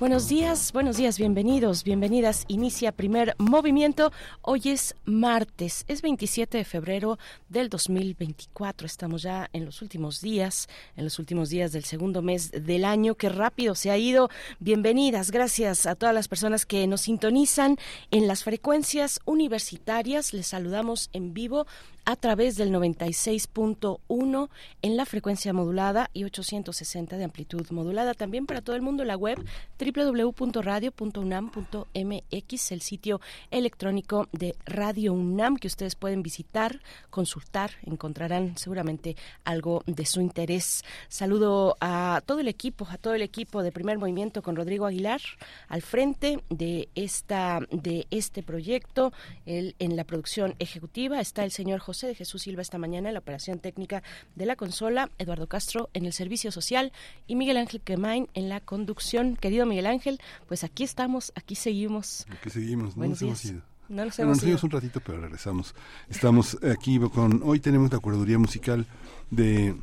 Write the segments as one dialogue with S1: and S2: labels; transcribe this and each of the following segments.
S1: Buenos días, buenos días, bienvenidos, bienvenidas. Inicia primer movimiento. Hoy es martes, es 27 de febrero del 2024. Estamos ya en los últimos días, en los últimos días del segundo mes del año. Qué rápido se ha ido. Bienvenidas, gracias a todas las personas que nos sintonizan en las frecuencias universitarias. Les saludamos en vivo a través del 96.1 en la frecuencia modulada y 860 de amplitud modulada. También para todo el mundo la web www.radio.unam.mx, el sitio electrónico de Radio UNAM que ustedes pueden visitar, consultar, encontrarán seguramente algo de su interés. Saludo a todo el equipo, a todo el equipo de Primer Movimiento con Rodrigo Aguilar al frente de esta de este proyecto. El, en la producción ejecutiva está el señor José de Jesús Silva esta mañana en la operación técnica de la consola, Eduardo Castro en el servicio social y Miguel Ángel Quemain en la conducción. Querido Miguel Ángel, pues aquí estamos, aquí seguimos.
S2: Aquí seguimos, no nos hemos ido.
S1: No nos
S2: hemos ido. un ratito, pero regresamos. Estamos aquí con, hoy tenemos la curaduría musical de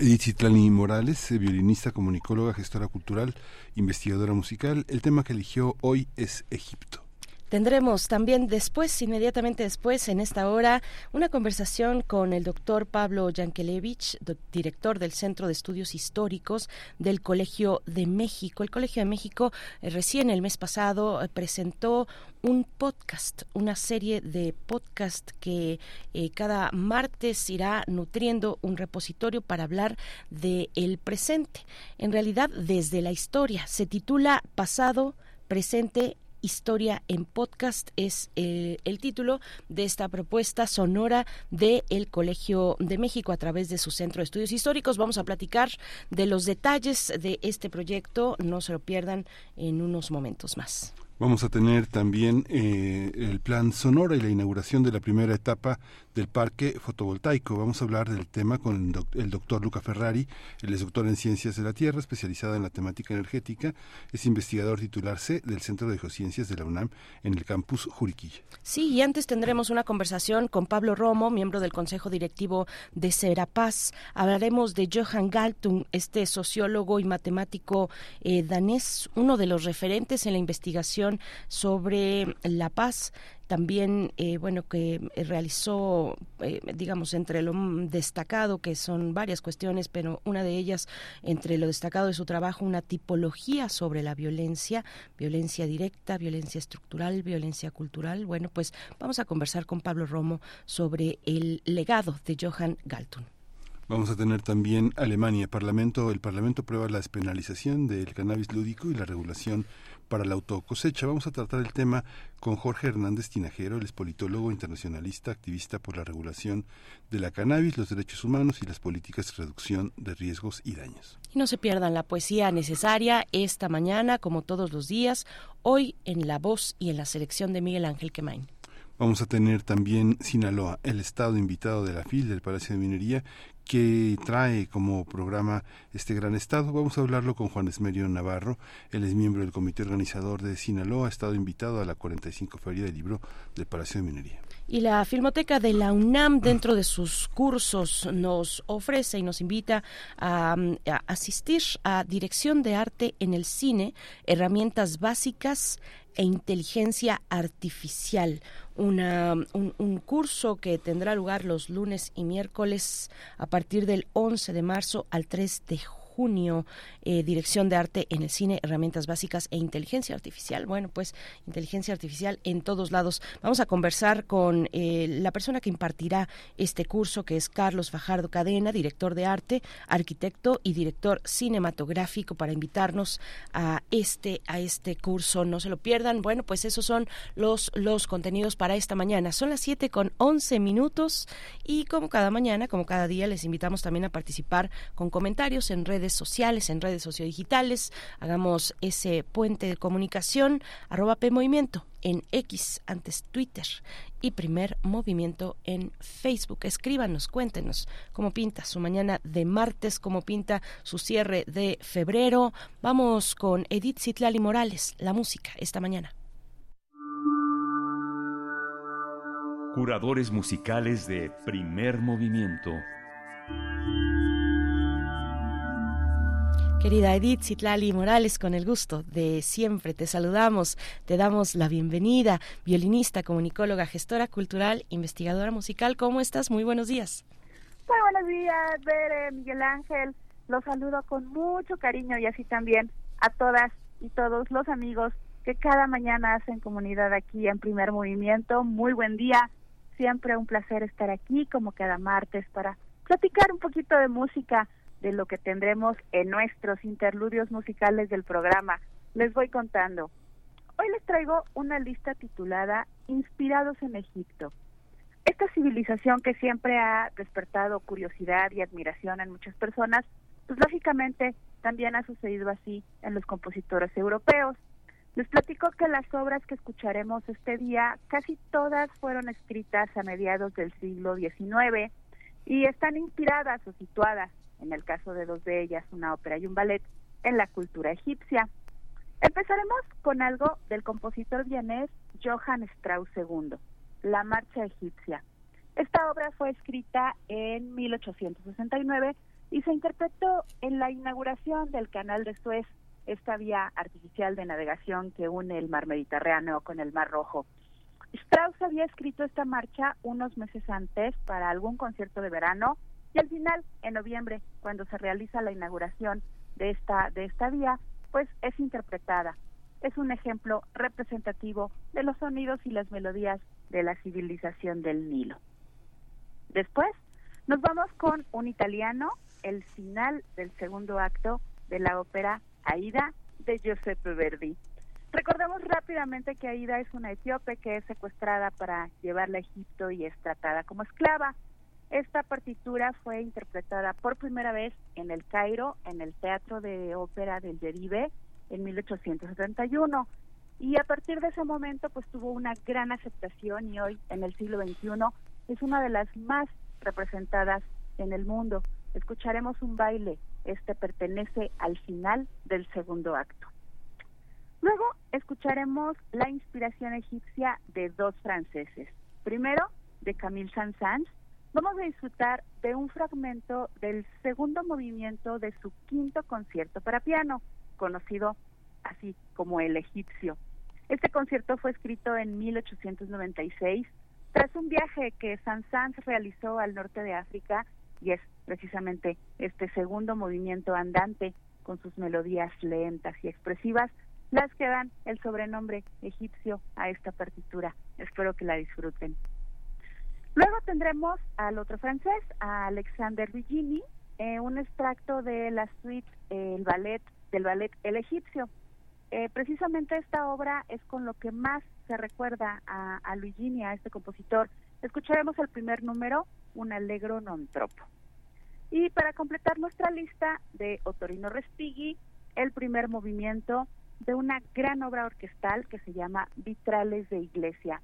S2: Edith Citlani Morales, eh, violinista, comunicóloga, gestora cultural, investigadora musical. El tema que eligió hoy es Egipto.
S1: Tendremos también después, inmediatamente después, en esta hora, una conversación con el doctor Pablo Yankelevich, director del Centro de Estudios Históricos del Colegio de México. El Colegio de México eh, recién el mes pasado eh, presentó un podcast, una serie de podcast que eh, cada martes irá nutriendo un repositorio para hablar de el presente. En realidad, desde la historia. Se titula Pasado, Presente Historia en Podcast es eh, el título de esta propuesta sonora del el Colegio de México a través de su Centro de Estudios Históricos. Vamos a platicar de los detalles de este proyecto. No se lo pierdan en unos momentos más.
S2: Vamos a tener también eh, el plan Sonora y la inauguración de la primera etapa del parque fotovoltaico. Vamos a hablar del tema con el, doctor Luca Ferrari. Él es doctor en Ciencias de la Tierra, especializado en la temática energética. Es investigador titular C del Centro de Geociencias de la UNAM en el campus Juriquilla.
S1: Sí, y antes tendremos una conversación con Pablo Romo, miembro del Consejo Directivo de Serapaz. Hablaremos de Johan Galtung, este sociólogo y matemático eh, danés, uno de los referentes en la investigación sobre la paz. También eh, bueno que realizó eh, digamos entre lo destacado que son varias cuestiones pero una de ellas entre lo destacado de su trabajo una tipología sobre la violencia violencia directa violencia estructural violencia cultural. Bueno pues vamos a conversar con Pablo Romo sobre el legado de Johann Galtung
S2: Vamos a tener también Alemania, Parlamento, el Parlamento aprueba la despenalización del cannabis lúdico y la regulación para la autocosecha. Vamos a tratar el tema con Jorge Hernández Tinajero, el es politólogo internacionalista, activista por la regulación de la cannabis, los derechos humanos y las políticas de reducción de riesgos y daños.
S1: Y no se pierdan la poesía necesaria esta mañana, como todos los días, hoy en La Voz y en la selección de Miguel Ángel Quemain.
S2: Vamos a tener también Sinaloa, el estado invitado de la FIL del Palacio de Minería, que trae como programa este gran estado. Vamos a hablarlo con Juan Esmerio Navarro. Él es miembro del comité organizador de Sinaloa, estado invitado a la 45 Feria del Libro del Palacio de Minería.
S1: Y la Filmoteca de la UNAM, dentro de sus cursos, nos ofrece y nos invita a, a asistir a Dirección de Arte en el Cine, herramientas básicas e inteligencia artificial una, un, curso que tendrá lugar los lunes y miércoles a partir del 11 de marzo al 3 de junio junio, eh, Dirección de Arte en el Cine, Herramientas Básicas e Inteligencia Artificial. Bueno, pues inteligencia artificial en todos lados. Vamos a conversar con eh, la persona que impartirá este curso, que es Carlos Fajardo Cadena, director de arte, arquitecto y director cinematográfico, para invitarnos a este, a este curso. No se lo pierdan. Bueno, pues esos son los, los contenidos para esta mañana. Son las 7 con 11 minutos y como cada mañana, como cada día, les invitamos también a participar con comentarios en redes redes sociales, en redes sociodigitales. Hagamos ese puente de comunicación, arroba P Movimiento en X, antes Twitter, y Primer Movimiento en Facebook. Escríbanos, cuéntenos cómo pinta su mañana de martes, cómo pinta su cierre de febrero. Vamos con Edith Zitlali Morales, la música esta mañana.
S3: Curadores musicales de Primer Movimiento.
S1: Querida Edith Citlali Morales, con el gusto de siempre te saludamos, te damos la bienvenida, violinista, comunicóloga, gestora cultural, investigadora musical. ¿Cómo estás? Muy buenos días.
S4: Muy buenos días, Bere, Miguel Ángel. Los saludo con mucho cariño y así también a todas y todos los amigos que cada mañana hacen comunidad aquí en Primer Movimiento. Muy buen día. Siempre un placer estar aquí como cada martes para platicar un poquito de música de lo que tendremos en nuestros interludios musicales del programa. Les voy contando. Hoy les traigo una lista titulada Inspirados en Egipto. Esta civilización que siempre ha despertado curiosidad y admiración en muchas personas, pues lógicamente también ha sucedido así en los compositores europeos. Les platico que las obras que escucharemos este día casi todas fueron escritas a mediados del siglo XIX y están inspiradas o situadas en el caso de dos de ellas, una ópera y un ballet, en la cultura egipcia. Empezaremos con algo del compositor vienés Johann Strauss II, La Marcha Egipcia. Esta obra fue escrita en 1869 y se interpretó en la inauguración del Canal de Suez, esta vía artificial de navegación que une el mar Mediterráneo con el Mar Rojo. Strauss había escrito esta marcha unos meses antes para algún concierto de verano y al final, en noviembre, cuando se realiza la inauguración de esta, de esta vía, pues es interpretada. Es un ejemplo representativo de los sonidos y las melodías de la civilización del Nilo. Después, nos vamos con un italiano, el final del segundo acto de la ópera Aida de Giuseppe Verdi. Recordemos rápidamente que Aida es una etíope que es secuestrada para llevarla a Egipto y es tratada como esclava. Esta partitura fue interpretada por primera vez en el Cairo, en el Teatro de Ópera del Derive, en 1871. Y a partir de ese momento, pues tuvo una gran aceptación y hoy, en el siglo XXI, es una de las más representadas en el mundo. Escucharemos un baile, este pertenece al final del segundo acto. Luego escucharemos la inspiración egipcia de dos franceses. Primero, de Camille Saint-Saëns, vamos a disfrutar de un fragmento del segundo movimiento de su quinto concierto para piano, conocido así como el egipcio. Este concierto fue escrito en 1896 tras un viaje que Saint-Saëns realizó al norte de África y es precisamente este segundo movimiento andante con sus melodías lentas y expresivas las que dan el sobrenombre egipcio a esta partitura. Espero que la disfruten. Luego tendremos al otro francés, a Alexander Vigini, eh, un extracto de la suite El ballet del ballet El egipcio. Eh, precisamente esta obra es con lo que más se recuerda a, a Luigini, a este compositor. Escucharemos el primer número, un allegro non troppo. Y para completar nuestra lista de Otorino Respighi, el primer movimiento de una gran obra orquestal que se llama Vitrales de Iglesia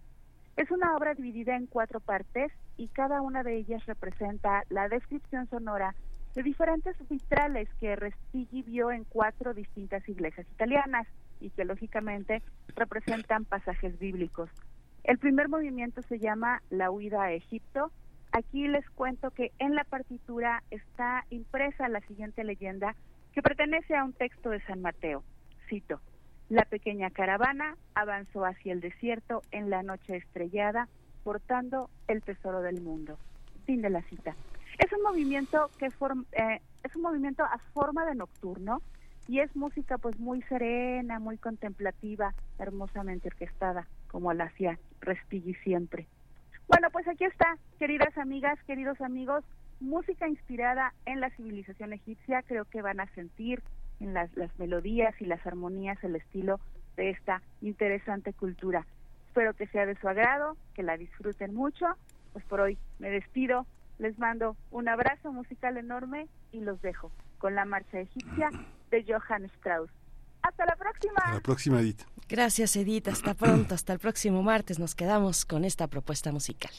S4: es una obra dividida en cuatro partes y cada una de ellas representa la descripción sonora de diferentes vitrales que Respighi vio en cuatro distintas iglesias italianas y que lógicamente representan pasajes bíblicos. El primer movimiento se llama La huida a Egipto. Aquí les cuento que en la partitura está impresa la siguiente leyenda que pertenece a un texto de San Mateo. Cito, la pequeña caravana avanzó hacia el desierto en la noche estrellada, portando el tesoro del mundo. Fin de la cita. Es un movimiento que eh, es un movimiento a forma de nocturno y es música pues muy serena, muy contemplativa, hermosamente orquestada, como la hacía Respighi siempre. Bueno, pues aquí está, queridas amigas, queridos amigos, música inspirada en la civilización egipcia, creo que van a sentir en las, las melodías y las armonías, el estilo de esta interesante cultura. Espero que sea de su agrado, que la disfruten mucho. Pues por hoy me despido, les mando un abrazo musical enorme y los dejo con la marcha egipcia de Johann Strauss. Hasta la próxima. Hasta
S2: la próxima, Edith.
S1: Gracias, Edith. Hasta pronto. Hasta el próximo martes. Nos quedamos con esta propuesta musical.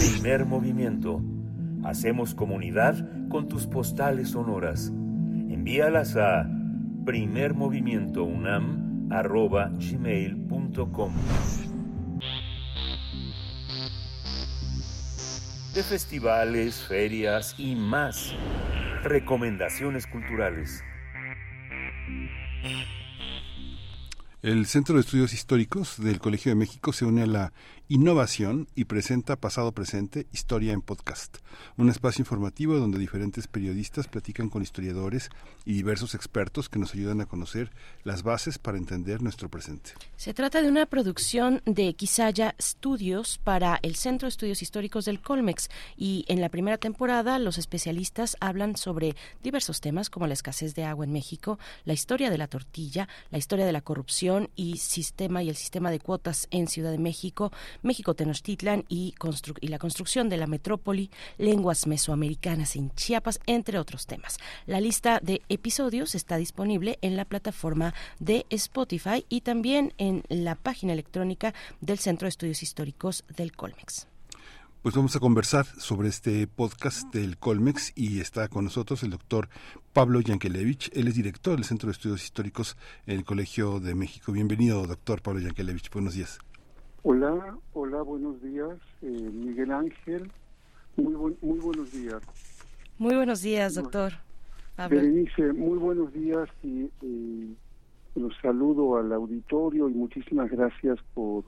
S5: Primer movimiento. Hacemos comunidad con tus postales sonoras. Envíalas a primermovimientounam.gmail.com De festivales, ferias y más. Recomendaciones culturales.
S2: El Centro de Estudios Históricos del Colegio de México se une a la innovación y presenta Pasado Presente, Historia en Podcast, un espacio informativo donde diferentes periodistas platican con historiadores y diversos expertos que nos ayudan a conocer las bases para entender nuestro presente.
S1: Se trata de una producción de Quisaya Studios para el Centro de Estudios Históricos del Colmex y en la primera temporada los especialistas hablan sobre diversos temas como la escasez de agua en México, la historia de la tortilla, la historia de la corrupción, y Sistema y el Sistema de Cuotas en Ciudad de México, México Tenochtitlan y, y la construcción de la metrópoli, lenguas mesoamericanas en Chiapas, entre otros temas. La lista de episodios está disponible en la plataforma de Spotify y también en la página electrónica del Centro de Estudios Históricos del Colmex.
S6: Pues vamos a conversar sobre este podcast del Colmex y está con nosotros el doctor Pablo Yankelevich. Él es director del Centro de Estudios Históricos en el Colegio de México. Bienvenido, doctor Pablo Yankelevich. Buenos días.
S7: Hola, hola, buenos días. Eh, Miguel Ángel, muy, muy buenos días.
S1: Muy buenos días, doctor.
S7: Berenice, muy buenos días y eh, los saludo al auditorio y muchísimas gracias por,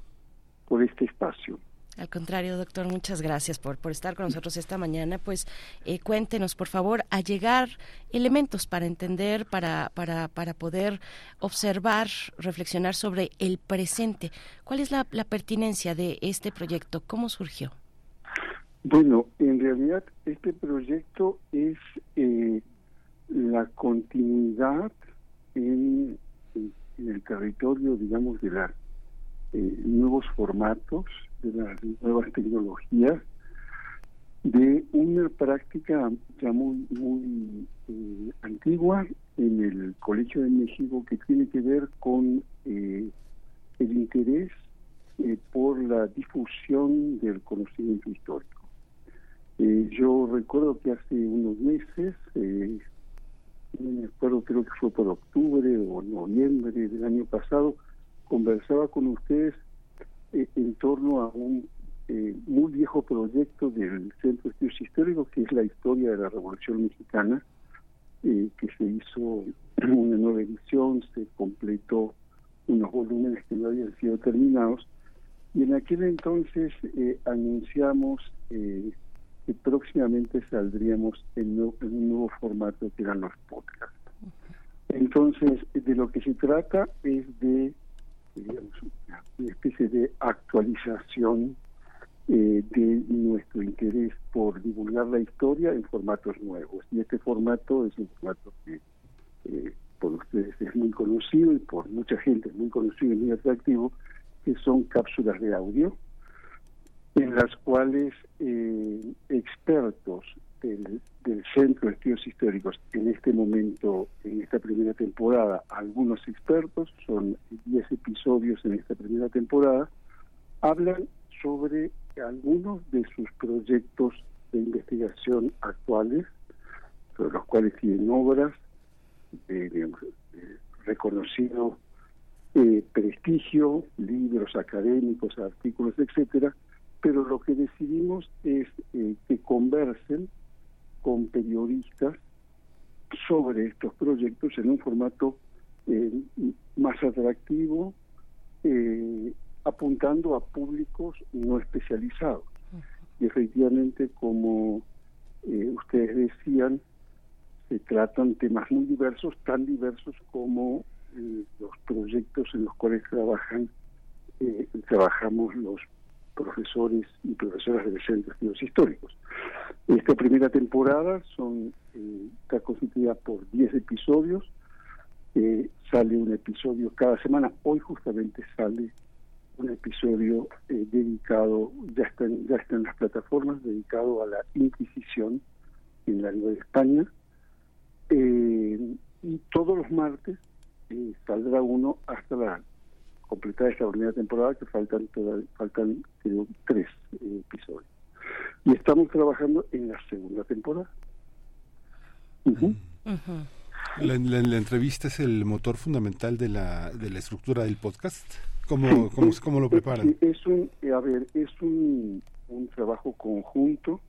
S7: por este espacio.
S1: Al contrario, doctor, muchas gracias por, por estar con nosotros esta mañana. Pues eh, cuéntenos, por favor, a llegar elementos para entender, para, para, para poder observar, reflexionar sobre el presente. ¿Cuál es la, pertinencia de este proyecto? ¿Cómo surgió?
S7: Bueno, en realidad este proyecto es eh, la continuidad en, el territorio, digamos, de los eh, nuevos formatos de las nuevas tecnologías, de una práctica ya muy, muy eh, antigua en el Colegio de México que tiene que ver con eh, el interés eh, por la difusión del conocimiento histórico. yo recuerdo que hace unos meses, no me acuerdo, creo que fue por octubre o noviembre del año pasado, conversaba con ustedes eh, en torno a un eh, muy viejo proyecto del Centro de Estudios Históricos, que es la historia de la Revolución Mexicana, eh, que se hizo una nueva edición, se completó unos volúmenes que no habían sido terminados, y en aquel entonces anunciamos que próximamente saldríamos en, en, un nuevo formato que eran los podcasts. Entonces, de lo que se trata es de digamos, una especie de actualización eh, de nuestro interés por divulgar la historia en formatos nuevos. Y este formato es un formato que eh, por ustedes es muy conocido y por mucha gente es muy conocido y muy atractivo, que son cápsulas de audio, en las cuales eh, expertos del, Centro de Estudios Históricos. En este momento, en esta primera temporada, algunos expertos, son 10 episodios en esta primera temporada, hablan sobre algunos de sus proyectos de investigación actuales, sobre los cuales tienen obras de, reconocido eh, prestigio, libros académicos, artículos, etcétera, pero lo que decidimos es eh, que conversen con periodistas sobre estos proyectos en un formato eh, más atractivo, eh, apuntando a públicos no especializados. Y efectivamente, como eh, ustedes decían, se tratan temas muy diversos, tan diversos como los proyectos en los cuales trabajan trabajamos los profesores y profesoras de Estudios Históricos. Esta primera temporada eh, está constituida por 10 episodios, eh, sale un episodio cada semana. Hoy justamente sale un episodio eh, dedicado, ya está, ya está en las plataformas, dedicado a la Inquisición en la de España. y todos los martes saldrá uno hasta la completar esta primera temporada que faltan faltan tres eh, episodios. Y estamos trabajando en la segunda temporada.
S6: La, entrevista es el motor fundamental de la, de la estructura del podcast. Cómo, cómo, cómo lo preparan
S7: es un a ver es un, un trabajo conjunto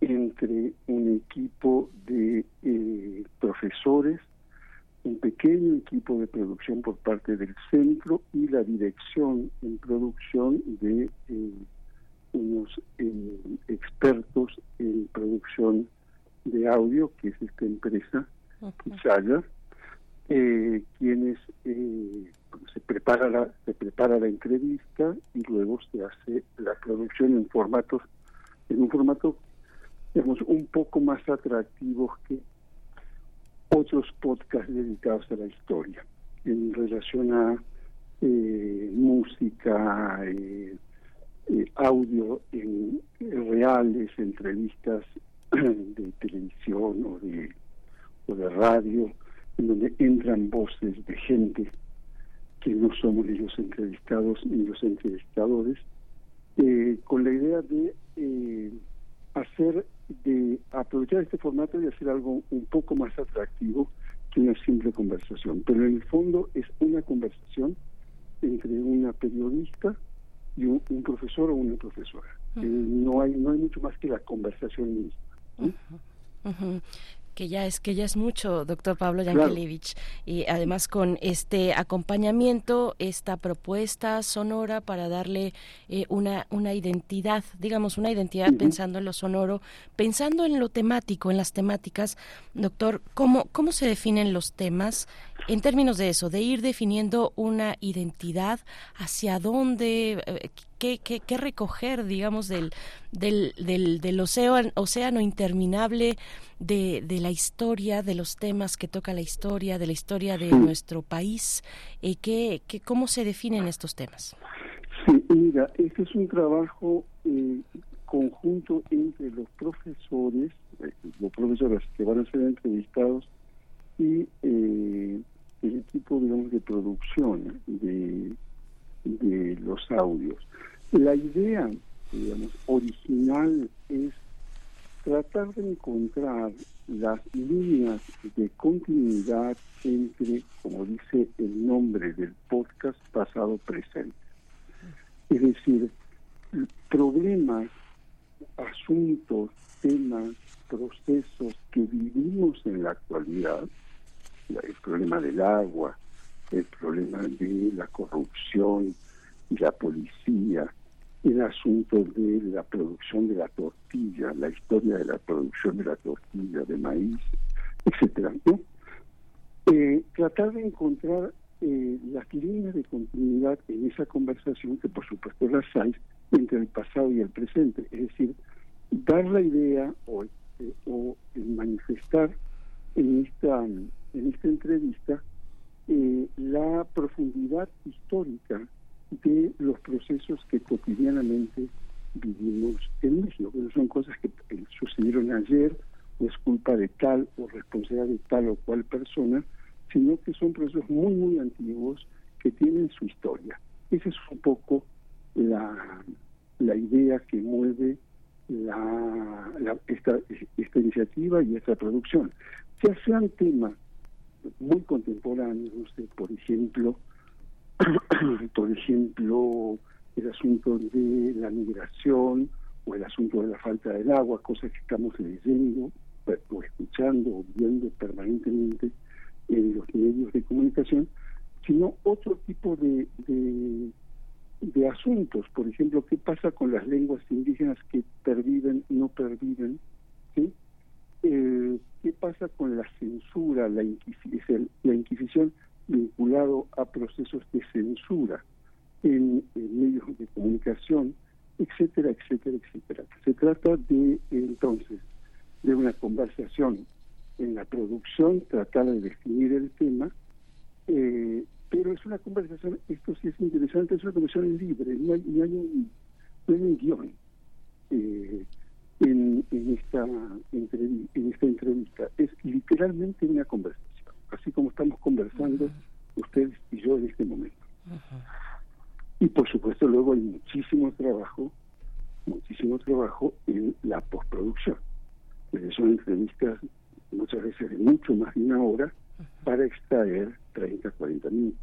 S7: entre un equipo de eh, profesores un pequeño equipo de producción por parte del centro y la dirección en producción de eh, unos eh, expertos en producción de audio, que es esta empresa, Kisaya, eh, quienes se prepara la se prepara la entrevista y luego se hace la producción en formatos en un formato digamos un poco más atractivo que otros podcasts dedicados a la historia en relación a eh, música, eh, audio en, reales, entrevistas de televisión o de, o de radio, en donde entran voces de gente que no somos ni los entrevistados ni los entrevistadores, con la idea de hacer, de aprovechar este formato y hacer algo un poco más atractivo que una simple conversación. Pero en el fondo es una conversación entre una periodista y un, profesor o una profesora. Eh, no hay no hay mucho más que la conversación misma
S1: que ya es que ya es mucho, doctor Pablo Yankelevich, y además con este acompañamiento, esta propuesta sonora para darle eh, una una identidad, digamos una identidad pensando en lo sonoro, pensando en lo temático, en las temáticas, doctor, cómo cómo se definen los temas en términos de eso, de ir definiendo una identidad hacia dónde eh, qué, qué, recoger, digamos, del, del, del, del océano, océano interminable de, de, la historia, de los temas que toca la historia, de la historia de nuestro país. Eh, ¿qué, qué, ¿Cómo se definen estos temas?
S7: Sí, mira, este es un trabajo eh, conjunto entre los profesores, eh, los profesores que van a ser entrevistados y eh, el equipo, digamos, de producción de, de los audios. La idea, digamos, original es tratar de encontrar las líneas de continuidad entre, como dice el nombre del podcast, pasado-presente. Es decir, problemas, asuntos, temas, procesos que vivimos en la actualidad, el problema del agua, el problema de la corrupción la policía, el asunto de la producción de la tortilla, la historia de la producción de la tortilla de maíz, etcétera. Eh, tratar de encontrar eh, las líneas de continuidad en esa conversación, que por supuesto las hay, entre el pasado y el presente, es decir, dar la idea o, eh, o manifestar en esta, en esta entrevista la profundidad histórica de los procesos que cotidianamente vivimos en México. Pero son cosas que sucedieron ayer, o es culpa de tal o responsabilidad de tal o cual persona, sino que son procesos muy, muy antiguos que tienen su historia. Esa es un poco la, la idea que mueve la, esta, esta iniciativa y esta producción. Ya sean temas muy contemporáneos, por ejemplo, por ejemplo, el asunto de la migración o el asunto de la falta del agua, cosas que estamos leyendo o escuchando o viendo permanentemente en los medios de comunicación, sino otro tipo de, de, asuntos, por ejemplo, qué pasa con las lenguas indígenas que perviven, no perviven, ¿sí? Eh, qué pasa con la censura, la, la Inquisición vinculado a procesos de censura en, medios de comunicación, etcétera, etcétera, etcétera. Se trata de entonces de una conversación en la producción, tratar de definir el tema, eh, pero es una conversación, esto sí es interesante, es una conversación libre, no hay, no hay, un, no hay un guion eh, en, esta en esta entrevista, es literalmente una conversación así como estamos conversando ustedes y yo en este momento. Y por supuesto luego hay muchísimo trabajo, muchísimo trabajo en la postproducción. son entrevistas muchas veces de mucho más de una hora para extraer 30, 40 minutos.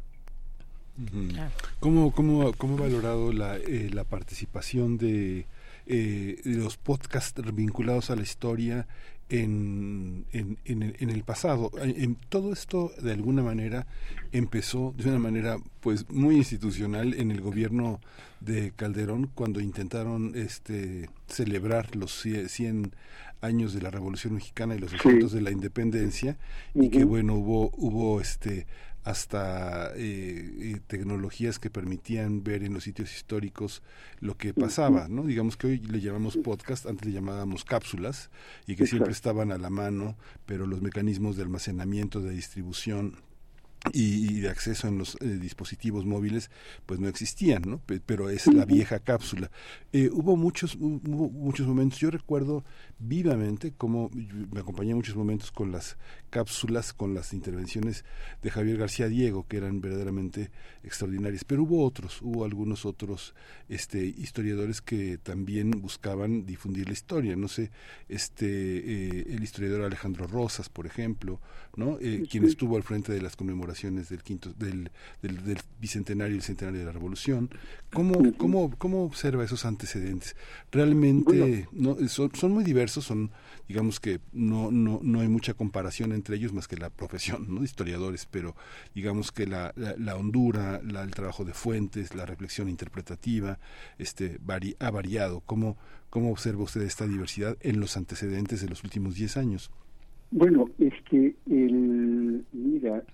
S6: ¿Cómo, cómo, cómo ha valorado la, eh, la participación de, eh, los podcasts vinculados a la historia en, en, en, el, pasado. En, todo esto, de alguna manera, empezó de una manera pues muy institucional en el gobierno de Calderón cuando intentaron este celebrar los 100 años de la Revolución Mexicana y los asuntos de la independencia y que bueno hubo hubo este hasta eh, eh, tecnologías que permitían ver en los sitios históricos lo que pasaba, ¿no? Digamos que hoy le llamamos podcast, antes le llamábamos cápsulas y que siempre estaban a la mano, pero los mecanismos de almacenamiento, de distribución
S2: y, de acceso en los eh, dispositivos móviles pues no existían no pero es la vieja cápsula. Eh, hubo muchos hubo muchos momentos. Yo recuerdo vivamente cómo me acompañé en muchos momentos con las cápsulas con las intervenciones de Javier García Diego que eran verdaderamente extraordinarias. Pero hubo otros hubo algunos otros este historiadores que también buscaban difundir la historia. No sé este eh, el historiador Alejandro Rosas por ejemplo no quien estuvo al frente de las conmemoraciones del quinto del, del, bicentenario y el centenario de la revolución. Cómo cómo cómo observa esos antecedentes realmente no son, son, muy diversos son digamos que no no no hay mucha comparación entre ellos más que la profesión no de historiadores pero digamos que la, la, hondura la, el trabajo de fuentes la reflexión interpretativa este ha variado. Cómo cómo observa usted esta diversidad en los antecedentes de los últimos 10 años
S7: bueno, es que el, mira,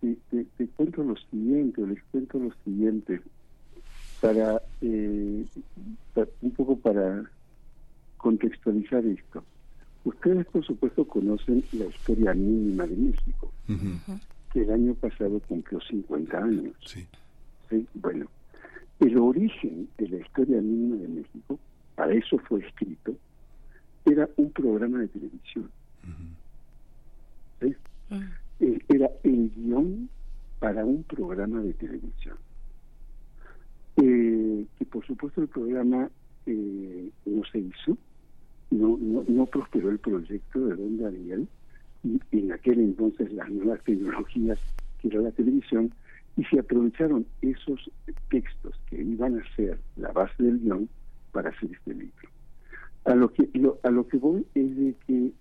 S7: te, cuento lo siguiente, les cuento lo siguiente, para, eh, un poco para contextualizar esto. Ustedes, por supuesto, conocen la historia mínima de México, que el año pasado cumplió 50 años.
S2: Sí.
S7: Bueno, el origen de la historia mínima de México, para eso fue escrito, era un programa de televisión. ¿sí? Eh, era el guion para un programa de televisión. Eh, que por supuesto el programa eh, no se hizo, no, no, prosperó el proyecto de Don Daniel, y en aquel entonces las nuevas tecnologías que era la televisión, y se aprovecharon esos textos que iban a ser la base del guion para hacer este libro. A lo que, a lo que voy es de que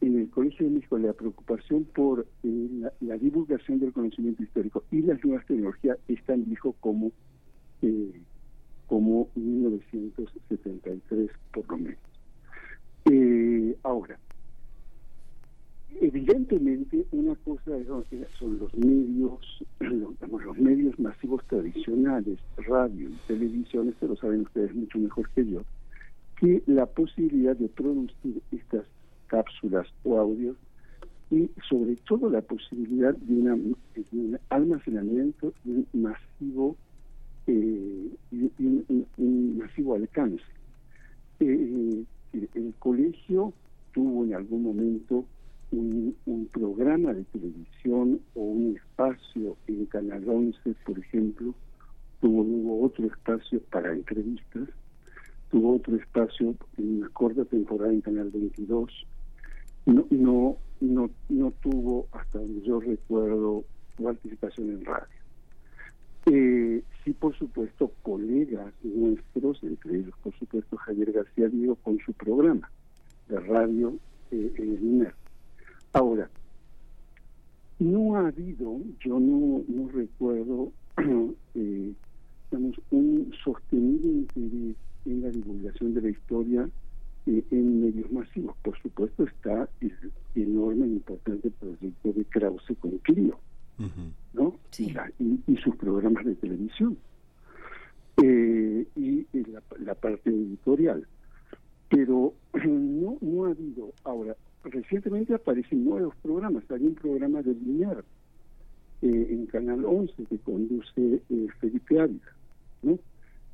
S7: en el Colegio de México la preocupación por eh, la, divulgación del conocimiento histórico y las nuevas tecnologías están dijo como eh, como 1973 por lo menos. Eh, ahora, evidentemente una cosa son los medios, los medios masivos tradicionales, radio y televisión, esto lo saben ustedes mucho mejor que yo, que la posibilidad de producir estas cápsulas o audios y sobre todo la posibilidad de, un almacenamiento y un masivo eh, un, masivo alcance. Eh, el colegio tuvo en algún momento un, programa de televisión o un espacio en Canal 11, por ejemplo, tuvo otro espacio para entrevistas, tuvo otro espacio en una corta temporada en Canal 22, no, no, no, no tuvo, hasta donde yo recuerdo, participación en radio. Eh, sí, por supuesto, colegas nuestros, entre ellos, por supuesto, Javier García Diego, con su programa de radio eh, en el INER. Ahora, no ha habido, yo no, no recuerdo, eh, un sostenido interés en la divulgación de la historia en medios masivos. Por supuesto está el enorme e importante proyecto de Krause con Clio, ¿no? Y, sus programas de televisión. Eh, y la, parte editorial. Pero no, no ha habido, ahora, recientemente aparecen nuevos programas. Hay un programa de Linear eh, en Canal 11 que conduce eh, Felipe Ávila, ¿no?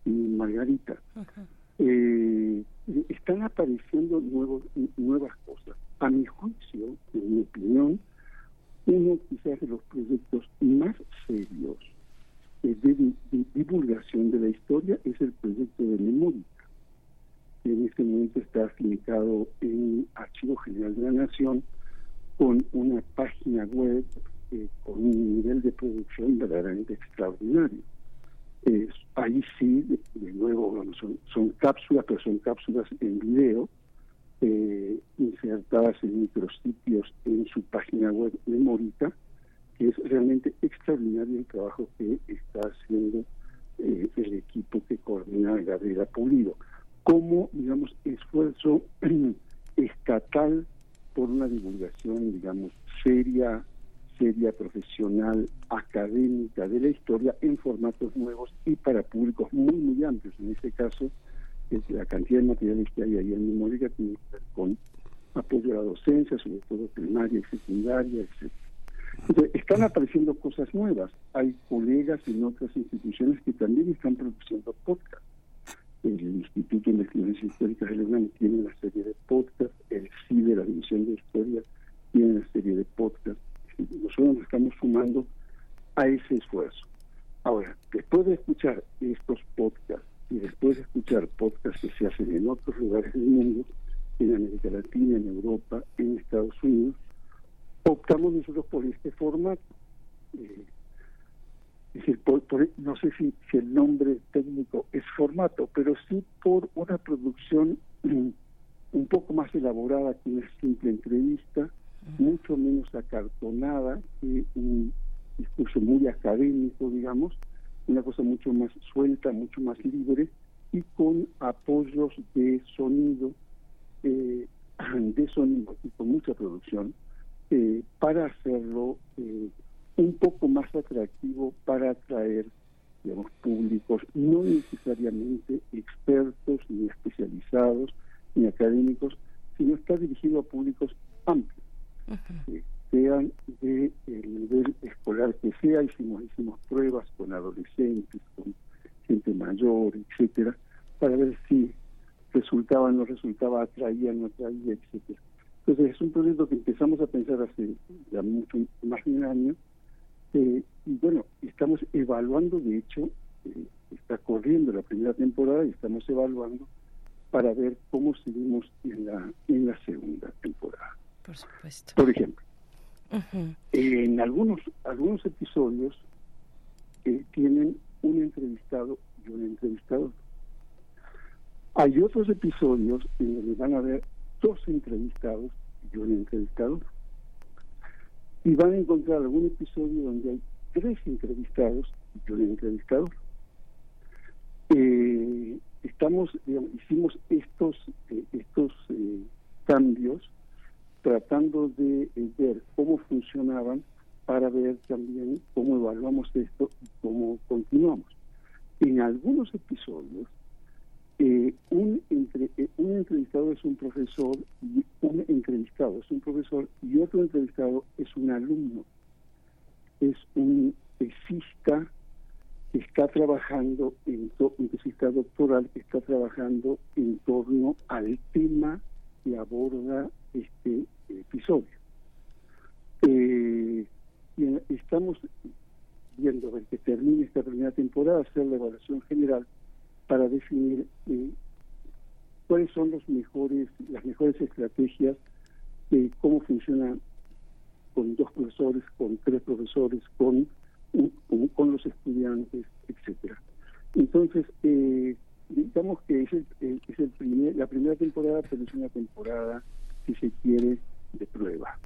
S7: Y Margarita. Eh, están apareciendo nuevos, nuevas cosas. A mi juicio, en mi opinión, uno quizás de los proyectos más serios de, divulgación de la historia es el proyecto de memoria, que en este momento está afincado en Archivo General de la Nación con una página web eh, con un nivel de producción verdaderamente extraordinario. Ahí sí, de, nuevo, son, son, cápsulas, pero son cápsulas en video, eh, insertadas en micrositios en su página web de Morita, que es realmente extraordinario el trabajo que está haciendo eh, el equipo que coordina Gabriela Pulido, como, digamos, esfuerzo estatal por una divulgación, digamos, seria, seria, profesional, académica de la historia en formatos nuevos y para públicos muy, muy amplios. En este caso, la cantidad de materiales que hay ahí en Memórica tiene que ver con apoyo a la docencia, sobre todo primaria y secundaria, etc. están apareciendo cosas nuevas. Hay colegas en otras instituciones que también están produciendo podcasts. El Instituto de Investigaciones Históricas de la tiene una serie de podcasts, el CIDE, la División de Historia, tiene una serie de podcasts. Nosotros nos estamos sumando a ese esfuerzo. Ahora, después de escuchar estos podcasts y después de escuchar podcasts que se hacen en otros lugares del mundo, en América Latina, en Europa, en Estados Unidos, optamos nosotros por este formato. Eh, decir, no sé si, el nombre técnico es formato, pero sí por una producción un poco más elaborada que una simple entrevista, mucho menos acartonada que un discurso muy académico, digamos, una cosa mucho más suelta, mucho más libre y con apoyos de sonido, eh, de sonido y con mucha producción eh, para hacerlo eh, un poco más atractivo para atraer digamos, públicos no necesariamente expertos ni especializados ni académicos, sino está dirigido a públicos amplios, sean de nivel escolar que sea, hicimos, hicimos pruebas con adolescentes, con gente mayor, etcétera, para ver si resultaba, no resultaba, atraía, no atraía, etcétera. Entonces es un proyecto que empezamos a pensar hace ya mucho más de un año eh, y bueno, estamos evaluando, de hecho, eh, está corriendo la primera temporada y estamos evaluando para ver cómo seguimos en la en la segunda temporada.
S1: Por supuesto.
S7: Por ejemplo, en algunos algunos episodios eh, tienen un entrevistado y un entrevistador. Hay otros episodios en donde van a ver dos entrevistados y un entrevistador. Y van a encontrar algún episodio donde hay tres entrevistados y un entrevistador. Eh, estamos, hicimos estos, eh, estos eh, cambios tratando de ver cómo funcionaban para ver también cómo evaluamos esto y cómo continuamos. En algunos episodios eh, un, entre, eh, un entrevistado es un profesor y un entrevistado es un profesor y otro entrevistado es un alumno. Es un tesista que está trabajando, en un tesista doctoral que está trabajando en torno al tema que aborda este episodio. Eh, y estamos viendo que termine esta primera temporada, hacer la evaluación general para definir eh, cuáles son los mejores, las mejores estrategias de cómo funciona con dos profesores, con tres profesores, con, con, los estudiantes, etcétera. Entonces, eh, digamos que es, el, eh, es el primer, la primera temporada, pero es una temporada, si se quiere, de prueba.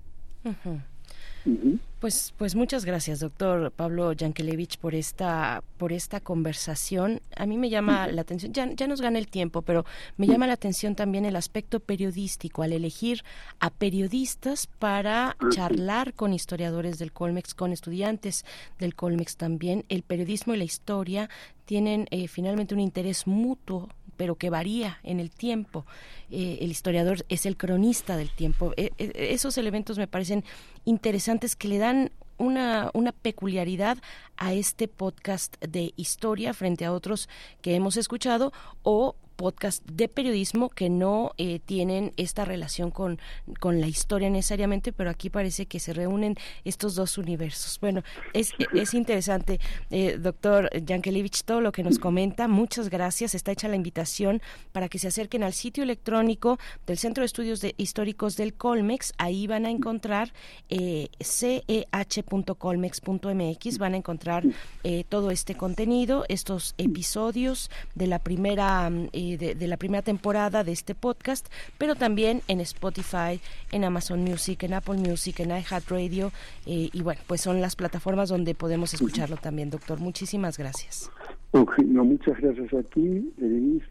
S1: Pues, pues muchas gracias, doctor Pablo Yankelevich, por esta, por esta conversación. A mí me llama la atención, ya, ya nos gana el tiempo, pero me llama la atención también el aspecto periodístico, al elegir a periodistas para charlar con historiadores del Colmex, con estudiantes del Colmex también. El periodismo y la historia tienen eh, finalmente un interés mutuo pero que varía en el tiempo. Eh, el historiador es el cronista del tiempo. E, e, esos elementos me parecen interesantes que le dan una, una, peculiaridad a este podcast de historia frente a otros que hemos escuchado o podcast de periodismo que no eh, tienen esta relación con, con la historia necesariamente, pero aquí parece que se reúnen estos dos universos. Bueno, es, es interesante, eh, doctor Yankelevich, todo lo que nos comenta. Muchas gracias. Está hecha la invitación para que se acerquen al sitio electrónico del Centro de Estudios de Históricos del Colmex. Ahí van a encontrar eh, ceh.colmex.mx, van a encontrar eh, todo este contenido, estos episodios de la primera de, la primera temporada de este podcast, pero también en Spotify, en Amazon Music, en Apple Music, en iHeartRadio eh, y bueno, pues son las plataformas donde podemos escucharlo también, doctor. Muchísimas gracias.
S7: no, muchas gracias a ti,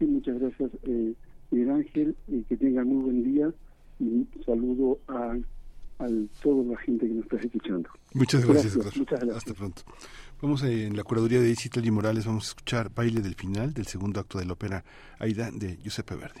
S7: muchas gracias, eh, Miguel Ángel, y que tengan muy buen día y saludo a, a toda la gente que nos está escuchando.
S6: Muchas gracias, Muchas gracias. Hasta pronto. Vamos en la curaduría de y Morales, vamos a escuchar Baile del Final del segundo acto de la ópera Aida de Giuseppe Verdi.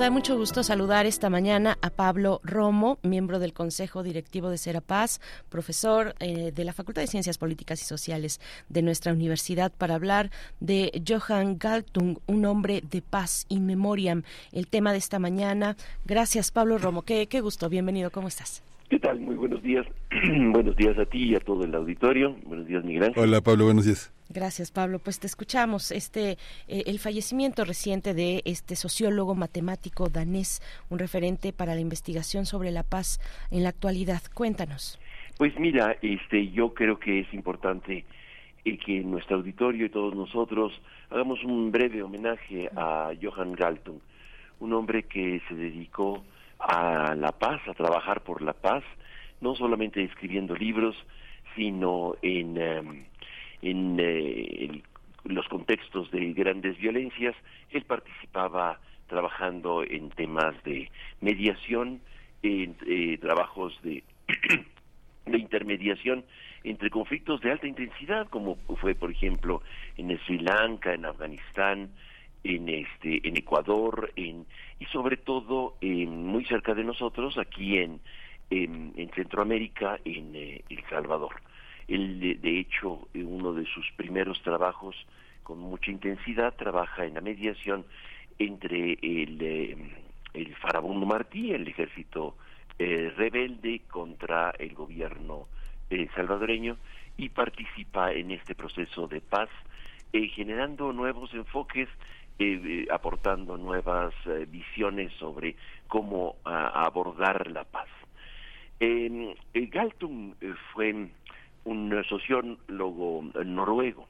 S1: Da mucho gusto saludar esta mañana a Pablo Romo, miembro del Consejo Directivo de Serapaz, profesor eh, de la Facultad de Ciencias Políticas y Sociales de nuestra universidad, para hablar de Johann Galtung, un hombre de paz in memoriam, el tema de esta mañana. Gracias, Pablo Romo. Qué, qué gusto. Bienvenido. ¿Cómo estás?
S8: ¿Qué tal? Muy buenos días. buenos días a ti y a todo el auditorio. Buenos días, Miguel Ángel.
S6: Hola, Pablo. Buenos días.
S1: Gracias, Pablo. Pues te escuchamos. Este, eh, el fallecimiento reciente de este sociólogo matemático danés, un referente para la investigación sobre la paz en la actualidad. Cuéntanos.
S8: Pues mira, este, yo creo que es importante eh, que nuestro auditorio y todos nosotros hagamos un breve homenaje a Johann Galtung, un hombre que se dedicó a la paz, a trabajar por la paz, no solamente escribiendo libros, sino en em, en eh, los contextos de grandes violencias, él participaba trabajando en temas de mediación, en eh, trabajos de, de intermediación entre conflictos de alta intensidad, como fue, por ejemplo, en Sri Lanka, en Afganistán, en este, en Ecuador, en y sobre todo muy cerca de nosotros, aquí en en, Centroamérica, en eh, El Salvador. Él, de, hecho, en uno de sus primeros trabajos con mucha intensidad trabaja en la mediación entre el, eh, el farabundo Martí, el ejército eh, rebelde contra el gobierno eh, salvadoreño y participa en este proceso de paz, generando nuevos enfoques, aportando nuevas visiones sobre cómo abordar la paz. Galtung fue un sociólogo noruego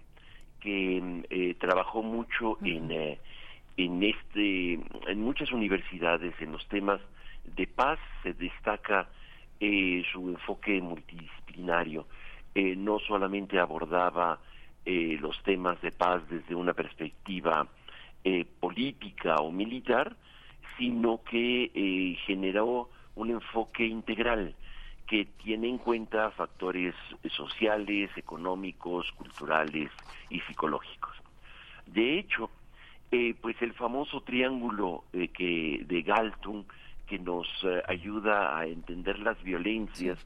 S8: que eh, trabajó mucho en, eh, en este en muchas universidades en los temas de paz se destaca eh, su enfoque multidisciplinario eh, no solamente abordaba eh, los temas de paz desde una perspectiva política o militar sino que generó un enfoque integral que tiene en cuenta factores sociales, económicos, culturales y psicológicos. De hecho, eh, pues el famoso triángulo eh, que de Galtung que nos eh, ayuda a entender las violencias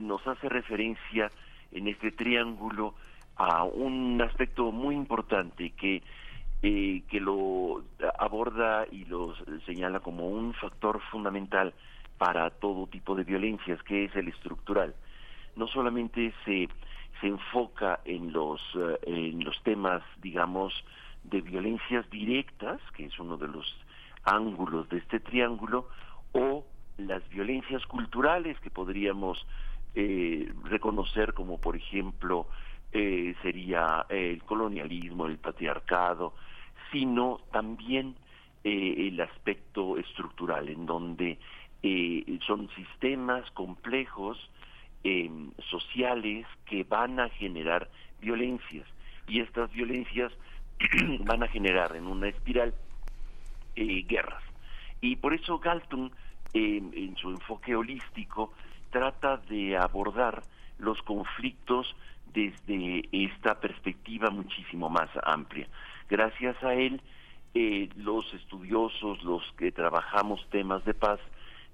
S8: nos hace referencia en este triángulo a un aspecto muy importante que que lo aborda y lo señala como un factor fundamental para todo tipo de violencias, que es el estructural. No solamente se, se enfoca en los, en los temas, digamos, de violencias directas, que es uno de los ángulos de este triángulo, o las violencias culturales que podríamos eh, reconocer como por ejemplo eh, sería el colonialismo, el patriarcado, sino también eh, el aspecto estructural, en donde son sistemas complejos sociales que van a generar violencias y estas violencias van a generar en una espiral eh, guerras. Y por eso Galton, en su enfoque holístico, trata de abordar los conflictos desde esta perspectiva muchísimo más amplia. Gracias a él, eh, los estudiosos, los que trabajamos temas de paz,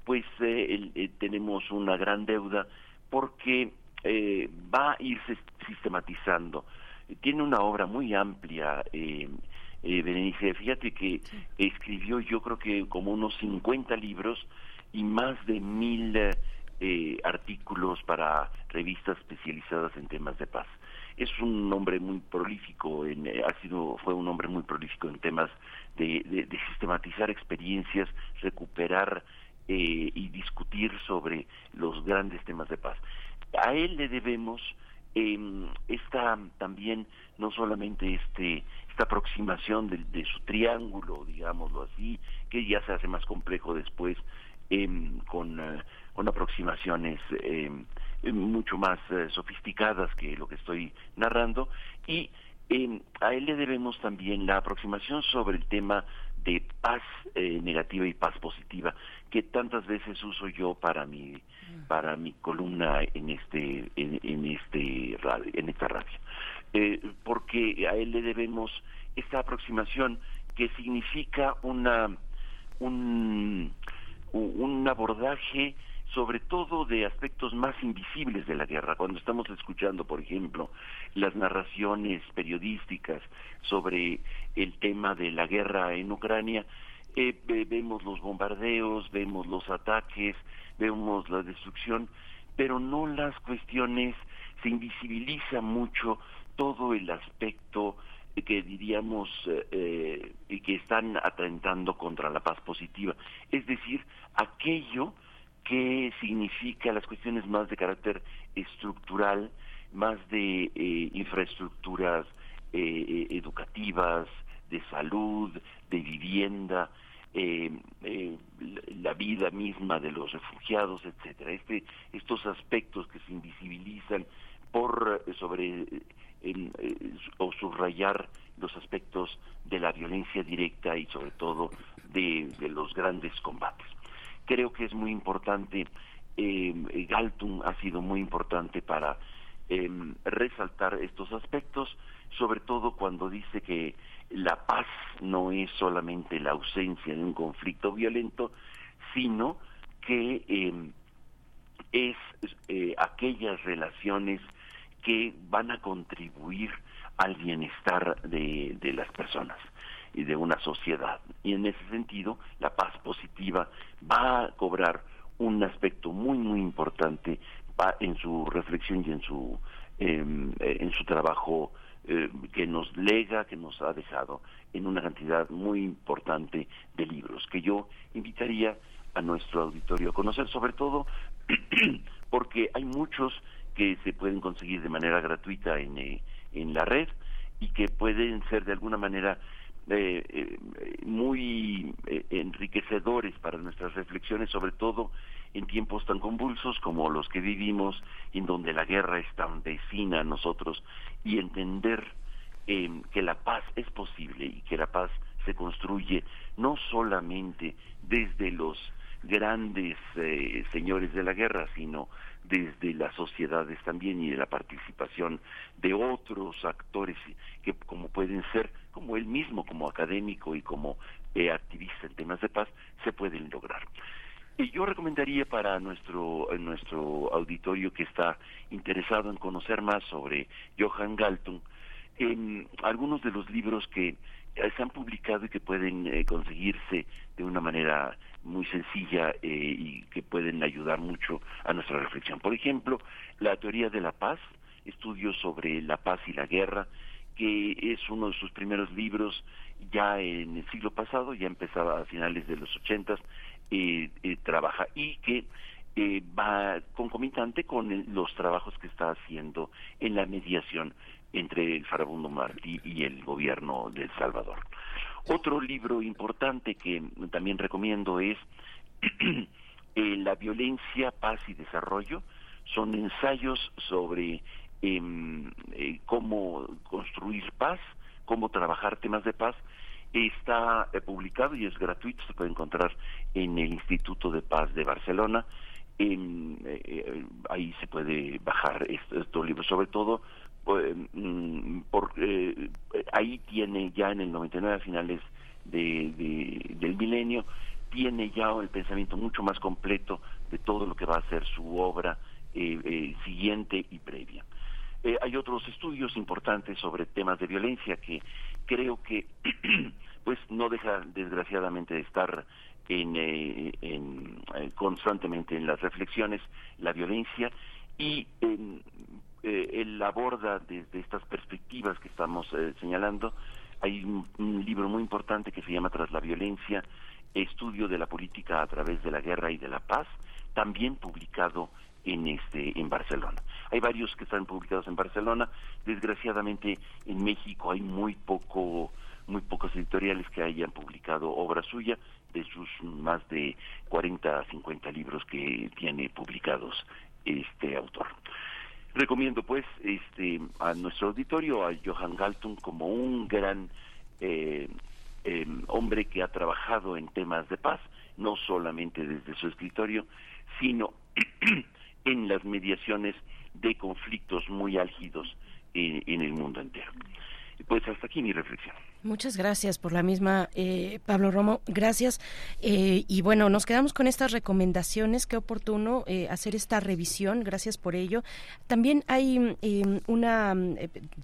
S8: pues eh, tenemos una gran deuda porque va a irse sistematizando tiene una obra muy amplia, eh, eh, Berenice. Fíjate que escribió yo creo que como unos 50 libros y más de mil eh, artículos para revistas especializadas en temas de paz. Es un hombre muy prolífico, en, eh, ha sido, fue un hombre muy prolífico en temas de, de, sistematizar experiencias, recuperar eh, y discutir sobre los grandes temas de paz. A él le debemos eh, esta también no solamente este esta aproximación de, su triángulo digámoslo así que ya se hace más complejo después em, con, eh, con aproximaciones em, mucho más eh, sofisticadas que lo que estoy narrando. Y a él le debemos también la aproximación sobre el tema de paz eh, negativa y paz positiva que tantas veces uso yo para mi para mi columna en este en, este radio, en esta radio. Eh, porque a él le debemos esta aproximación que significa una un un abordaje sobre todo de aspectos más invisibles de la guerra. Cuando estamos escuchando, por ejemplo, las narraciones periodísticas sobre el tema de la guerra en Ucrania, eh, vemos los bombardeos, vemos los ataques, vemos la destrucción, pero no las cuestiones, se invisibiliza mucho todo el aspecto que diríamos eh, eh, que están atentando contra la paz positiva, es decir, aquello qué significa las cuestiones más de carácter estructural, más de eh, infraestructuras eh, eh, educativas, de salud, de vivienda, la vida misma de los refugiados, etcétera. Este, estos aspectos que se invisibilizan por sobre o subrayar los aspectos de la violencia directa y sobre todo de los grandes combates creo que es muy importante, eh, Galtung ha sido muy importante para em, resaltar estos aspectos, sobre todo cuando dice que la paz no es solamente la ausencia de un conflicto violento, sino que em, es eh, aquellas relaciones que van a contribuir al bienestar de las personas y de una sociedad. Y en ese sentido, la paz positiva va a cobrar un aspecto muy, muy importante en su reflexión y en su, em, en su trabajo eh, que nos lega, que nos ha dejado en una cantidad muy importante de libros, que yo invitaría a nuestro auditorio a conocer, sobre todo porque hay muchos que se pueden conseguir de manera gratuita en, eh, en la red y que pueden ser de alguna manera eh, eh, muy enriquecedores para nuestras reflexiones, sobre todo en tiempos tan convulsos como los que vivimos, en donde la guerra es tan vecina a nosotros, y entender que la paz es posible y que la paz se construye no solamente desde los grandes señores de la guerra, sino desde las sociedades también y de la participación de otros actores que como pueden ser como él mismo como académico y como eh, activista en temas de paz se pueden lograr. Y yo recomendaría para nuestro nuestro auditorio que está interesado en conocer más sobre Johann Galtung en algunos de los libros que se han publicado y que pueden eh, conseguirse de una manera muy sencilla eh, y que pueden ayudar mucho a nuestra reflexión. Por ejemplo, la teoría de la paz, estudios sobre la paz y la guerra, que es uno de sus primeros libros ya en el siglo pasado, ya empezaba a finales de los ochentas, eh, eh, trabaja y que eh, va concomitante con los trabajos que está haciendo en la mediación entre el farabundo Martí y el gobierno de El Salvador. Otro libro importante que también recomiendo es eh, La violencia, paz y desarrollo. Son ensayos sobre em, eh, cómo construir paz, cómo trabajar temas de paz. Está eh, publicado y es gratuito, se puede encontrar en el Instituto de Paz de Barcelona. ahí se puede bajar estos libros, sobre todo pues, mm, porque eh, ahí tiene ya en el 99 a finales de, del milenio tiene ya el pensamiento mucho más completo de todo lo que va a ser su obra eh, eh, siguiente y previa. hay otros estudios importantes sobre temas de violencia que creo que pues no deja desgraciadamente de estar en, en constantemente en las reflexiones la violencia y eh, él aborda desde estas perspectivas que estamos eh, señalando. Hay un, libro muy importante que se llama Tras la violencia, estudio de la política a través de la guerra y de la paz, también publicado en este en Barcelona. Hay varios que están publicados en Barcelona. Desgraciadamente en México hay muy poco muy pocos editoriales que hayan publicado obra suya de sus más de 40 50 libros que tiene publicados este autor. Recomiendo pues este a nuestro auditorio a Johann Galtung como un gran eh, em, hombre que ha trabajado en temas de paz, no solamente desde su escritorio, sino en las mediaciones de conflictos muy álgidos en el mundo entero. Pues hasta aquí mi reflexión.
S1: Muchas gracias por la misma, eh, Pablo Romo. Gracias. Eh, y bueno, nos quedamos con estas recomendaciones. Qué oportuno eh, hacer esta revisión. Gracias por ello. También hay em, una,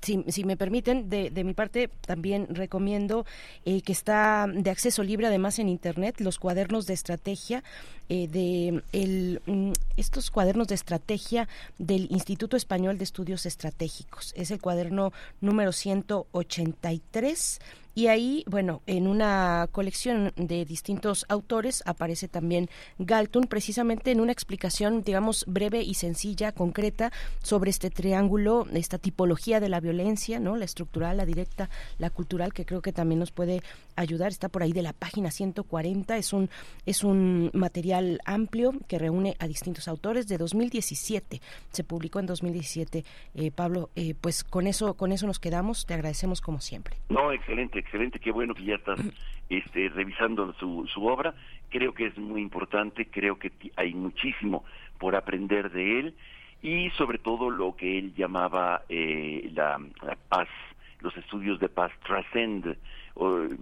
S1: si, me permiten, de, mi parte, también recomiendo que está de acceso libre, además en Internet, los cuadernos de estrategia de el, mm, estos cuadernos de estrategia del Instituto Español de Estudios Estratégicos. Es el cuaderno número 183 y ahí, bueno, en una colección de distintos autores aparece también Galton, precisamente en una explicación, digamos, breve y sencilla, concreta, sobre este triángulo, esta tipología de la violencia, ¿no? La estructural, la directa, la cultural, que creo que también nos puede ayudar. Está por ahí de la página 140. Es un, es un material amplio que reúne a distintos autores de 2017. Se publicó en 2017. Eh, Pablo, eh, pues con eso, con eso nos quedamos. Te agradecemos como siempre.
S8: No, excelente excelente, qué bueno que ya estás este, revisando su, su obra. Creo que es muy importante, creo que hay muchísimo por aprender de él y sobre todo lo que él llamaba eh, la, paz, los estudios de paz trascend,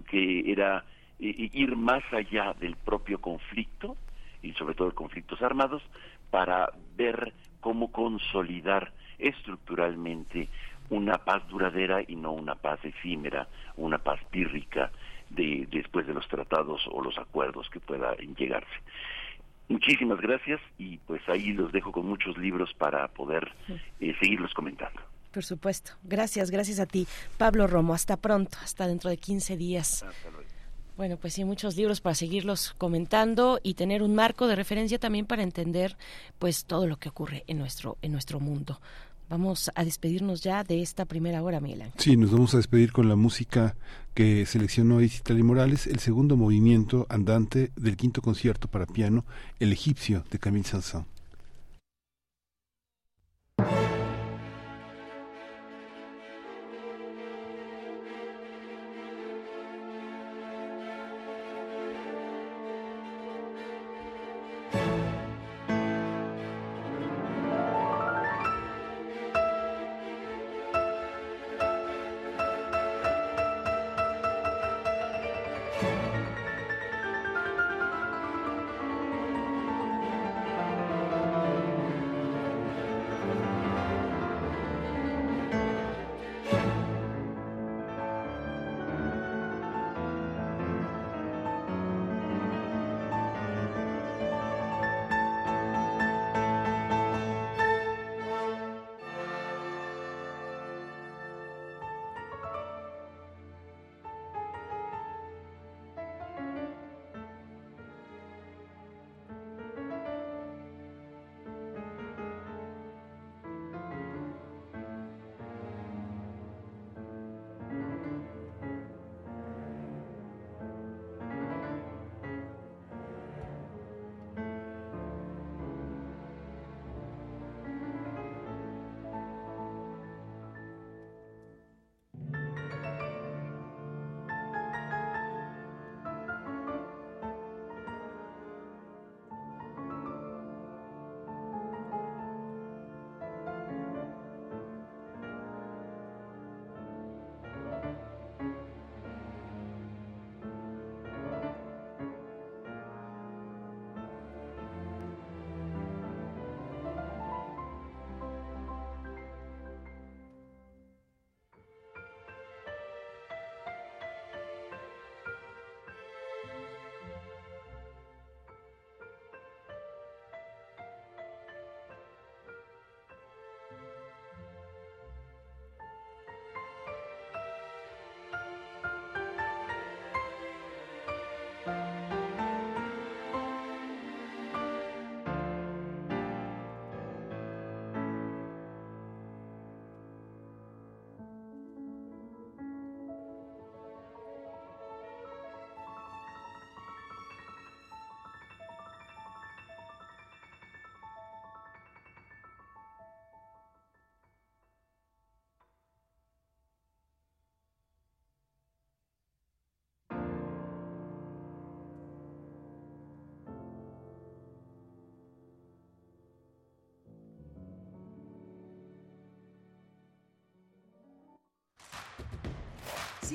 S8: que era ir más allá del propio conflicto y sobre todo conflictos armados para ver cómo consolidar estructuralmente una paz duradera y no una paz efímera, una paz pírrica de, después de los tratados o los acuerdos que pueda llegarse. Muchísimas gracias y pues ahí los dejo con muchos libros para poder eh, seguirlos comentando.
S1: Por supuesto. Gracias, gracias a ti. Pablo Romo, hasta pronto, hasta dentro de 15 días. Bueno, pues sí, muchos libros para seguirlos comentando y tener un marco de referencia también para entender pues todo lo que ocurre en nuestro en nuestro mundo. Vamos a despedirnos ya de esta primera hora, Miguel
S2: Sí, nos vamos a despedir con la música que seleccionó Isitali Morales, el segundo movimiento andante del quinto concierto para piano, El egipcio de Camille Saint-Saëns.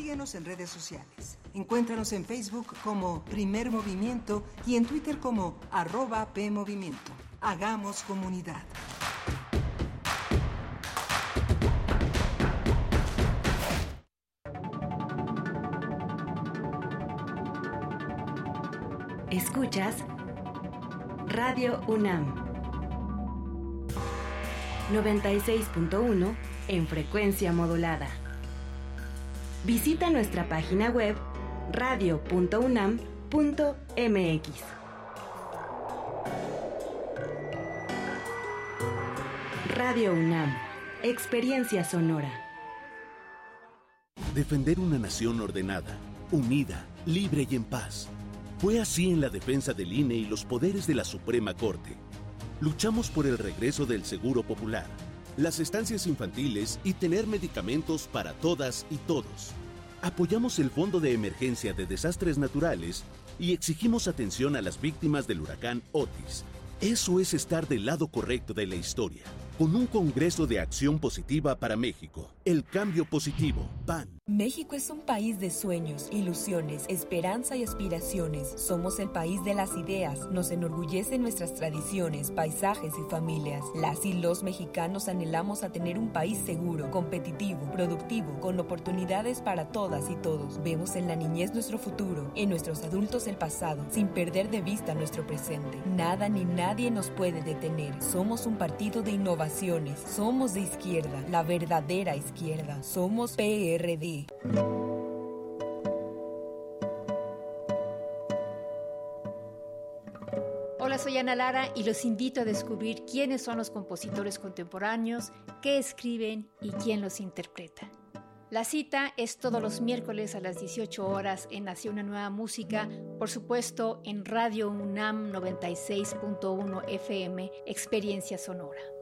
S9: Síguenos en redes sociales. Encuéntranos en Facebook como Primer Movimiento y en Twitter como arroba PMovimiento. Hagamos comunidad.
S10: Escuchas Radio UNAM 96.1 en frecuencia modulada. Visita nuestra página web radio.unam.mx. Radio UNAM, Experiencia Sonora.
S11: Defender una nación ordenada, unida, libre y en paz. Fue así en la defensa del INE y los poderes de la Suprema Corte. Luchamos por el regreso del Seguro Popular las estancias infantiles y tener medicamentos para todas y todos. Apoyamos el Fondo de Emergencia de Desastres Naturales y exigimos atención a las víctimas del huracán Otis. Eso es estar del lado correcto de la historia con un Congreso de Acción Positiva para México. El cambio positivo, PAN.
S12: México es un país de sueños, ilusiones, esperanza y aspiraciones. Somos el país de las ideas. Nos enorgullecen nuestras tradiciones, paisajes y familias. Las y los mexicanos anhelamos a tener un país seguro, competitivo, productivo, con oportunidades para todas y todos. Vemos en la niñez nuestro futuro, en nuestros adultos el pasado, sin perder de vista nuestro presente. Nada ni nadie nos puede detener. Somos un partido de innovación somos de izquierda, la verdadera izquierda. Somos PRD.
S13: Hola, soy Ana Lara y los invito a descubrir quiénes son los compositores contemporáneos, qué escriben y quién los interpreta. La cita es todos los miércoles a las 18 horas en Nació una nueva música, por supuesto en Radio UNAM 96.1 FM, Experiencia Sonora.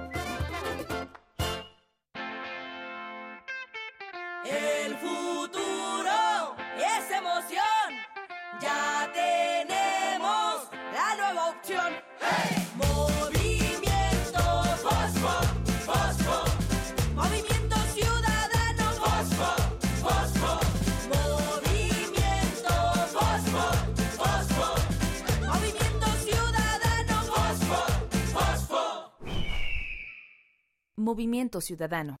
S14: El futuro es emoción. Ya tenemos la nueva opción. Movimiento Fosfo, Fosfo. Movimiento Ciudadano Fosfo, Fosfo. Movimiento Fosfo, Fosfo. Movimiento Ciudadano Fosfo, Fosfo.
S15: Movimiento Ciudadano.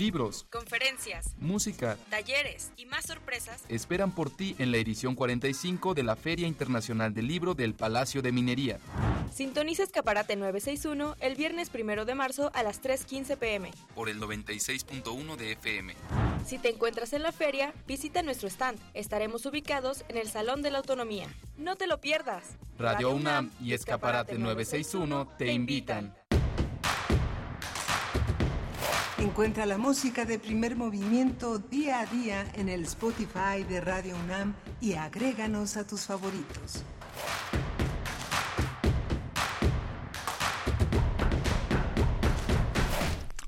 S16: Libros,
S10: Conferencias,
S16: música,
S10: talleres y más sorpresas
S16: esperan por ti en la edición 45 de la Feria Internacional del Libro del Palacio de Minería.
S10: Sintoniza Escaparate 961 el viernes primero de marzo a las 3.15 pm.
S16: Por el 96.1 de FM.
S10: Si te encuentras en la feria, visita nuestro stand. Estaremos ubicados en el Salón de la Autonomía. No te lo pierdas.
S16: Radio UNAM y Escaparate 961 te invitan.
S9: Encuentra la música de primer movimiento día a día en el Spotify de Radio UNAM y agréganos a tus favoritos.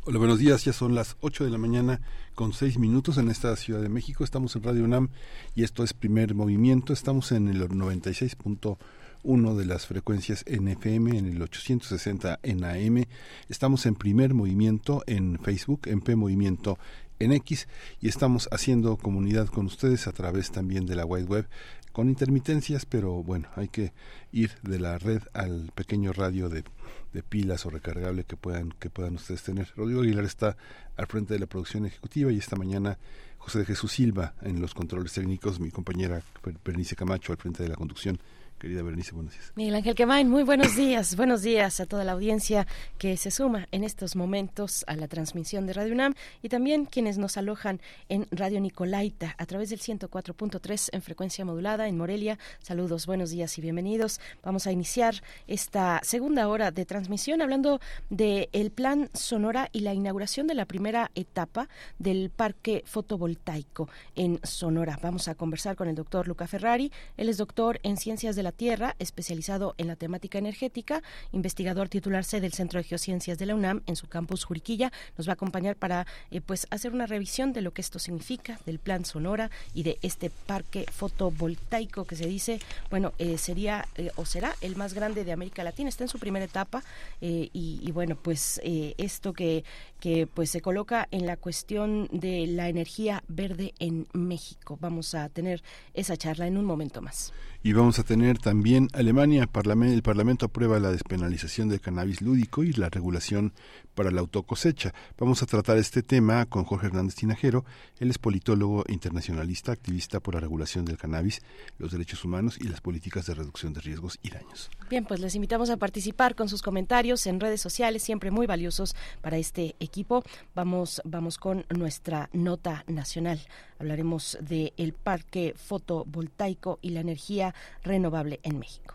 S2: Hola, buenos días. Ya son las 8 de la mañana con 6 minutos en esta Ciudad de México. Estamos en Radio UNAM y esto es Primer Movimiento. Estamos en el 96.1 de las frecuencias NFM, en el 860 en AM. Estamos en Primer Movimiento en Facebook, en P Movimiento en X y estamos haciendo comunidad con ustedes a través también de la wide web con intermitencias, pero bueno, hay que ir de la red al pequeño radio de, de, pilas o recargable que puedan que puedan ustedes tener. Rodrigo Aguilar está al frente de la producción ejecutiva y esta mañana José de Jesús Silva en los controles técnicos, mi compañera Bernice Camacho al frente de la conducción. Querida Berenice, buenos días.
S1: Miguel Ángel Quemain, muy buenos días. buenos días a toda la audiencia que se suma en estos momentos a la transmisión de Radio UNAM y también quienes nos alojan en Radio Nicolaita a través del 104.3 en frecuencia modulada en Morelia. Saludos, buenos días y bienvenidos. Vamos a iniciar esta segunda hora de transmisión hablando del el plan Sonora y la inauguración de la primera etapa del parque fotovoltaico en Sonora. Vamos a conversar con el doctor Luca Ferrari. Él es doctor en Ciencias de la Tierra, especializado en la temática energética, investigador titular del Centro de Geociencias de la UNAM en su campus Juriquilla, nos va a acompañar para eh, pues hacer una revisión de lo que esto significa, del plan Sonora y de este parque fotovoltaico que se dice, bueno, eh, sería eh, o será el más grande de América Latina, está en su primera etapa y, y, bueno, pues esto que, que pues se coloca en la cuestión de la energía verde en México. Vamos a tener esa charla en un momento más.
S6: Y vamos a tener también Alemania, el Parlamento aprueba la despenalización del cannabis lúdico y la regulación para la autocosecha. Vamos a tratar este tema con Jorge Hernández Tinajero. Él es politólogo internacionalista, activista por la regulación del cannabis, los derechos humanos y las políticas de reducción de riesgos y daños.
S1: Bien, pues les invitamos a participar con sus comentarios en redes sociales, siempre muy valiosos para este equipo. Vamos, vamos con nuestra nota nacional. Hablaremos del el parque fotovoltaico y la energía renovable en México.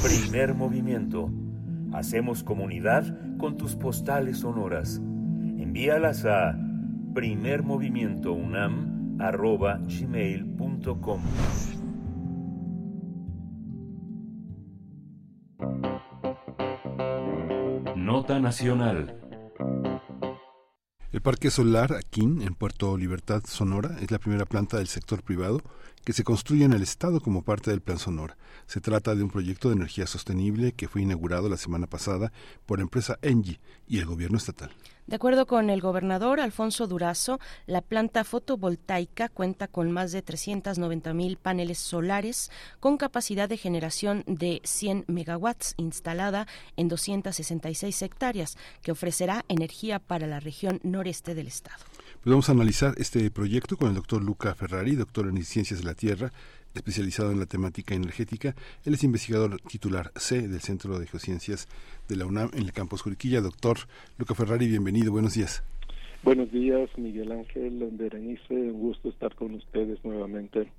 S5: Primer movimiento. Hacemos comunidad con tus postales sonoras. Envíalas a primermovimientounam.gmail.com Nota Nacional.
S6: El Parque Solar Aquín, en Puerto Libertad, Sonora, es la primera planta del sector privado que se construye en el Estado como parte del Plan Sonora. Se trata de un proyecto de energía sostenible que fue inaugurado la semana pasada por la empresa Engie y el gobierno estatal.
S1: De acuerdo con el gobernador Alfonso Durazo, la planta fotovoltaica cuenta con más de 390 mil paneles solares con capacidad de generación de 100 megawatts instalada en 266 hectáreas, que ofrecerá energía para la región noreste del estado.
S6: Pues vamos a analizar este proyecto con el doctor Luca Ferrari, doctor en Ciencias de la Tierra, especializado en la temática energética. Él es investigador titular C del Centro de Geociencias de la UNAM en el campus Juriquilla. Doctor Luca Ferrari, bienvenido, buenos días.
S17: Buenos días, Miguel Ángel, Berenice, un gusto estar con ustedes nuevamente.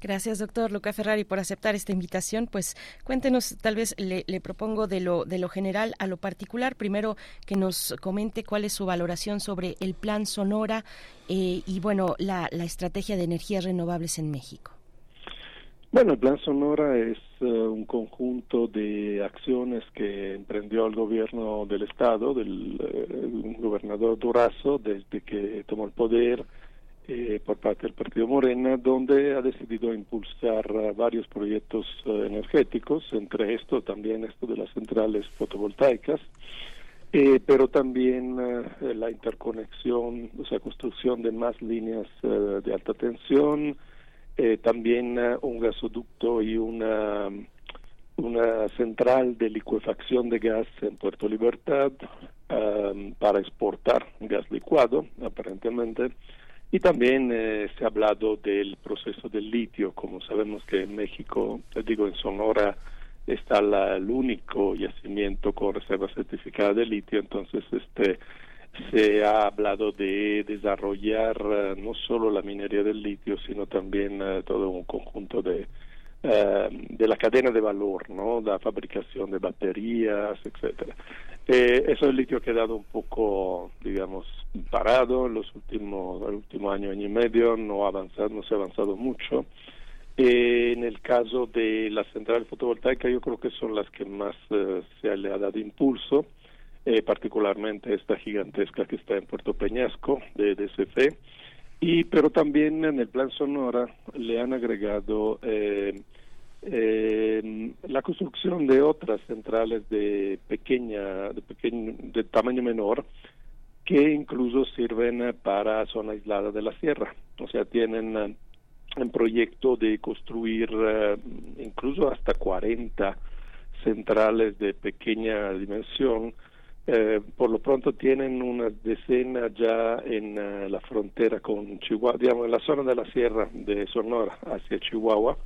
S1: Gracias, doctor Luca Ferrari, por aceptar esta invitación. Pues cuéntenos, tal vez le, propongo de lo, de lo general a lo particular. Primero, que nos comente cuál es su valoración sobre el plan Sonora eh, y, bueno, la, estrategia de energías renovables en México.
S17: Bueno, el Plan Sonora es eh, un conjunto de acciones que emprendió el gobierno del Estado, del eh, gobernador Durazo, desde que tomó el poder eh, por parte del Partido Morena, donde ha decidido impulsar varios proyectos energéticos, entre estos también esto de las centrales fotovoltaicas, pero también la interconexión, o sea, construcción de más líneas de alta tensión, eh, también un gasoducto y una, una central de licuefacción de gas en Puerto Libertad um, para exportar gas licuado, aparentemente. Y también eh, se ha hablado del proceso del litio, como sabemos que en México, digo en Sonora, está la, el único yacimiento con reserva certificada de litio, entonces este se ha hablado de desarrollar eh, no solo la minería del litio, sino también eh, todo un conjunto de, eh, de la cadena de valor, ¿no? La fabricación de baterías, etcétera. eso el litio ha quedado un poco, digamos, parado en los últimos, el último año, año y medio, no ha avanzado, no se ha avanzado mucho. en el caso de la central fotovoltaica, yo creo que son las que más se le ha dado impulso eh, particularmente esta gigantesca que está en Puerto Peñasco de DCF, y pero también en el plan Sonora le han agregado eh, eh, la construcción de otras centrales de pequeña de pequeño de tamaño menor que incluso sirven para zona aislada de la sierra. O sea tienen un proyecto de construir incluso hasta 40 centrales de pequeña dimensión eh, por lo pronto tienen una decena ya en eh, la frontera con Chihuahua, digamos en la zona de la sierra de Sonora hacia Chihuahua,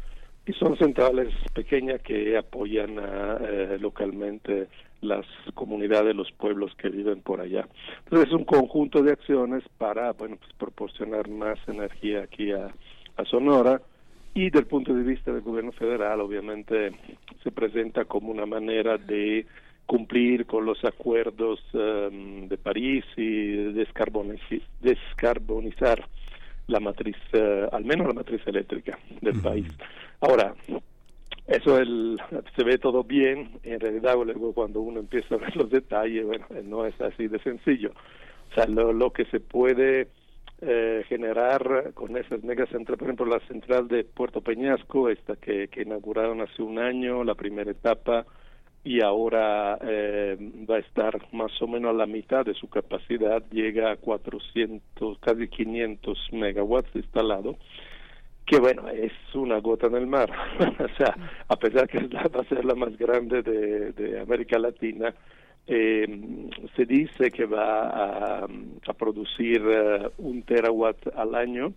S17: y son centrales pequeñas que apoyan eh, localmente las comunidades, los pueblos que viven por allá. Entonces es un conjunto de acciones para, bueno, pues proporcionar más energía aquí a, a Sonora y del punto de vista del gobierno federal, obviamente se presenta como una manera de cumplir con los acuerdos um, de París y descarbonizar la matriz, uh, al menos la matriz eléctrica del país. Ahora, eso el, se ve todo bien, en realidad luego cuando uno empieza a ver los detalles, bueno, eh, no es así de sencillo. O sea, lo, lo que se puede eh, generar con esas megacentrales, por ejemplo, la central de Puerto Peñasco, esta que, que inauguraron hace un año, la primera etapa, y ahora eh, va a estar más o menos a la mitad de su capacidad, llega a 400, casi 500 megawatts instalado, que bueno, es una gota en el mar. o sea, a pesar que va a ser la más grande de, América Latina, eh, se dice que va a, a producir eh, un terawatt al año.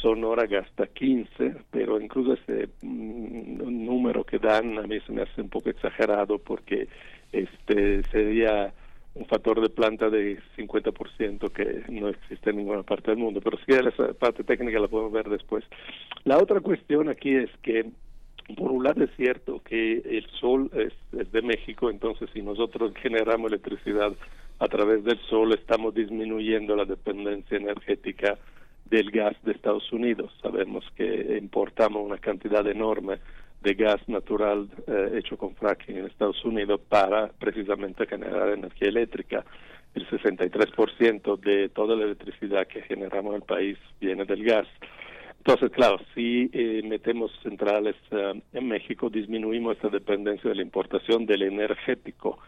S17: Sonora gasta 15, pero incluso ese mm, número que dan a mí se me hace un poco exagerado porque este sería un factor de planta de 50% que no existe en ninguna parte del mundo. Pero si esa parte técnica la podemos ver después. La otra cuestión aquí es que por un lado es cierto que el sol es, es, de México, entonces si nosotros generamos electricidad a través del sol, estamos disminuyendo la dependencia energética del gas de Estados Unidos. Sabemos que importamos una cantidad enorme de gas natural eh, hecho con fracking en Estados Unidos para precisamente generar energía eléctrica. El 63% de toda la electricidad que generamos en el país viene del gas. Entonces, claro, si eh, metemos centrales uh, en México, disminuimos esta dependencia de la importación del energético,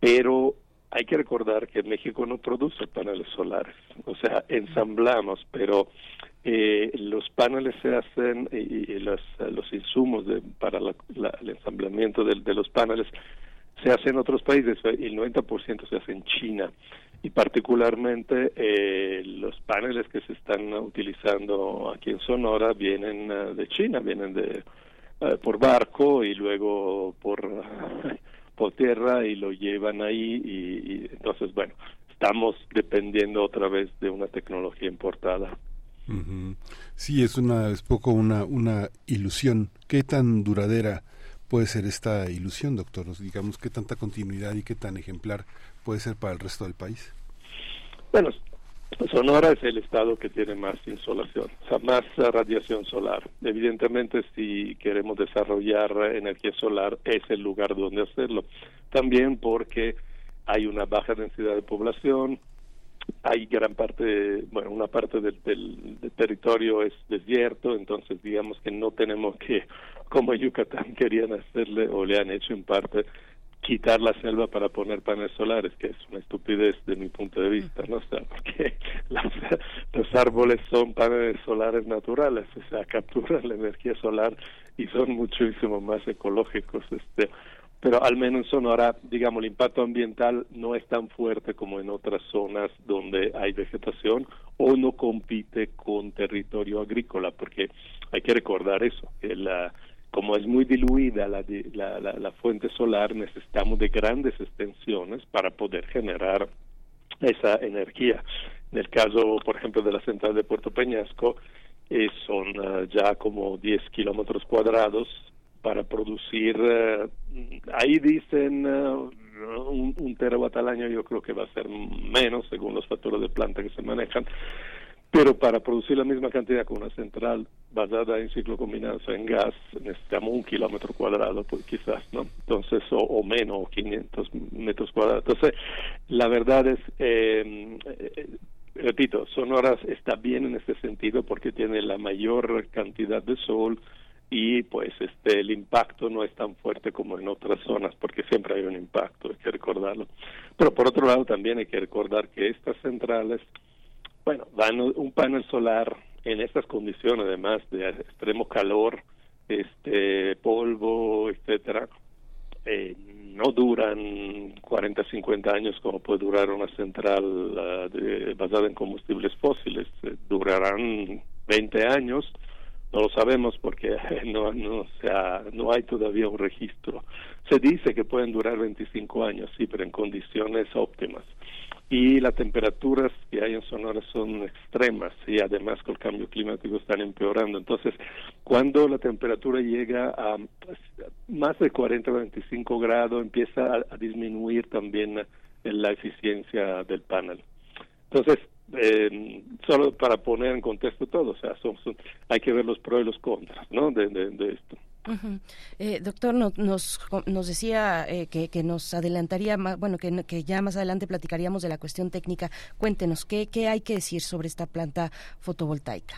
S17: pero hay que recordar que México no produce paneles solares, o sea, ensamblamos, pero eh, los paneles se hacen y, y los, los, insumos de, para la, la, el ensamblamiento de, de, los paneles se hacen en otros países, el 90% se hace en China. Y particularmente eh, los paneles que se están utilizando aquí en Sonora vienen uh, de China, vienen de uh, por barco y luego por por tierra y lo llevan ahí y, y, entonces bueno estamos dependiendo otra vez de una tecnología importada.
S6: Uh -huh. sí es una es poco una una ilusión. Qué tan duradera puede ser esta ilusión doctor digamos qué tanta continuidad y qué tan ejemplar puede ser para el resto del país
S17: bueno Sonora es el estado que tiene más insolación, o sea, más radiación solar. Evidentemente, si queremos desarrollar energía solar, es el lugar donde hacerlo. También porque hay una baja densidad de población, hay gran parte, bueno, una parte del, del, del, territorio es desierto, entonces digamos que no tenemos que, como Yucatán querían hacerle o le han hecho en parte, quitar la selva para poner paneles solares, que es una estupidez de mi punto de vista, ¿no? O sea, porque las, los árboles son paneles solares naturales, o sea, capturan la energía solar y son muchísimo más ecológicos, este, pero al menos en Sonora, digamos, el impacto ambiental no es tan fuerte como en otras zonas donde hay vegetación o no compite con territorio agrícola, porque hay que recordar eso, que la como es muy diluida la, la, la, la, fuente solar, necesitamos de grandes extensiones para poder generar esa energía. En el caso, por ejemplo, de la central de Puerto Peñasco, eh, son uh, ya como 10 kilómetros cuadrados para producir, uh, ahí dicen uh, un, un terawatt al año, yo creo que va a ser menos según los factores de planta que se manejan, pero para producir la misma cantidad con una central basada en ciclo combinado o sea, en gas necesitamos un kilómetro cuadrado pues quizás no entonces o, o menos 500 metros cuadrados. Entonces la verdad es eh, eh, repito Sonora está bien en este sentido porque tiene la mayor cantidad de sol y pues este el impacto no es tan fuerte como en otras zonas porque siempre hay un impacto hay que recordarlo. Pero por otro lado también hay que recordar que estas centrales bueno, un panel solar en estas condiciones, además de extremo calor, este polvo, etcétera, eh, no duran 40, 50 años como puede durar una central uh, de, basada en combustibles fósiles. Eh, durarán 20 años, no lo sabemos porque no, no, sea, no hay todavía un registro. Se dice que pueden durar 25 años, sí, pero en condiciones óptimas y las temperaturas que hay en Sonora son extremas y además con el cambio climático están empeorando. Entonces, cuando la temperatura llega a más de 40 25 grados, empieza a, a disminuir también la eficiencia del panel. Entonces, eh, solo para poner en contexto todo, o sea, son, son- hay que ver los pros y los contras, ¿no? De, de, de esto.
S1: Ujú. Eh, doctor, no- nos, nos decía eh, que, que nos adelantaría, más, bueno, que, que ya más adelante platicaríamos de la cuestión técnica. Cuéntenos, ¿qué, ¿qué hay que decir sobre esta planta fotovoltaica?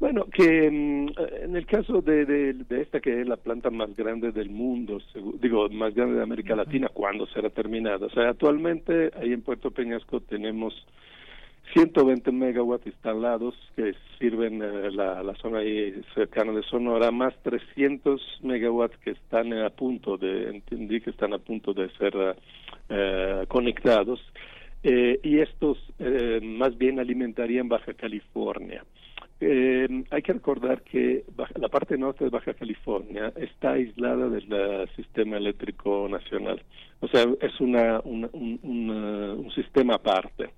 S17: Bueno, que mm, en el caso de, de, de esta que es la planta más grande del mundo, digo, más grande de América Latina, ¿cuándo será terminada? O sea, actualmente ahí en Puerto Peñasco tenemos 120 megawatts instalados que sirven eh, la, la zona ahí cercana de Sonora, más 300 megawatts que están a punto de, entendí que están a punto de ser eh, conectados. Eh, y estos eh, más bien alimentarían Baja California. Hay que recordar que la parte norte de Baja California está aislada del sistema eléctrico nacional. O sea, es una, una- un, un sistema aparte.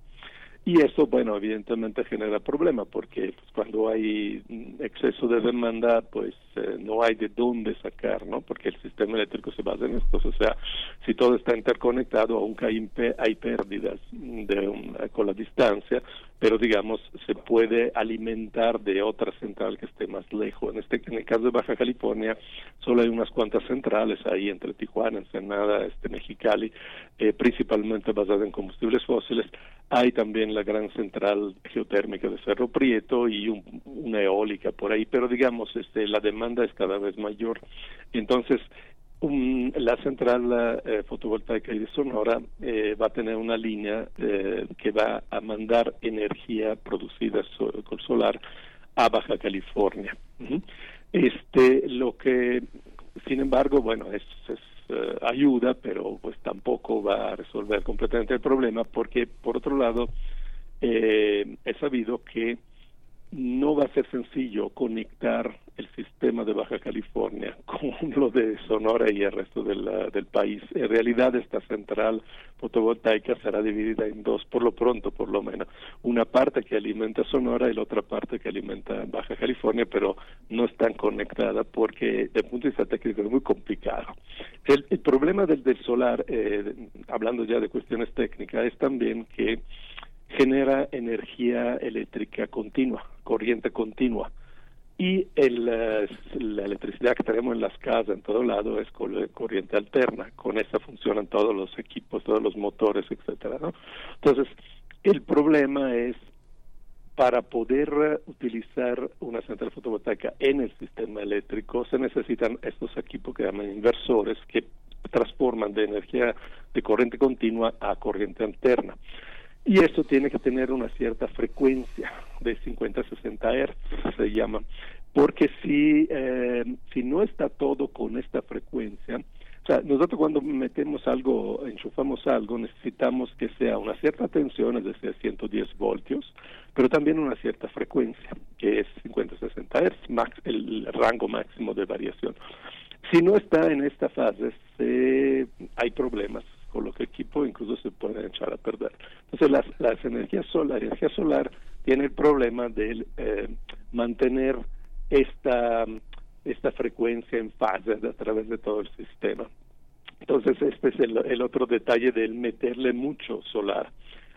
S17: Y eso, bueno, evidentemente genera problema porque pues, cuando hay mm, exceso de demanda, pues eh, no hay de dónde sacar, ¿no? Porque el sistema eléctrico se basa en esto. O sea, si todo está interconectado, aunque hay, hay pérdidas de un- con la distancia, pero digamos, se puede alimentar de otra central que esté más lejos. En, este, en el caso de Baja California, solo hay unas cuantas centrales ahí entre Tijuana, Ensenada, este, Mexicali, eh, principalmente basadas en combustibles fósiles. Hay también la gran central geotérmica de Cerro Prieto y un- una eólica por ahí, pero digamos, este, la demanda es cada vez mayor. Entonces, un- la central eh, fotovoltaica de Sonora eh, va a tener una línea eh, que va a mandar energía producida con solar a Baja California. Este, lo que, sin embargo, bueno, es, es, eh, ayuda, pero pues tampoco va a resolver completamente el problema, porque por otro lado, eh, he sabido que no va a ser sencillo conectar el sistema de Baja California con lo de Sonora y el resto del, país. En realidad esta central fotovoltaica será dividida en dos, por lo pronto por lo menos. Una parte que alimenta Sonora y la otra parte que alimenta Baja California, pero no están conectadas porque el punto de vista técnico es muy complicado. El, el problema del, del solar, eh, hablando ya de cuestiones técnicas, es también que genera energía eléctrica continua, corriente continua. Y el, eh, la electricidad que tenemos en las casas en todo lado es cor- corriente alterna. Con esa funcionan todos los equipos, todos los motores, etcétera, ¿no? Entonces, el problema es para poder eh, utilizar una central fotovoltaica en el sistema eléctrico se necesitan estos equipos que llaman inversores que transforman de energía de corriente continua a corriente alterna. Y esto tiene que tener una cierta frecuencia de 50 a 60 Hz, se llama, porque si, eh, si no está todo con esta frecuencia, o sea, nosotros cuando metemos algo, enchufamos algo, necesitamos que sea una cierta tensión, es decir, 110 voltios, pero también una cierta frecuencia, que es 50-60 Hz, max, el rango máximo de variación. Si no está en esta fase, se, hay problemas con los equipos, incluso se pueden echar a perder. Entonces, las, las energías solar, la energía solar tiene el problema de eh, mantener esta, esta frecuencia en fase a través de todo el sistema. Entonces, este es el, otro detalle del meterle mucho solar.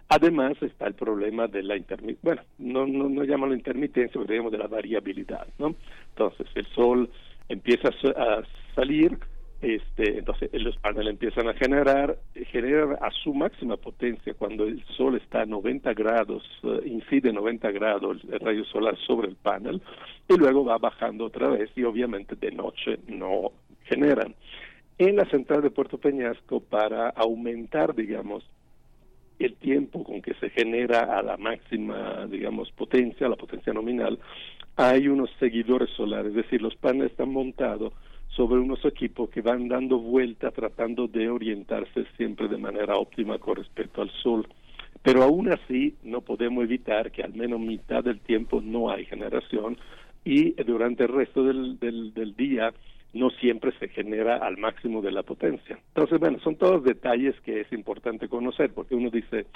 S17: Además está el problema de la intermitencia, bueno, no, no, no llaman la intermitencia, pero digamos de la variabilidad, ¿no? Entonces el sol empieza a salir, este, entonces los paneles empiezan a generar, generan a su máxima potencia cuando el sol está a 90 grados, eh, incide 90 grados el rayo solar sobre el panel y luego va bajando otra vez y obviamente de noche no generan. En la central de Puerto Peñasco, para aumentar, digamos, el tiempo con que se genera a la máxima, digamos, potencia, la potencia nominal, hay unos seguidores solares, es decir, los paneles están montados sobre unos equipos que van dando vuelta tratando de orientarse siempre de manera óptima con respecto al sol. Pero aún así no podemos evitar que al menos mitad del tiempo no hay generación y durante el resto del, del, día no siempre se genera al máximo de la potencia. Entonces, bueno, son todos detalles que es importante conocer, porque uno dice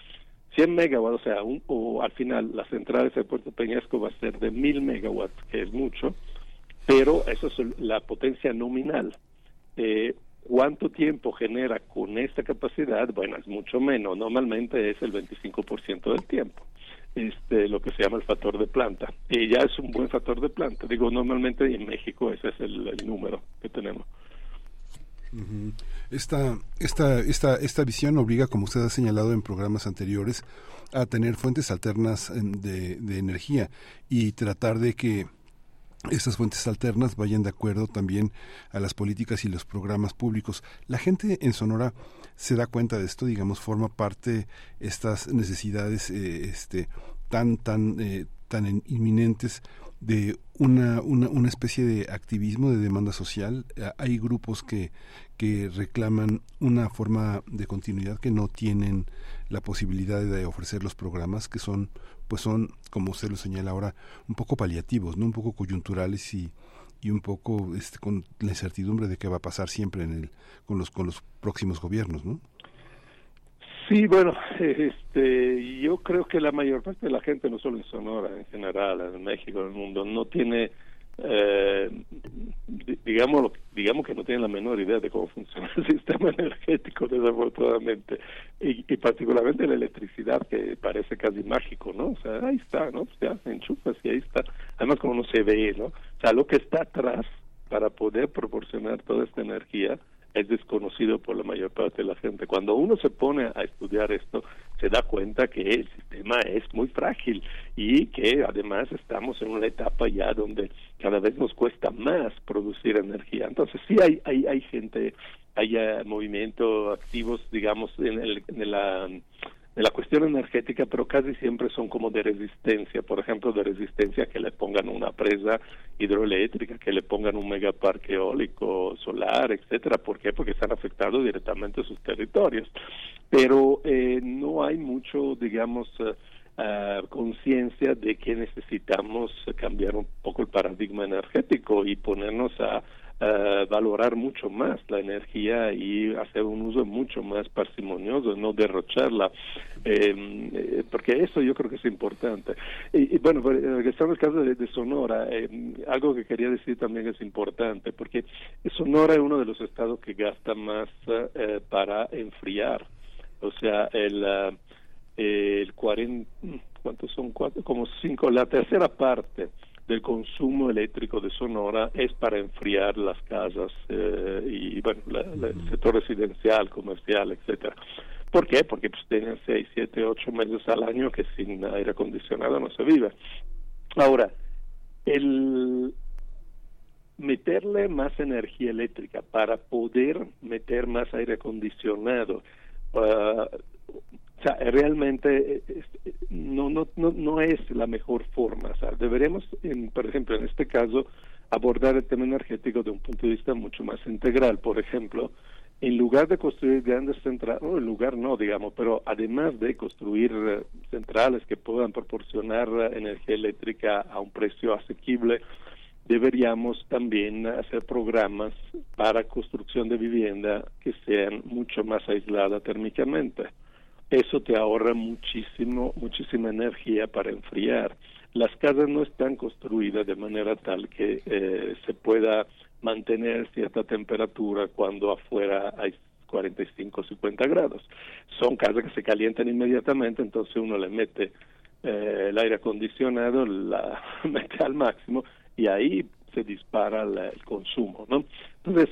S17: 100 megawatts, o sea, un- o al final las centrales de Puerto Peñasco va a ser de 1000 megawatts, que es mucho, pero eso es la potencia nominal. ¿Cuánto tiempo genera con esta capacidad? Bueno, es mucho menos, normalmente es el 25% del tiempo. este, lo que se llama el factor de planta. Y ya es un buen factor de planta. Digo, normalmente en México ese es el, número que tenemos.
S6: Esta, esta, esta, esta visión obliga, como usted ha señalado en programas anteriores, a tener fuentes alternas de energía y tratar de que estas fuentes alternas vayan de acuerdo también a las políticas y los programas públicos. La gente en Sonora se da cuenta de esto, digamos, forma parte estas necesidades eh, este, tan, tan, eh, tan en- inminentes de una, una, una especie de activismo de demanda social. Hay grupos que, que reclaman una forma de continuidad que no tienen la posibilidad de ofrecer los programas que son pues son como usted lo señala ahora un poco paliativos no un poco coyunturales y, y un poco este, con la incertidumbre de qué va a pasar siempre en el con los con los próximos gobiernos no
S17: Sí, bueno, este, yo creo que la mayor parte de la gente, no solo en Sonora, en general, en México, en el mundo, no tiene, eh, di- digamos, digamos que no tiene la menor idea de cómo funciona el sistema energético, desafortunadamente, y, particularmente la electricidad, que parece casi mágico, ¿no? O sea, ahí está, ¿no? Pues ya, enchufas y ahí está. Además, como no se ve, ¿no? O sea, lo que está atrás para poder proporcionar toda esta energía es desconocido por la mayor parte de la gente. Cuando uno se pone a estudiar esto, se da cuenta que el sistema es muy frágil y que además estamos en una etapa ya donde cada vez nos cuesta más producir energía. Entonces sí hay hay, hay gente, hay eh, movimientos activos, digamos, en, el, en la de la cuestión energética, pero casi siempre son como de resistencia, por ejemplo, de resistencia que le pongan una presa hidroeléctrica, que le pongan un megaparque eólico, solar, etcétera. ¿Por qué? Porque están afectando directamente sus territorios. Pero eh, no hay mucho, digamos, ah, conciencia de que necesitamos cambiar un poco el paradigma energético y ponernos a eh, valorar mucho más la energía y hacer un uso mucho más parsimonioso, no derrocharla, eh, eh, porque eso yo creo que es importante. Y, y bueno, eh, regresando al caso de, de Sonora, eh, algo que quería decir también es importante, porque Sonora es uno de los estados que gasta más eh, para enfriar, o sea, el... ah, el 40, ¿cuántos son? Cuatro, como cinco, la tercera parte del consumo eléctrico de Sonora es para enfriar las casas eh, y bueno la- el sector residencial, comercial, etcétera. ¿Por qué? Porque pues tienen seis, siete, ocho meses al año que sin aire acondicionado no se vive. Ahora, el meterle más energía eléctrica para poder meter más aire acondicionado ah, o sea, realmente eh, es- no, no, no, no es la mejor forma. O sea, deberemos, en, por ejemplo, en este caso, abordar el tema energético de un punto de vista mucho más integral. Por ejemplo, en lugar de construir grandes centrales, no, en lugar no, digamos, pero además de construir eh, centrales que puedan proporcionar eh, energía eléctrica a un precio asequible, deberíamos también hacer programas para construcción de vivienda que sean mucho más aisladas térmicamente. Eso te ahorra muchísimo, muchísima energía para enfriar. Las casas no están construidas de manera tal que eh, se pueda mantener cierta temperatura cuando afuera hay 45 50 grados. Son casas que se calientan inmediatamente, entonces uno le mete eh, el aire acondicionado, la mete al máximo y ahí se dispara la- el consumo, ¿no? Entonces,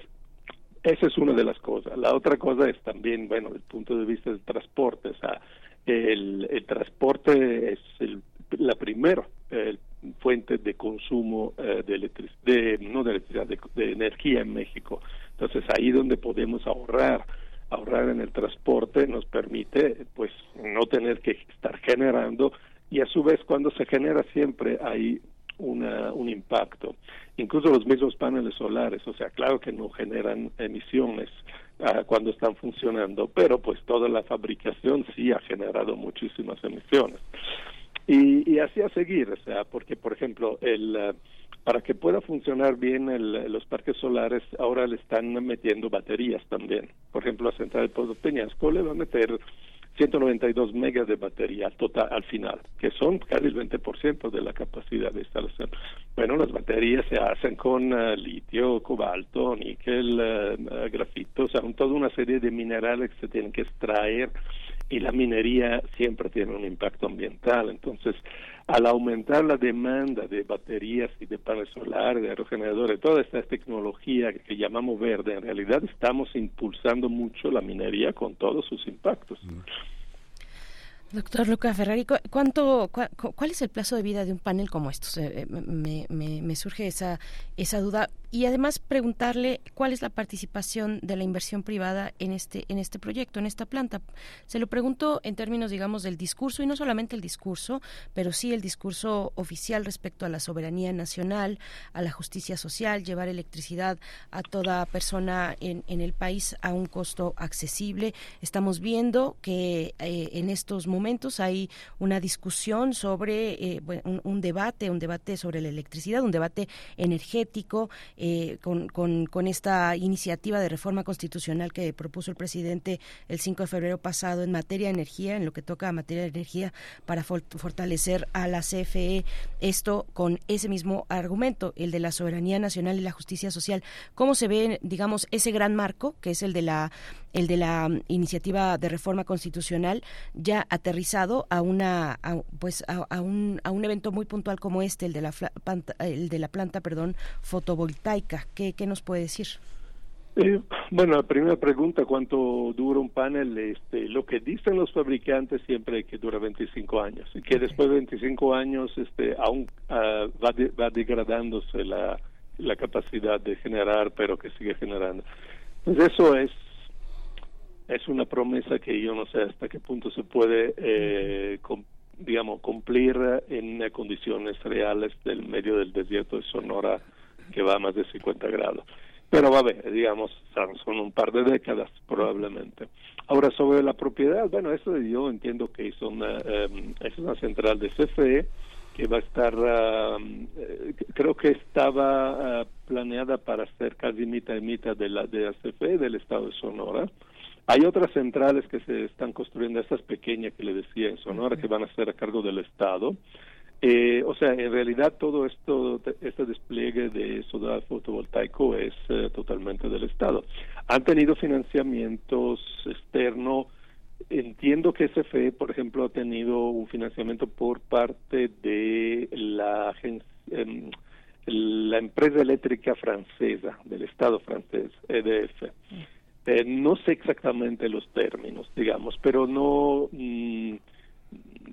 S17: esa es una de las cosas. La otra cosa es también, bueno, desde el punto de vista del transporte. O sea, el, el transporte es el, la primera eh, fuente de consumo eh, de electricidad, de, no de electricidad, de, de energía en México. Entonces, ahí donde podemos ahorrar ahorrar en el transporte nos permite pues no tener que estar generando y a su vez cuando se genera siempre hay una, un impacto. Incluso los mismos paneles solares, o sea, claro que no generan emisiones ah, cuando están funcionando, pero pues toda la fabricación sí ha generado muchísimas emisiones. Y, y así a seguir, o sea, porque por ejemplo, el, ah, para que pueda funcionar bien el- los parques solares, ahora le están metiendo baterías también. Por ejemplo, la central de Peñasco le va a meter 192 megas de batería al total al final, que son casi el 20% de la capacidad de instalación. Bueno, las baterías se hacen con eh, litio, cobalto, níquel, eh, eh, grafito, o sea, un- toda una serie de minerales que se tienen que extraer y la minería siempre tiene un impacto ambiental. Entonces, al aumentar la demanda de baterías y de paneles solares, de aerogeneradores, toda esta tecnología que llamamos verde, en realidad estamos impulsando mucho la minería con todos sus impactos.
S1: Doctor Luca Ferrari, ¿cu- ¿cuánto, cua- cu- ¿cuál es el plazo de vida de un panel como estos? Eh, eh, me, me- me surge esa, esa duda. Y además preguntarle cuál es la participación de la inversión privada en este, en este proyecto, en esta planta. Se lo pregunto en términos, digamos, del discurso, y no solamente el discurso, pero sí el discurso oficial respecto a la soberanía nacional, a la justicia social, llevar electricidad a toda persona en, en el país a un costo accesible. Estamos viendo que eh, en estos momentos hay una discusión sobre eh, un, un debate, un debate sobre la electricidad, un debate energético eh, con, con, con esta iniciativa de reforma constitucional que propuso el presidente el 5 de febrero pasado en materia de energía, en lo que toca a materia de energía para for- fortalecer a la CFE, esto con ese mismo argumento, el de la soberanía nacional y la justicia social. ¿Cómo se ve, digamos, ese gran marco, que es el de la el de la mm, iniciativa de reforma constitucional ya aterrizado a una a, pues a, a un, a un evento muy puntual como este el de la planta, el de la planta perdón fotovoltaica qué, qué nos puede decir
S17: Eh, bueno, la primera pregunta, ¿cuánto dura un panel? Este, lo que dicen los fabricantes siempre es que dura 25 años y que después de 25 años este, aún ah, va, de- va degradándose la, la capacidad de generar, pero que sigue generando. Entonces eso es es una promesa que yo no sé hasta qué punto se puede, eh, digamos, cumplir en condiciones reales del medio del desierto de Sonora que va a más de 50 grados. Pero va a ver, digamos, son, un par de décadas probablemente. Ahora, sobre la propiedad, bueno, eso yo entiendo que es una, em, es una central de CFE que va a estar, eh, creo que estaba ah, planeada para ser casi mitad y mitad de la, de la CFE del estado de Sonora. Hay otras centrales que se están construyendo, estas pequeñas que le decía en Sonora, que van a ser a cargo del Estado. Eh, o sea, en realidad todo esto, este despliegue de solar fotovoltaico es eh, totalmente del Estado. Han tenido financiamientos externos. Entiendo que SFE, por ejemplo, ha tenido un financiamiento por parte de la em, la empresa eléctrica francesa, del Estado francés, EDF. Eh, no sé exactamente los términos, digamos, pero no, mm,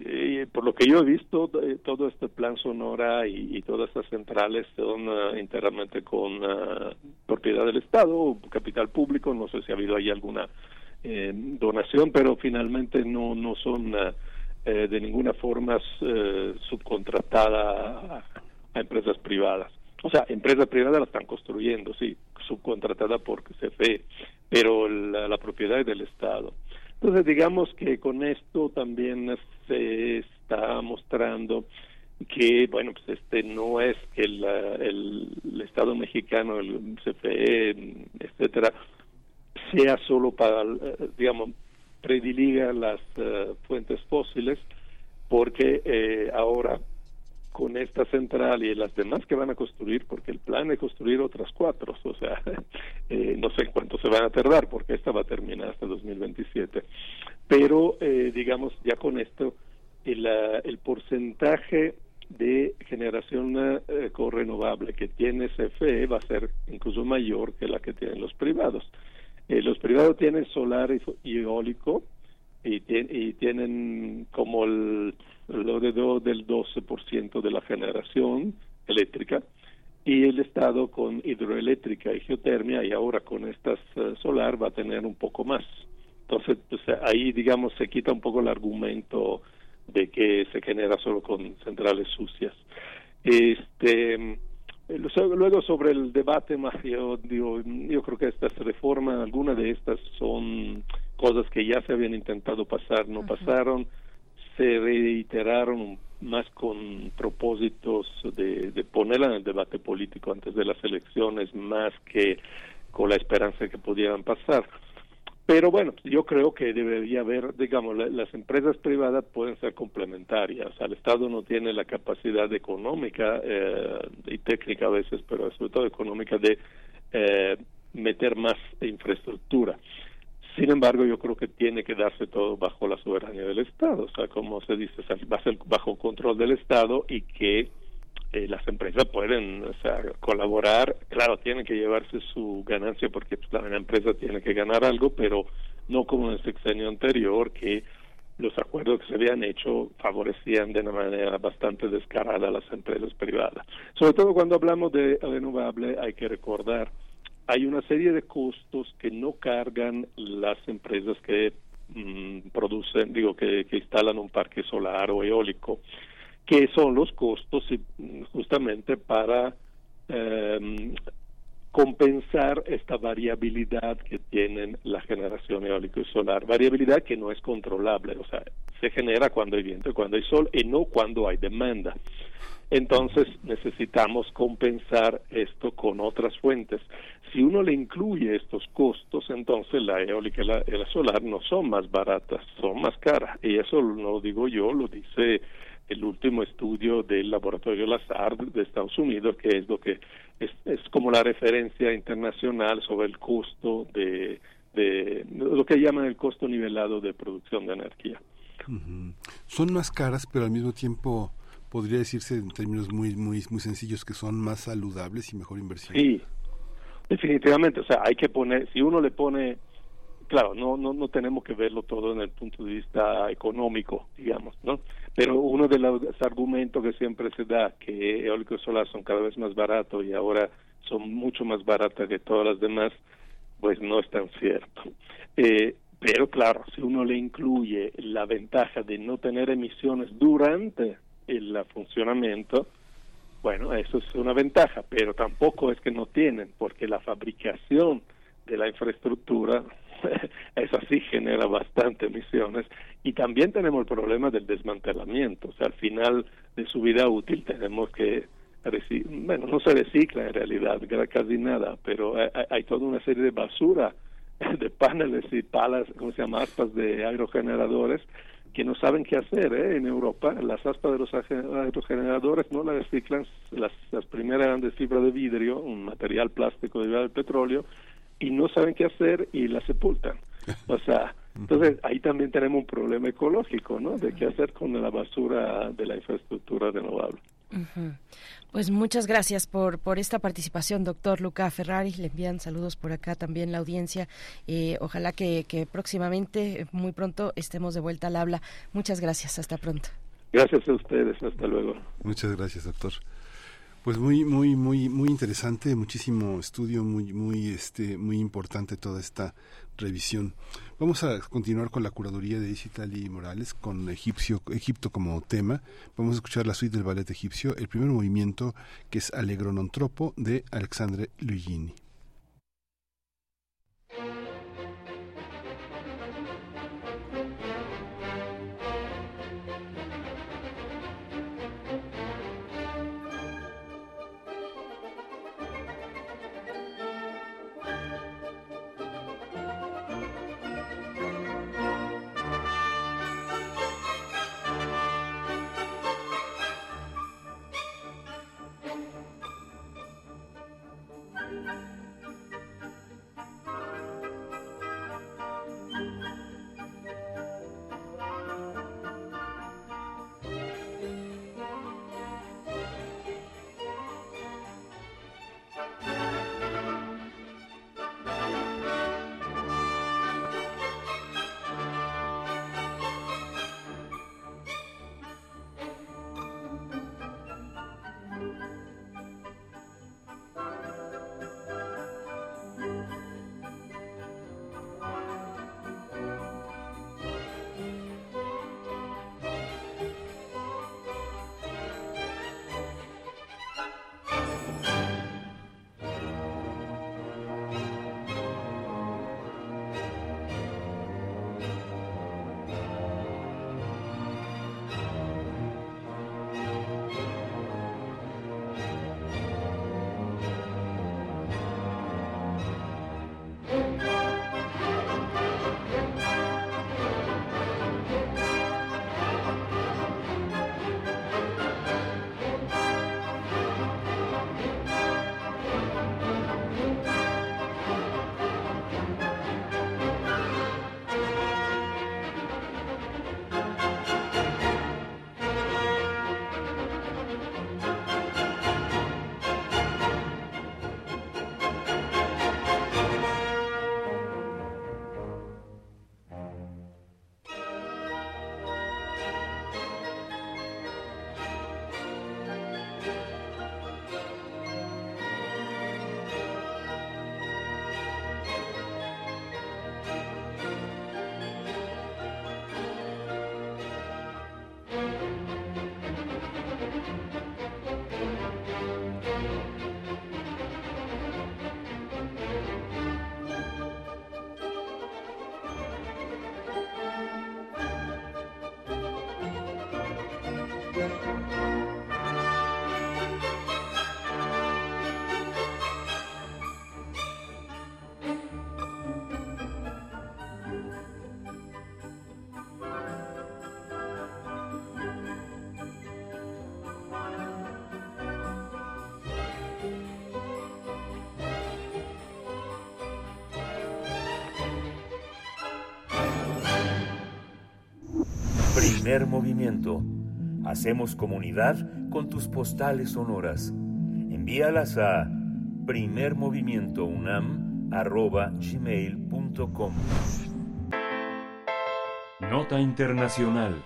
S17: eh, por lo que yo he visto, eh, todo este plan Sonora y, todas estas centrales son ah, enteramente con propiedad del Estado capital público. No sé si ha habido ahí alguna donación, pero finalmente no, no son eh, de ninguna forma subcontratadas a, a empresas privadas. O sea, empresas privadas la están construyendo, sí, subcontratada por CFE, pero la, propiedad es del Estado. Entonces, digamos que con esto también se está mostrando que, bueno, pues este no es que el, el, Estado mexicano, el CFE, etcétera, sea solo para, digamos, prediliga las eh, fuentes fósiles, porque eh, ahora con esta central y las demás que van a construir, porque el plan es construir otras cuatro, o sea, eh, no sé cuánto se van a tardar, porque esta va a terminar hasta 2027. Pero, eh, digamos, ya con esto, el, el porcentaje de generación eh, renovable que tiene CFE va a ser incluso mayor que la que tienen los privados. Eh, los privados tienen solar y, eólico, y, y, tienen como el alrededor del 12% de la generación eléctrica y el Estado con hidroeléctrica y geotermia y ahora con estas uh, solar va a tener un poco más. Entonces, pues, ahí, digamos, se quita un poco el argumento de que se genera solo con centrales sucias. Este, luego sobre el debate, yo, digo, yo creo que estas reformas, algunas de estas son cosas que ya se habían intentado pasar, no uh -huh. pasaron, se reiteraron más con propósitos de, de ponerla en el debate político antes de las elecciones, más que con la esperanza de que pudieran pasar. Pero bueno, yo creo que debería haber, digamos, la, las empresas privadas pueden ser complementarias. El Estado no tiene la capacidad económica eh, y técnica a veces, pero sobre todo económica de eh, meter más infraestructura. Sin embargo, yo creo que tiene que darse todo bajo la soberanía del Estado, o sea, como se dice, va a ser bajo control del Estado y que eh, las empresas pueden o sea, colaborar, claro, tienen que llevarse su ganancia porque pues, la empresa tiene que ganar algo, pero no como en el sexenio anterior que los acuerdos que se habían hecho favorecían de una manera bastante descarada a las empresas privadas. Sobre todo cuando hablamos de renovable hay que recordar hay una serie de costos que no cargan las empresas que mm, producen, digo, que, que instalan un parque solar o eólico, que son los costos y, justamente para eh, compensar esta variabilidad que tienen la generación eólica y solar, variabilidad que no es controlable, o sea, se genera cuando hay viento y cuando hay sol y no cuando hay demanda. Entonces necesitamos compensar esto con otras fuentes. Si uno le incluye estos costos, entonces la eólica y la, la solar no son más baratas, son más caras. Y eso no lo digo yo, lo dice el último estudio del laboratorio Lazard de Estados Unidos, que es lo que es, es como la referencia internacional sobre el costo de, de lo que llaman el costo nivelado de producción de energía.
S6: Son más caras, pero al mismo tiempo podría decirse en términos muy muy muy sencillos que son más saludables y mejor inversión.
S17: Sí, definitivamente. O sea, hay que poner, si uno le pone, claro, no, no, no tenemos que verlo todo en el punto de vista económico, digamos, ¿no? Pero uno de los argumentos que siempre se da, que eólico y solar son cada vez más baratos y ahora son mucho más baratas que todas las demás, pues no es tan cierto. Eh, pero claro, si uno le incluye la ventaja de no tener emisiones durante el funcionamiento, bueno, eso es una ventaja, pero tampoco es que no tienen, porque la fabricación de la infraestructura, eso sí genera bastante emisiones, y también tenemos el problema del desmantelamiento, o sea, al final de su vida útil tenemos que bueno, no se recicla en realidad, casi nada, pero hay, hay toda una serie de basura de paneles y palas, ¿cómo se llama? Aspas de aerogeneradores que no saben qué hacer ¿eh? en Europa. Las aspas de los aerogeneradores no las reciclan, las, las primeras eran de fibra de vidrio, un material plástico derivado del petróleo, y no saben qué hacer y las sepultan. O sea, entonces ahí también tenemos un problema ecológico, ¿no? De qué hacer con la basura de la infraestructura renovable.
S1: Pues muchas gracias por, por esta participación, doctor Luca Ferrari. Le envían saludos por acá también la audiencia. Eh, ojalá que, que próximamente, eh, muy pronto, estemos de vuelta al habla. Muchas gracias. Hasta pronto.
S17: Gracias a ustedes. Hasta luego.
S6: Muchas gracias, doctor. Pues muy, muy, muy, muy interesante, muchísimo estudio, muy, muy, este, muy importante toda esta revisión. Vamos a continuar con la curaduría de Isitali Morales, con Egipcio, Egipto como tema. Vamos a escuchar la suite del ballet egipcio, el primer movimiento que es Allegro non troppo de Alexandre Luigini.
S5: Primer movimiento. Hacemos comunidad con tus postales sonoras. Envíalas a primermovimientounam.gmail.com
S18: Nota Internacional.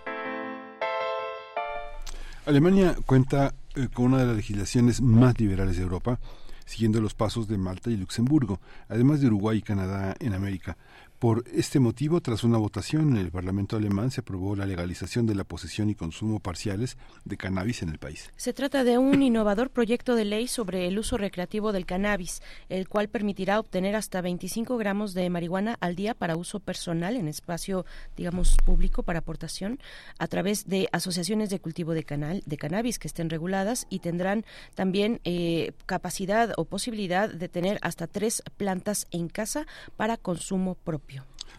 S2: Alemania cuenta eh, con una de las legislaciones más liberales de Europa, siguiendo los pasos de Malta y Luxemburgo, además de Uruguay y Canadá en América. Por este motivo, tras una votación en el Parlamento alemán, se aprobó la legalización de la posesión y consumo parciales de cannabis en el país.
S1: Se trata de un innovador proyecto de ley sobre el uso recreativo del cannabis, el cual permitirá obtener hasta 25 gramos de marihuana al día para uso personal en espacio, digamos, público para aportación, a través de asociaciones de cultivo de, canal, de cannabis que estén reguladas y tendrán también eh, capacidad o posibilidad de tener hasta tres plantas en casa para consumo propio.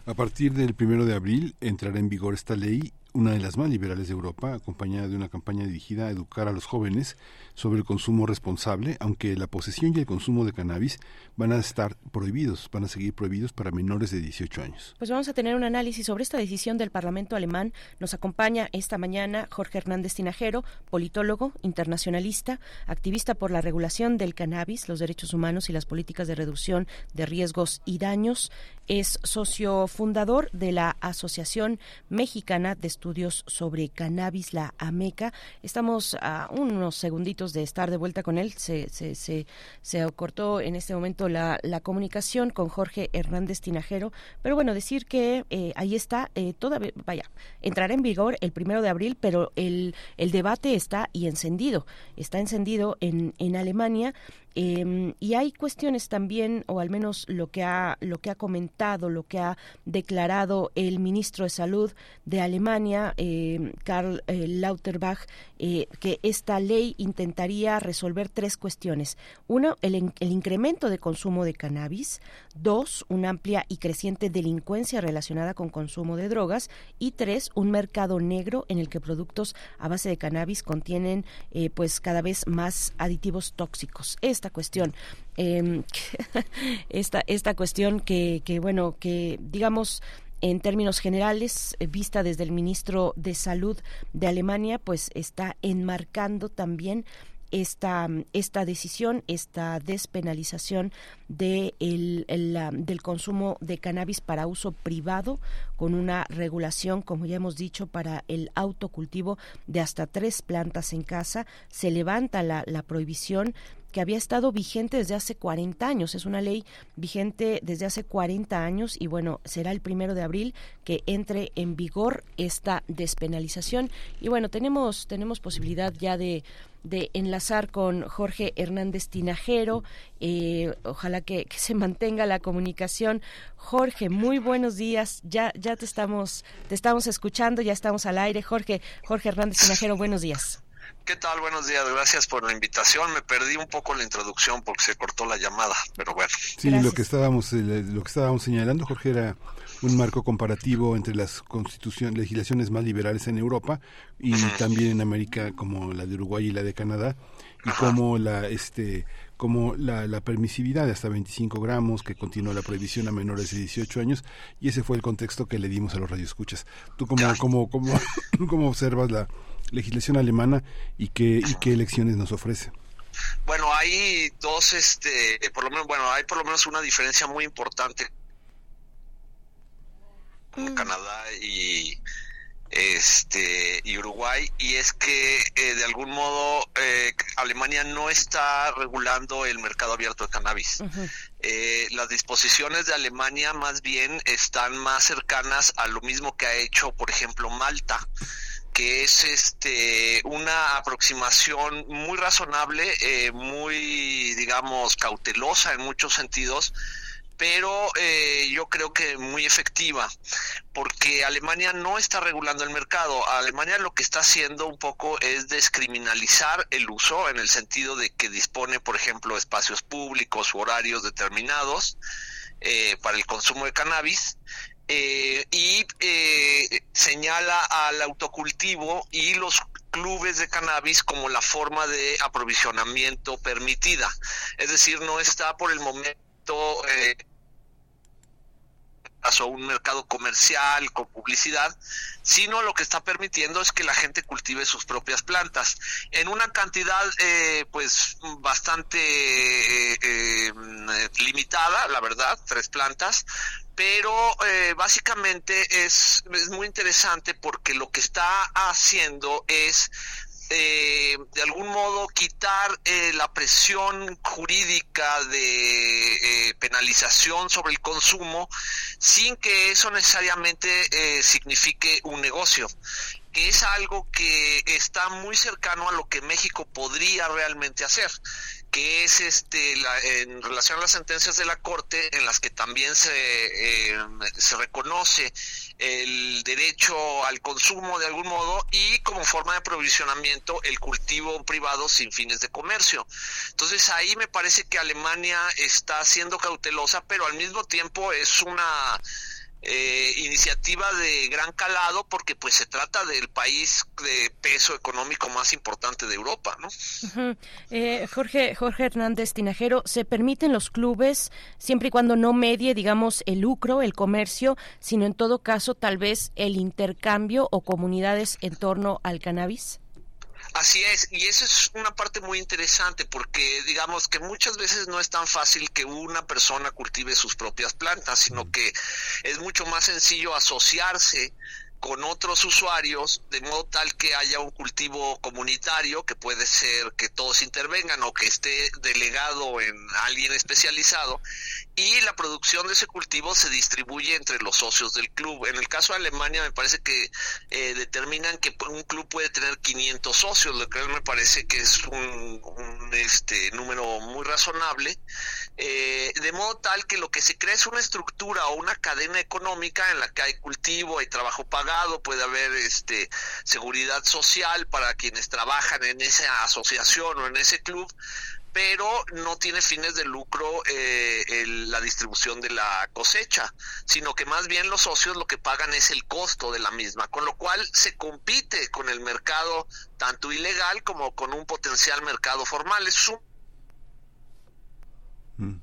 S2: A partir del primero de abril entrará en vigor esta ley, una de las más liberales de Europa, acompañada de una campaña dirigida a educar a los jóvenes sobre el consumo responsable, aunque la posesión y el consumo de cannabis van a estar prohibidos, van a seguir prohibidos para menores de 18 años.
S1: Pues vamos a tener un análisis sobre esta decisión del Parlamento alemán. Nos acompaña esta mañana Jorge Hernández Tinajero, politólogo, internacionalista, activista por la regulación del cannabis, los derechos humanos y las políticas de reducción de riesgos y daños. Es socio fundador de la Asociación Mexicana de sobre Cannabis, la AMECA. Estamos a unos segunditos de estar de vuelta con él. Se, se, se, se cortó en este momento la, la, comunicación con Jorge Hernández Tinajero. Pero bueno, decir que eh, ahí está, eh, todavía, vaya, entrará en vigor el primero de abril, pero el, el debate está y encendido. Está encendido en, en Alemania. Eh, y hay cuestiones también, o al menos lo que ha lo que ha comentado, lo que ha declarado el ministro de Salud de Alemania, eh, Karl eh, Lauterbach, que esta ley intentaría resolver tres cuestiones: uno, el, el incremento de consumo de cannabis; dos, una amplia y creciente delincuencia relacionada con consumo de drogas; y tres, un mercado negro en el que productos a base de cannabis contienen, pues, cada vez más aditivos tóxicos esta cuestión. Eh, esta, esta cuestión que, que, bueno, que digamos en términos generales, vista desde el ministro de Salud de Alemania, pues está enmarcando también esta, esta decisión, esta despenalización de el, el, del consumo de cannabis para uso privado, con una regulación, como ya hemos dicho, para el autocultivo de hasta tres plantas en casa. Se levanta la, la prohibición que había estado vigente desde hace 40 años. Es una ley vigente desde hace 40 años y bueno, será el primero de abril que entre en vigor esta despenalización. Y bueno, tenemos, tenemos posibilidad ya de de enlazar con Jorge Hernández Tinajero. Eh, ojalá que, que, se mantenga la comunicación. Jorge, muy buenos días. Ya, ya te estamos, te estamos escuchando, ya estamos al aire. Jorge, Jorge Hernández Tinajero, buenos días.
S19: ¿Qué tal? Buenos días, gracias por la invitación. Me perdí un poco la introducción porque se cortó la llamada, pero bueno.
S2: Sí, gracias. lo que estábamos lo que estábamos señalando, Jorge, era un marco comparativo entre las constituciones, legislaciones más liberales en Europa y uh -huh. también en América como la de Uruguay y la de Canadá y Ajá. como la este como la, la, permisividad de hasta 25 gramos, que continúa la prohibición a menores de 18 años, y ese fue el contexto que le dimos a los radioescuchas. ¿Tú cómo, cómo, cómo, cómo observas la legislación alemana y qué, y qué elecciones nos ofrece?
S19: Bueno, hay dos, este, por lo menos, bueno, hay por lo menos una diferencia muy importante mm. Canadá y este y Uruguay y es que eh, de algún modo eh, Alemania no está regulando el mercado abierto de cannabis. Uh -huh. eh, las disposiciones de Alemania más bien están más cercanas a lo mismo que ha hecho, por ejemplo, Malta que es este una aproximación muy razonable, eh, muy digamos cautelosa en muchos sentidos, pero eh, yo creo que muy efectiva, porque Alemania no está regulando el mercado. Alemania lo que está haciendo un poco es descriminalizar el uso en el sentido de que dispone, por ejemplo, espacios públicos horarios determinados eh, para el consumo de cannabis. Eh, y eh, señala al autocultivo y los clubes de cannabis como la forma de aprovisionamiento permitida. Es decir, no está por el momento eh, o un mercado comercial con publicidad, sino lo que está permitiendo es que la gente cultive sus propias plantas. En una cantidad eh, pues bastante eh, eh, limitada, la verdad, tres plantas, pero eh, básicamente es, es muy interesante porque lo que está haciendo es eh, de algún modo quitar eh, la presión jurídica de eh, penalización sobre el consumo sin que eso necesariamente eh, signifique un negocio que es algo que está muy cercano a lo que México podría realmente hacer que es este la, en relación a las sentencias de la corte en las que también se eh, se reconoce el derecho al consumo de algún modo y como forma de aprovisionamiento el cultivo privado sin fines de comercio. Entonces ahí me parece que Alemania está siendo cautelosa, pero al mismo tiempo es una eh, iniciativa de gran calado porque pues se trata del país de peso económico más importante de Europa, ¿no?
S1: Eh, Jorge, Jorge Hernández Tinajero, ¿se permiten los clubes siempre y cuando no medie, digamos, el lucro, el comercio, sino en todo caso tal vez el intercambio o comunidades en torno al cannabis?
S19: Así es, y eso es una parte muy interesante porque digamos que muchas veces no es tan fácil que una persona cultive sus propias plantas, sino que es mucho más sencillo asociarse con otros usuarios de modo tal que haya un cultivo comunitario que puede ser que todos intervengan o que esté delegado en alguien especializado y la producción de ese cultivo se distribuye entre los socios del club. En el caso de Alemania me parece que eh, determinan que un club puede tener 500 socios, lo que me parece que es un, un, este número muy razonable, eh, de modo tal que lo que se crea es una estructura o una cadena económica en la que hay cultivo, hay trabajo pagado, puede haber este seguridad social para quienes trabajan en esa asociación o en ese club, pero no tiene fines de lucro eh, el- la distribución de la cosecha, sino que más bien los socios lo que pagan es el costo de la misma, con lo cual se compite con el mercado tanto ilegal como con un potencial mercado formal. Es un
S6: Mm.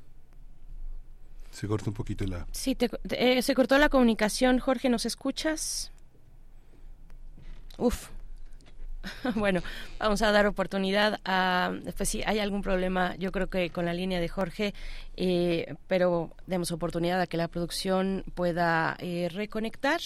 S6: Se corta un poquito la...
S1: Sí, te- eh, se cortó la comunicación. Jorge, ¿nos escuchas? Uf. Bueno, vamos a dar oportunidad a, pues si hay algún problema, yo creo que con la línea de Jorge, eh, pero demos oportunidad a que la producción pueda eh, reconectar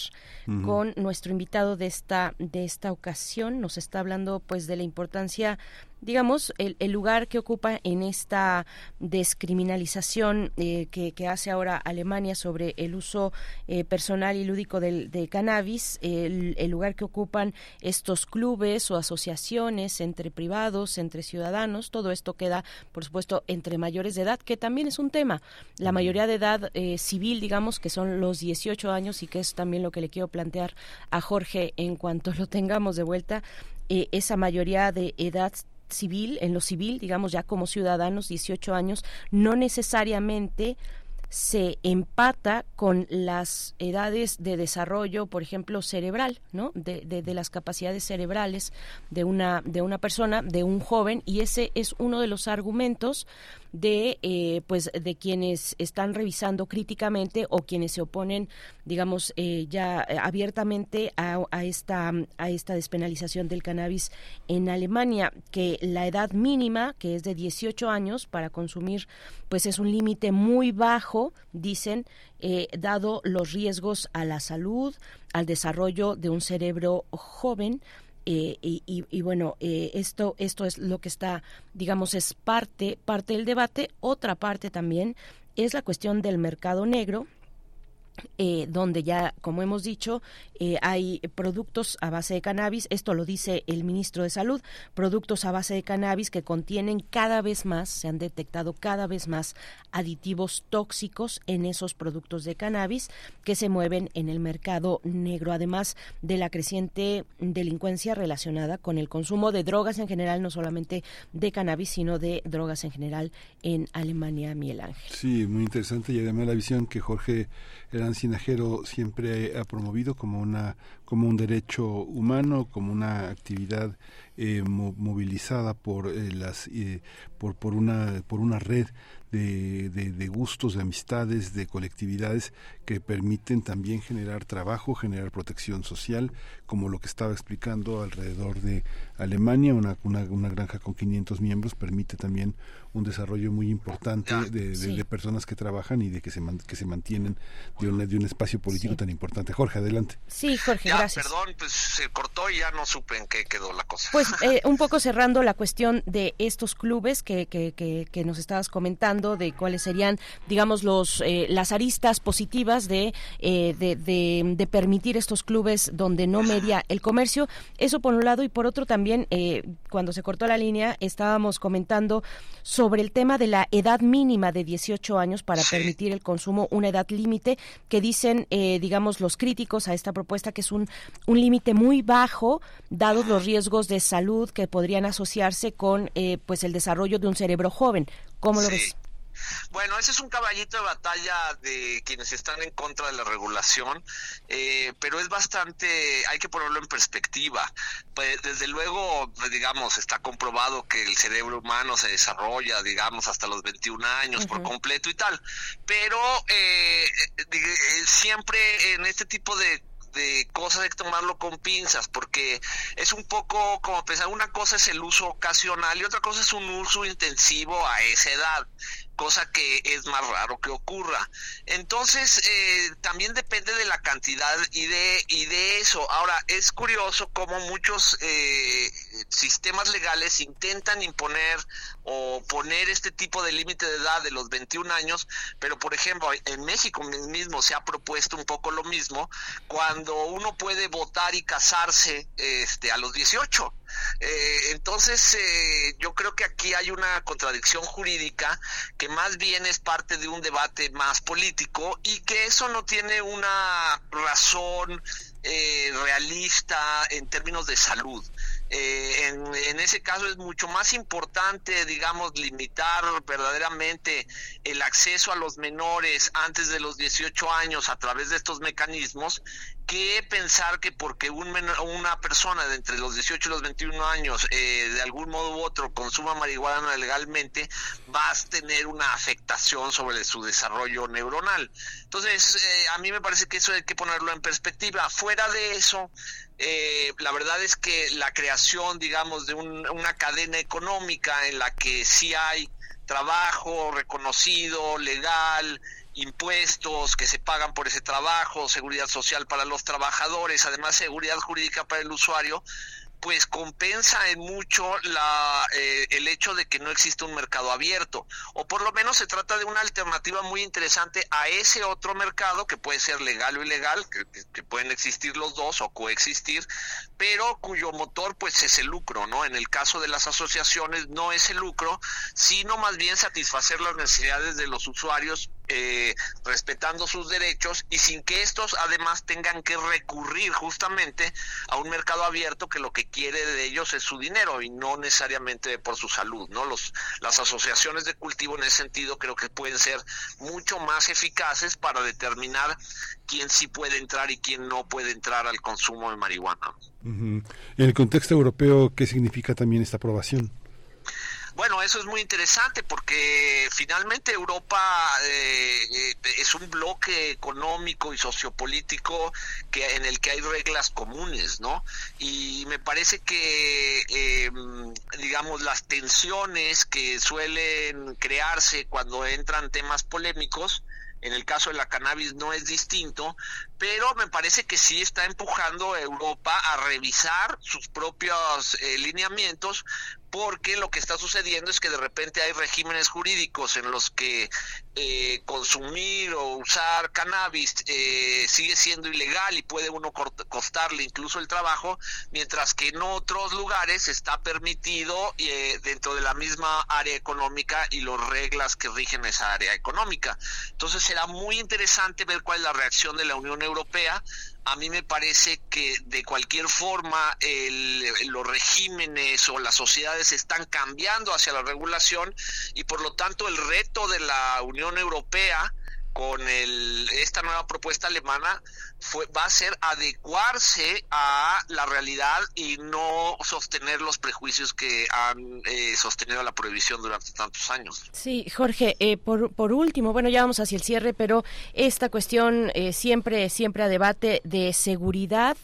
S1: con nuestro invitado de esta de esta ocasión. Nos está hablando, pues, de la importancia, digamos, el, el lugar que ocupa en esta descriminalización eh, que, que hace ahora Alemania sobre el uso eh, personal y lúdico del, de cannabis, el, el lugar que ocupan estos clubes o asociaciones entre privados, entre ciudadanos, todo esto queda, por supuesto, entre mayores de edad, que también es un tema. La mayoría de edad eh, civil, digamos, que son los 18 años y que es también lo que le quiero plantear a Jorge en cuanto lo tengamos de vuelta, eh, esa mayoría de edad civil, en lo civil, digamos ya como ciudadanos, 18 años, no necesariamente se empata con las edades de desarrollo, por ejemplo, cerebral, ¿no? De, de, de las capacidades cerebrales de una, de una persona, de un joven, y ese es uno de los argumentos de eh, pues de quienes están revisando críticamente o quienes se oponen digamos eh, ya abiertamente a, a esta a esta despenalización del cannabis en Alemania que la edad mínima que es de 18 años para consumir pues es un límite muy bajo dicen eh, dado los riesgos a la salud al desarrollo de un cerebro joven eh, y, bueno, eh, esto, esto es lo que está, digamos, es parte, parte del debate. Otra parte también es la cuestión del mercado negro, eh, donde ya, como hemos dicho, eh, hay productos a base de cannabis, esto lo dice el ministro de Salud, productos a base de cannabis que contienen cada vez más, se han detectado cada vez más aditivos tóxicos en esos productos de cannabis que se mueven en el mercado negro, además de la creciente delincuencia relacionada con el consumo de drogas en general, no solamente de cannabis, sino de drogas en general en Alemania, Miguel Ángel.
S6: Sí, muy interesante y además la visión que Jorge Sinajero siempre ha promovido como una como un derecho humano, como una actividad eh, mo- movilizada por eh, las eh, por una por una red de gustos, de amistades, de colectividades que permiten también generar trabajo, generar protección social, como lo que estaba explicando alrededor de Alemania, una, una, una granja con 500 miembros permite también un desarrollo muy importante de, de-
S1: Sí.
S6: de personas que trabajan y de que se, man- que se mantienen de, una- de un espacio político tan importante. Jorge, adelante.
S1: Sí, Jorge,
S19: Ya,
S1: gracias.
S19: perdón, pues se cortó y ya no supe en qué quedó la cosa.
S1: Pues eh, un poco cerrando la cuestión de estos clubes que, que, que, que nos estabas comentando, de cuáles serían, digamos, los eh, las aristas positivas de, eh, de, de, de permitir estos clubes donde no media el comercio. Eso por un lado y por otro también, eh, cuando se cortó la línea, estábamos comentando sobre el tema de la edad mínima de 18 años para permitir el consumo, una edad límite que dicen, eh, digamos, los críticos a esta propuesta que es un, un límite muy bajo, dados los riesgos de salud que podrían asociarse con eh, pues el desarrollo de un cerebro joven. ¿Cómo lo ves?
S19: Bueno, ese es un caballito de batalla de quienes están en contra de la regulación, eh, pero es bastante, hay que ponerlo en perspectiva. Pues, desde luego, pues, digamos, está comprobado que el cerebro humano se desarrolla, digamos, hasta los 21 años por completo y tal, pero eh, eh, siempre en este tipo de de cosas hay que tomarlo con pinzas porque es un poco como pensar una cosa es el uso ocasional y otra cosa es un uso intensivo a esa edad cosa que es más raro que ocurra. Entonces eh, también depende de la cantidad y de y de eso. Ahora es curioso cómo muchos eh, sistemas legales intentan imponer o poner este tipo de límite de edad de los 21 años pero por ejemplo en México mismo se ha propuesto un poco lo mismo cuando uno puede votar y casarse este a los 18 eh, entonces eh, yo creo que aquí hay una contradicción jurídica que más bien es parte de un debate más político y que eso no tiene una razón eh, realista en términos de salud. Eh, en, ese caso es mucho más importante, digamos, limitar verdaderamente el acceso a los menores antes de los 18 años a través de estos mecanismos que pensar que porque un menor- una persona de entre los 18 y los 21 años eh, de algún modo u otro consuma marihuana legalmente va a tener una afectación sobre su desarrollo neuronal. Entonces, eh, a mí me parece que eso hay que ponerlo en perspectiva. Fuera de eso, eh, la verdad es que la creación, digamos, de un- una cadena económica en la que sí hay trabajo reconocido, legal, impuestos que se pagan por ese trabajo, seguridad social para los trabajadores, además seguridad jurídica para el usuario, pues compensa en mucho eh, el hecho de que no existe un mercado abierto, o por lo menos se trata de una alternativa muy interesante a ese otro mercado que puede ser legal o ilegal, que pueden existir los dos o coexistir, pero cuyo motor pues es el lucro, ¿no? En el caso de las asociaciones no es el lucro, sino más bien satisfacer las necesidades de los usuarios eh, respetando sus derechos y sin que estos además tengan que recurrir justamente a un mercado abierto que lo que quiere de ellos es su dinero y no necesariamente por su salud, ¿no? Los las asociaciones de cultivo en ese sentido creo que pueden ser mucho más eficaces para determinar quién sí puede entrar y quién no puede entrar al consumo de marihuana.
S6: Ujú. En el contexto europeo, ¿qué significa también esta aprobación?
S19: Bueno, eso es muy interesante porque finalmente Europa eh, eh, es un bloque económico y sociopolítico que en el que hay reglas comunes, ¿no? Y me parece que, eh, digamos, las tensiones que suelen crearse cuando entran temas polémicos, en el caso de la cannabis no es distinto, pero me parece que sí está empujando a Europa a revisar sus propios eh, lineamientos porque lo que está sucediendo es que de repente hay regímenes jurídicos en los que eh, consumir o usar cannabis eh, sigue siendo ilegal y puede uno costarle incluso el trabajo, mientras que en otros lugares está permitido eh, dentro de la misma área económica y las reglas que rigen esa área económica. Entonces será muy interesante ver cuál es la reacción de la Unión Europea a mí me parece que de cualquier forma el- los regímenes o las sociedades están cambiando hacia la regulación y por lo tanto el reto de la Unión Europea con el, esta nueva propuesta alemana fue, va a ser adecuarse a la realidad y no sostener los prejuicios que han eh, sostenido la prohibición durante tantos años.
S1: Sí, Jorge, eh, por, por último, bueno, ya vamos hacia el cierre, pero esta cuestión eh, siempre, siempre a debate de seguridad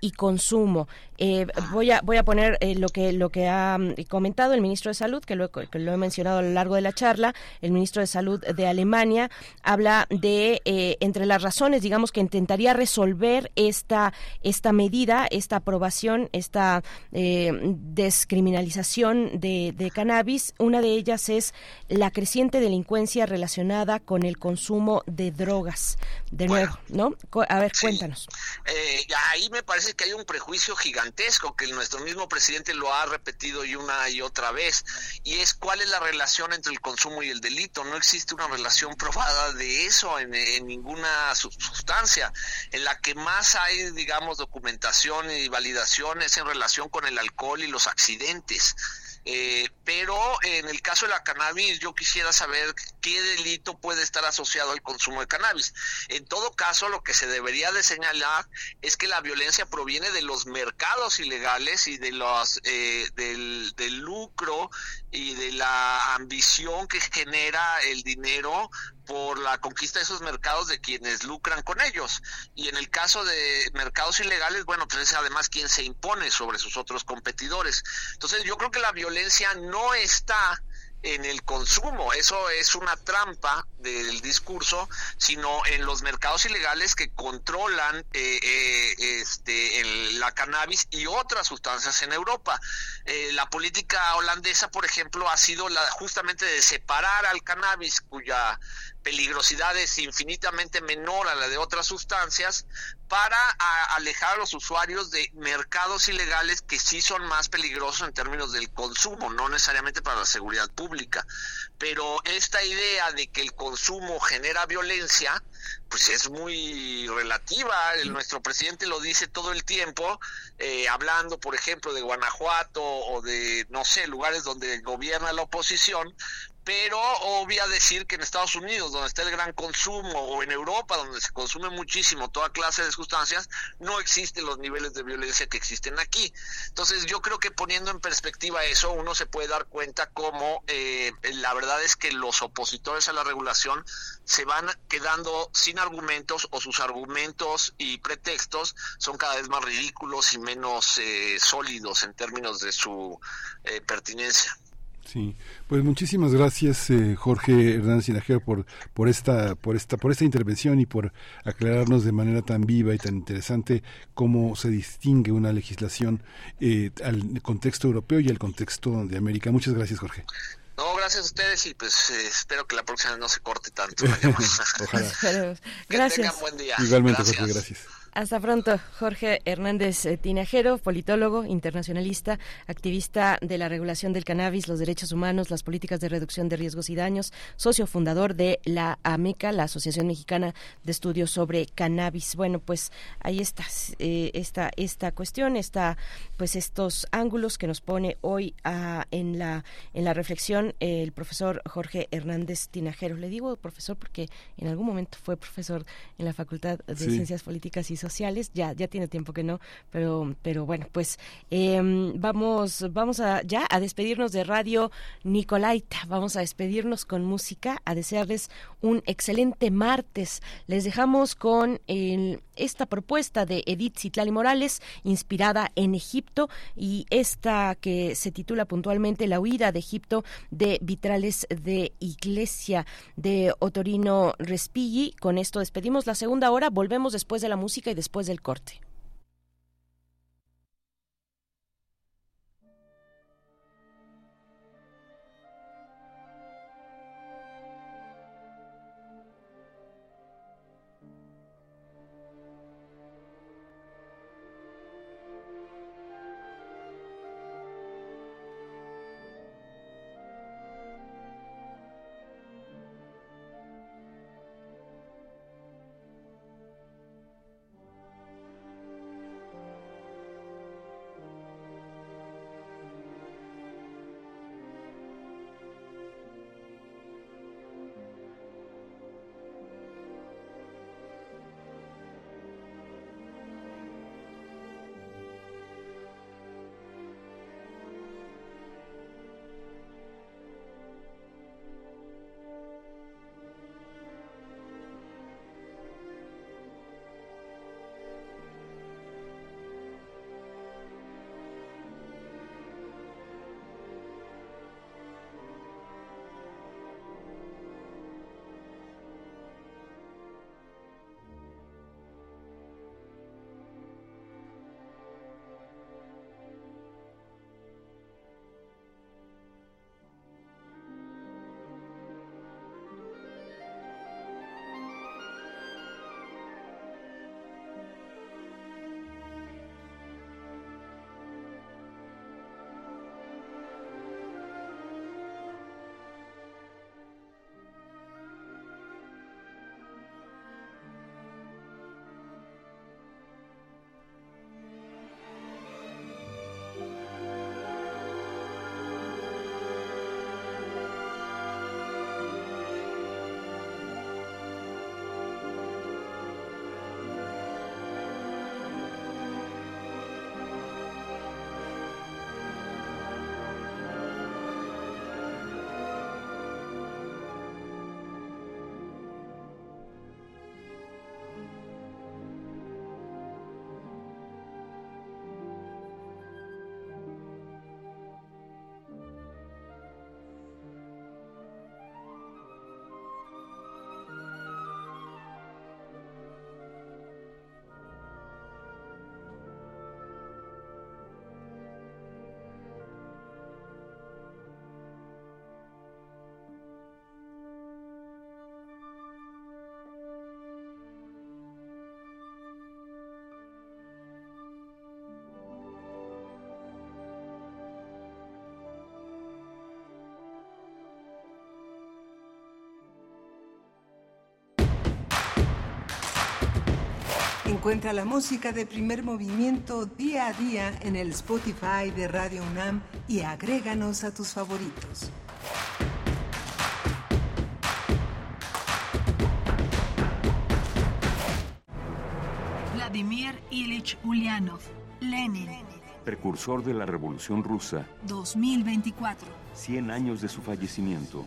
S1: y consumo. Eh, voy a voy a poner eh, lo que lo que ha mm, comentado el ministro de Salud, que lo, que lo he mencionado a lo largo de la charla. El ministro de Salud de Alemania habla de eh, entre las razones, digamos, que intentaría resolver esta esta medida, esta aprobación, esta eh, descriminalización de, de cannabis. Una de ellas es la creciente delincuencia relacionada con el consumo de drogas. De nuevo, ¿no? A ver, cuéntanos.
S19: Ahí me parece que hay un prejuicio que nuestro mismo presidente lo ha repetido y una y otra vez, y es cuál es la relación entre el consumo y el delito. No existe una relación probada de eso en, en ninguna su- sustancia. En la que más hay, digamos, documentación y validación es en relación con el alcohol y los accidentes. Eh, pero en el caso de la cannabis, yo quisiera saber qué delito puede estar asociado al consumo de cannabis. En todo caso, lo que se debería de señalar es que la violencia proviene de los mercados ilegales y de los eh, del, del lucro y de la ambición que genera el dinero por la conquista de esos mercados de quienes lucran con ellos. Y en el caso de mercados ilegales, bueno, pues es además quien se impone sobre sus otros competidores. Entonces yo creo que la violencia no está en el consumo, eso es una trampa del discurso, sino en los mercados ilegales que controlan eh, eh, este, el- la cannabis y otras sustancias en Europa. Eh, la política holandesa, por ejemplo, ha sido la justamente de separar al cannabis, cuya peligrosidad es infinitamente menor a la de otras sustancias, para a- alejar a los usuarios de mercados ilegales que sí son más peligrosos en términos del consumo, no necesariamente para la seguridad pública. Pero esta idea de que el consumo genera violencia, pues es muy relativa. El- nuestro presidente lo dice todo el tiempo, eh, hablando, por ejemplo, de Guanajuato o de, no sé, lugares donde gobierna la oposición, pero obvia decir que en Estados Unidos, donde está el gran consumo, o en Europa, donde se consume muchísimo toda clase de sustancias, no existen los niveles de violencia que existen aquí. Entonces, yo creo que poniendo en perspectiva eso, uno se puede dar cuenta cómo eh, la verdad es que los opositores a la regulación se van quedando sin argumentos o sus argumentos y pretextos son cada vez más ridículos y menos eh, sólidos en términos de su eh, pertinencia.
S6: Sí, pues muchísimas gracias eh, Jorge Hernández Sinajero por por esta por esta por esta intervención y por aclararnos de manera tan viva y tan interesante cómo se distingue una legislación eh, al contexto europeo y al contexto de América. Muchas gracias Jorge.
S19: No, gracias a ustedes y pues eh, espero que la próxima no se corte tanto.
S6: Ojalá.
S1: Esperemos.
S19: Que
S1: Gracias.
S19: tengan buen día.
S6: Igualmente
S19: Gracias.
S6: Jorge, gracias.
S1: Hasta pronto, Jorge Hernández eh, Tinajero, politólogo, internacionalista, activista de la regulación del cannabis, los derechos humanos, las políticas de reducción de riesgos y daños, socio fundador de la AMECA, la Asociación Mexicana de Estudios sobre Cannabis. Bueno, pues ahí está eh, esta esta cuestión, está pues estos ángulos que nos pone hoy ah, en la en la reflexión eh, el profesor Jorge Hernández Tinajero. Le digo profesor porque en algún momento fue profesor en la Facultad de
S6: Sí.
S1: Ciencias Políticas y Sociales. Ya ya tiene tiempo que no, pero pero bueno, pues em, vamos vamos a ya a despedirnos de Radio Nicolaita. Vamos a despedirnos con música, a desearles un excelente martes. Les dejamos con el- esta propuesta de Edith Citlali Morales, inspirada en Egipto, y esta que se titula puntualmente La huida de Egipto de Vitrales de Iglesia de Otorino Respighi. Con esto despedimos la segunda hora, volvemos después de la música y después del corte.
S9: Encuentra la música de primer movimiento día a día en el Spotify de Radio UNAM y agréganos a tus favoritos.
S20: Vladimir Ilich Ulyanov, Lenin,
S18: Precursor de la Revolución Rusa,
S20: 2024.
S18: 100 años de su fallecimiento.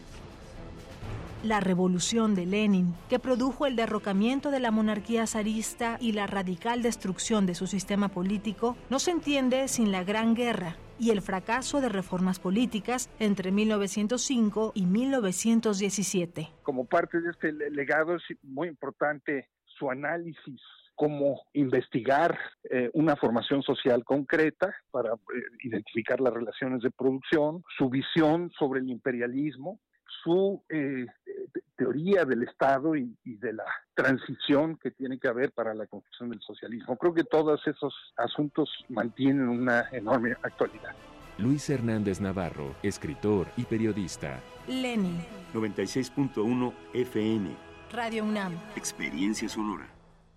S21: La revolución de Lenin, que produjo el derrocamiento de la monarquía zarista y la radical destrucción de su sistema político, no se entiende sin la Gran Guerra y el fracaso de reformas políticas entre 1905 y 1917.
S22: Como parte de este le- legado es muy importante su análisis cómo investigar eh, una formación social concreta para eh, identificar las relaciones de producción, su visión sobre el imperialismo, su eh, te- teoría del Estado y, y de la transición que tiene que haber para la construcción del socialismo. Creo que todos esos asuntos mantienen una enorme actualidad.
S23: Luis Hernández Navarro, escritor y periodista.
S21: Lenin,
S18: 96.1 FM.
S21: Radio UNAM.
S18: Experiencia sonora.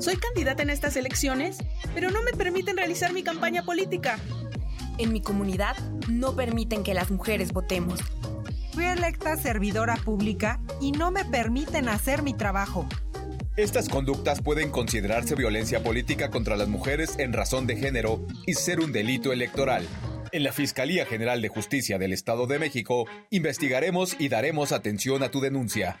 S24: Soy candidata en estas elecciones, pero no me permiten realizar mi campaña política.
S25: En mi comunidad no permiten que las mujeres votemos.
S26: Fui electa servidora pública y no me permiten hacer mi trabajo.
S27: Estas conductas pueden considerarse violencia política contra las mujeres en razón de género y ser un delito electoral. En la Fiscalía General de Justicia del Estado de México investigaremos y daremos atención a tu denuncia.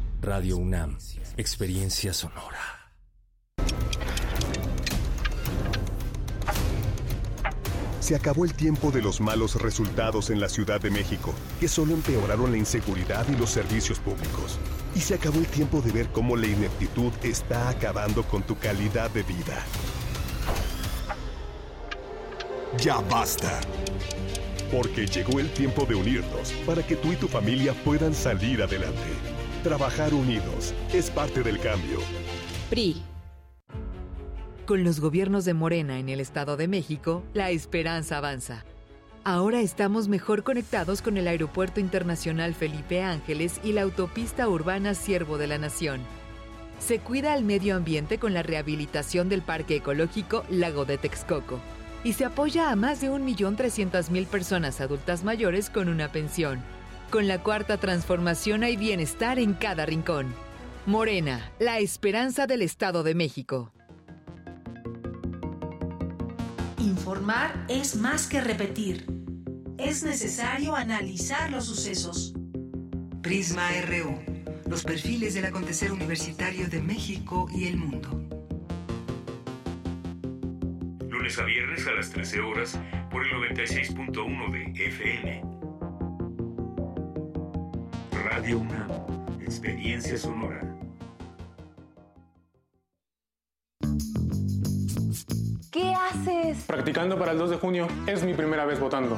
S28: Radio UNAM. Experiencia sonora.
S29: Se acabó el tiempo de los malos resultados en la Ciudad de México, que solo empeoraron la inseguridad y los servicios públicos. Y se acabó el tiempo de ver cómo la ineptitud está acabando con tu calidad de vida. Ya basta. Porque llegó el tiempo de unirnos para que tú y tu familia puedan salir adelante. Trabajar unidos es parte del cambio.
S30: PRI. Con los gobiernos de Morena en el Estado de México, la esperanza avanza. Ahora estamos mejor conectados con el Aeropuerto Internacional Felipe Ángeles y la autopista urbana Siervo de la Nación. Se cuida al medio ambiente con la rehabilitación del Parque Ecológico Lago de Texcoco. Y se apoya a más de 1.300.000 personas adultas mayores con una pensión. Con la cuarta transformación hay bienestar en cada rincón. Morena, la esperanza del Estado de México.
S31: Informar es más que repetir. Es necesario analizar los sucesos.
S9: Prisma RU. Los perfiles del acontecer universitario de México y el mundo.
S5: Lunes a viernes a las 13 horas por el 96.1 de FM. Radio UNAM. Experiencia sonora.
S32: ¿Qué haces?
S33: Practicando para el 2 de junio. Es mi primera vez votando.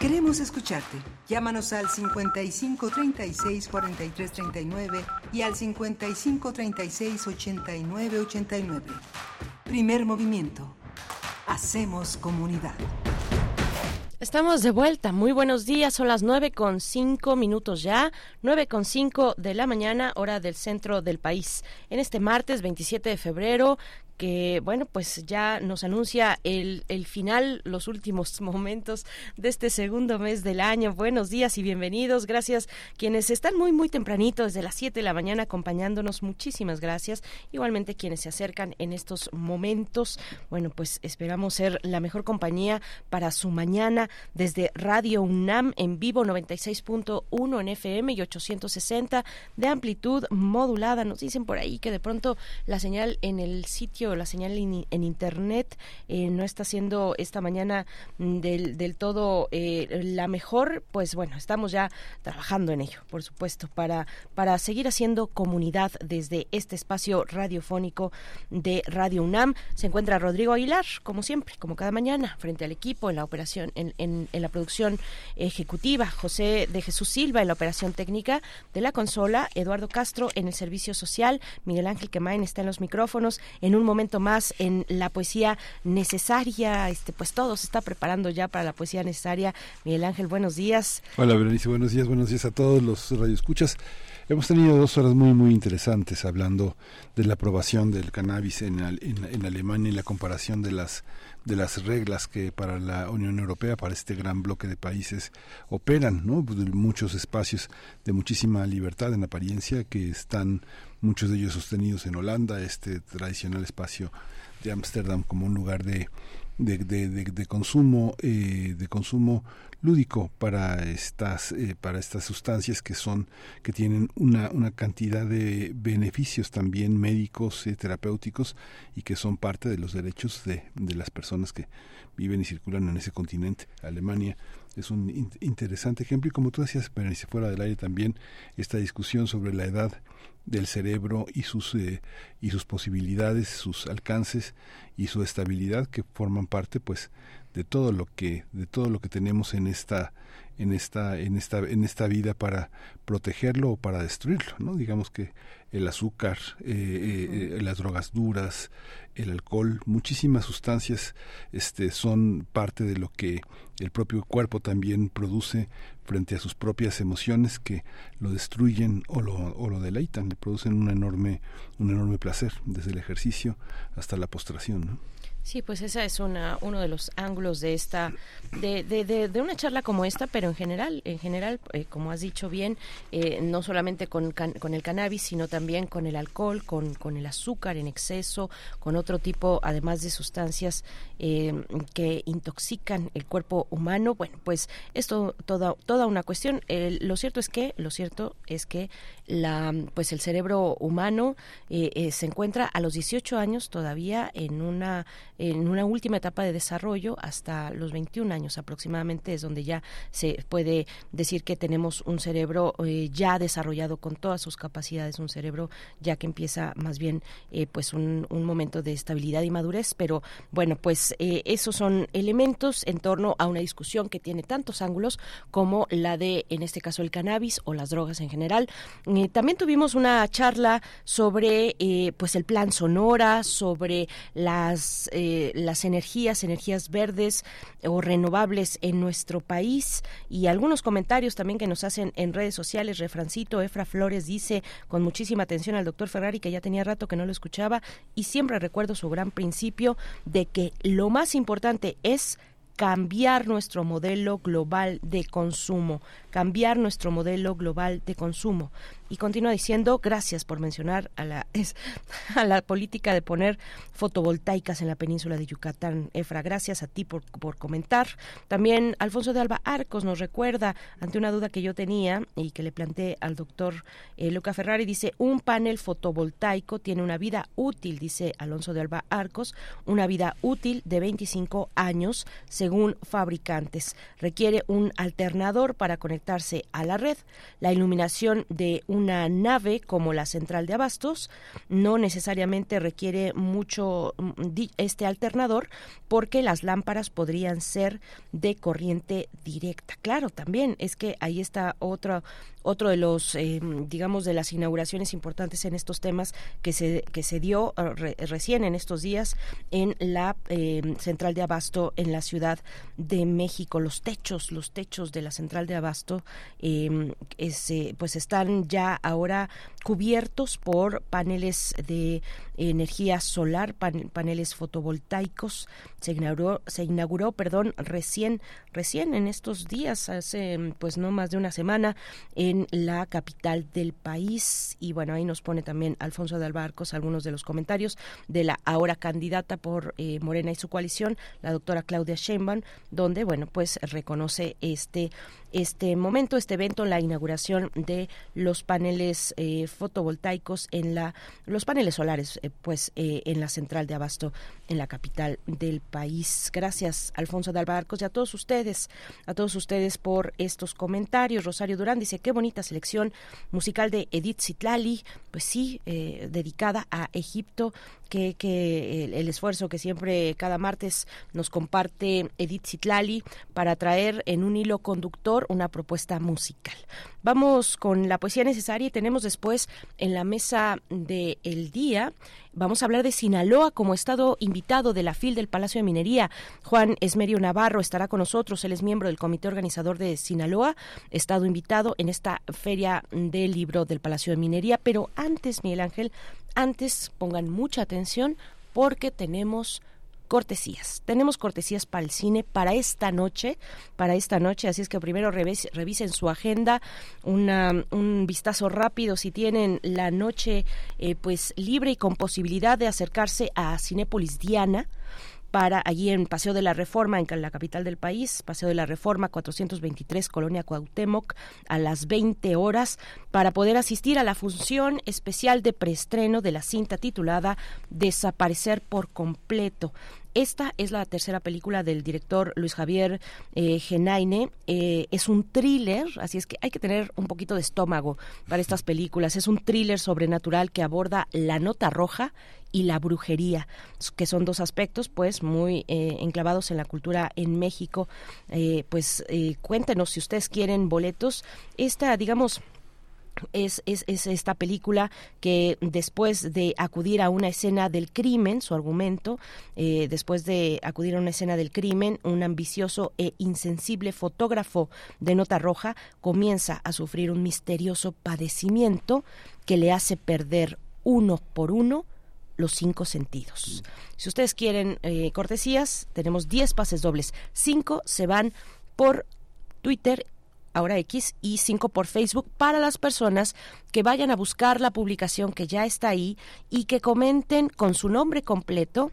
S9: Queremos escucharte. Llámanos al 55 36 43 39 y al 55 36 89 89. Primer movimiento. Hacemos comunidad.
S1: Estamos de vuelta. Muy buenos días. Son las nueve con cinco minutos ya. Nueve con cinco de la mañana, hora del centro del país. En este martes 27 de febrero, que, bueno, pues ya nos anuncia el, el final, los últimos momentos de este segundo mes del año. Buenos días y bienvenidos. Gracias quienes están muy, muy tempranito, desde las 7 de la mañana acompañándonos. Muchísimas gracias. Igualmente quienes se acercan en estos momentos. Bueno, pues esperamos ser la mejor compañía para su mañana desde Radio UNAM en vivo 96.1 en FM y 860 de amplitud modulada. Nos dicen por ahí que de pronto la señal en el sitio la señal en, internet eh, no está siendo esta mañana mm, del, todo eh, la mejor, pues bueno, estamos ya trabajando en ello, por supuesto, para, para seguir haciendo comunidad desde este espacio radiofónico de Radio UNAM. Se encuentra Rodrigo Aguilar, como siempre, como cada mañana, frente al equipo en la operación, en la producción ejecutiva, José de Jesús Silva en la operación técnica de la consola, Eduardo Castro en el servicio social, Miguel Ángel Quemain está en los micrófonos, en un momento más en la poesía necesaria. Este, pues todo se está preparando ya para la poesía necesaria. Miguel Ángel, buenos días.
S2: Hola, Berenice, buenos días, buenos días a todos los radioescuchas. Hemos tenido dos horas muy, muy interesantes hablando de la aprobación del cannabis en, en, en Alemania y la comparación de las de las reglas que para la Unión Europea, para este gran bloque de países operan, ¿no? Pues, muchos espacios de muchísima libertad en apariencia que están muchos de ellos sostenidos en Holanda, este tradicional espacio de Ámsterdam como un lugar de, de, de, de consumo eh, de consumo lúdico para estas eh, para estas sustancias que son que tienen una, una cantidad de beneficios también médicos y terapéuticos y que son parte de los derechos de, de las personas que viven y circulan en ese continente. Alemania es un in interesante ejemplo y como tú decías si fuera del aire también esta discusión sobre la edad del cerebro y sus eh, y sus posibilidades, sus alcances y su estabilidad que forman parte pues de todo lo que de todo lo que tenemos en esta en esta en esta en esta vida para protegerlo o para destruirlo no digamos que el azúcar eh, eh, eh, las drogas duras el alcohol muchísimas sustancias este son parte de lo que el propio cuerpo también produce frente a sus propias emociones que lo destruyen o lo, o lo deleitan le producen un enorme un enorme placer desde el ejercicio hasta la postración ¿no?
S1: Sí, pues esa es una, uno de los ángulos de esta, de, de, de, de una charla como esta, pero en general, en general, eh, como has dicho bien, eh, no solamente con, can, con el cannabis, sino también con el alcohol, con, con el azúcar en exceso, con otro tipo, además de sustancias eh, que intoxican el cuerpo humano. Bueno, pues esto toda, toda una cuestión. Eh, lo cierto es que, lo cierto es que la, pues el cerebro humano eh, se encuentra a los 18 años todavía en una en una última etapa de desarrollo hasta los 21 años aproximadamente es donde ya se puede decir que tenemos un cerebro eh, ya desarrollado con todas sus capacidades, un cerebro ya que empieza más bien eh, pues un, un, momento de estabilidad y madurez, pero bueno, pues eh, esos son elementos en torno a una discusión que tiene tantos ángulos como la de, en este caso, el cannabis o las drogas en general. también tuvimos una charla sobre pues el plan Sonora, sobre las las energías, energías verdes o renovables en nuestro país y algunos comentarios también que nos hacen en redes sociales. Refrancito Efra Flores dice con muchísima atención al doctor Ferrari que ya tenía rato que no lo escuchaba y siempre recuerdo su gran principio de que lo más importante es cambiar nuestro modelo global de consumo, cambiar nuestro modelo global de consumo. Y continúa diciendo gracias por mencionar a la, a la política de poner fotovoltaicas en la península de Yucatán. Efra, gracias a ti por, por comentar. También Alfonso de Alba Arcos nos recuerda ante una duda que yo tenía y que le planteé al doctor eh, Luca Ferrari, dice, un panel fotovoltaico tiene una vida útil, dice Alonso de Alba Arcos, una vida útil de 25 años según fabricantes. Requiere un alternador para conectarse a la red. La iluminación de una nave como la central de abastos no necesariamente requiere mucho mm, este alternador porque las lámparas podrían ser de corriente directa. Claro, también es que ahí está otro otro de los eh, digamos de las inauguraciones importantes en estos temas que se que se dio eh, recién en estos días en la eh, central de abasto en la ciudad de México los techos los techos de la central de abasto pues están ya ahora cubiertos por paneles de energía solar, paneles fotovoltaicos. Se inauguró, se inauguró, perdón, recién, recién en estos días, hace pues no más de una semana, en la capital del país. Y bueno, ahí nos pone también Alfonso de Albarcos algunos de los comentarios de la ahora candidata por eh, Morena y su coalición, la doctora Claudia Sheinbaum, donde bueno, pues reconoce este este momento, este evento, la inauguración de los paneles eh, fotovoltaicos en la, los paneles solares, eh, pues eh, en la central de Abasto, en la capital del país. Gracias, Alfonso de Albarcos, y a todos ustedes, a todos ustedes por estos comentarios. Rosario Durán dice, qué bonita selección musical de Edith Zitlali, pues sí, dedicada a Egipto, que, el, esfuerzo que siempre cada martes nos comparte Edith Zitlali para traer en un hilo conductor una propuesta musical. Vamos con la poesía necesaria y tenemos después en la mesa del el día Vamos a hablar de Sinaloa como estado invitado de la FIL del Palacio de Minería. Juan Esmerio Navarro estará con nosotros. Él es miembro del comité organizador de Sinaloa, estado invitado en esta feria del libro del Palacio de Minería. Pero antes, Miguel Ángel, antes pongan mucha atención porque tenemos cortesías. Tenemos cortesías para el cine para esta noche, para esta noche, así es que primero revisen su agenda, un vistazo rápido si tienen la noche eh, pues libre y con posibilidad de acercarse a Cinépolis Diana para allí en Paseo de la Reforma, en la capital del país, Paseo de la Reforma 423, Colonia Cuauhtémoc, a las 20 horas, para poder asistir a la función especial de preestreno de la cinta titulada Desaparecer por completo. Esta es la tercera película del director Luis Javier eh, Genaine. Eh, es un thriller, así es que hay que tener un poquito de estómago para estas películas. Es un thriller sobrenatural que aborda la nota roja y la brujería, que son dos aspectos pues muy eh, enclavados en la cultura en México. Eh, pues eh, cuéntenos si ustedes quieren boletos. Esta, digamos, es, es, es, esta película que después de acudir a una escena del crimen, su argumento, eh, después de acudir a una escena del crimen, un ambicioso e insensible fotógrafo de nota roja comienza a sufrir un misterioso padecimiento que le hace perder uno por uno los cinco sentidos. Si ustedes quieren eh, cortesías, tenemos 10 pases dobles. Cinco se van por Twitter ahora X y 5 por Facebook para las personas que vayan a buscar la publicación que ya está ahí y que comenten con su nombre completo,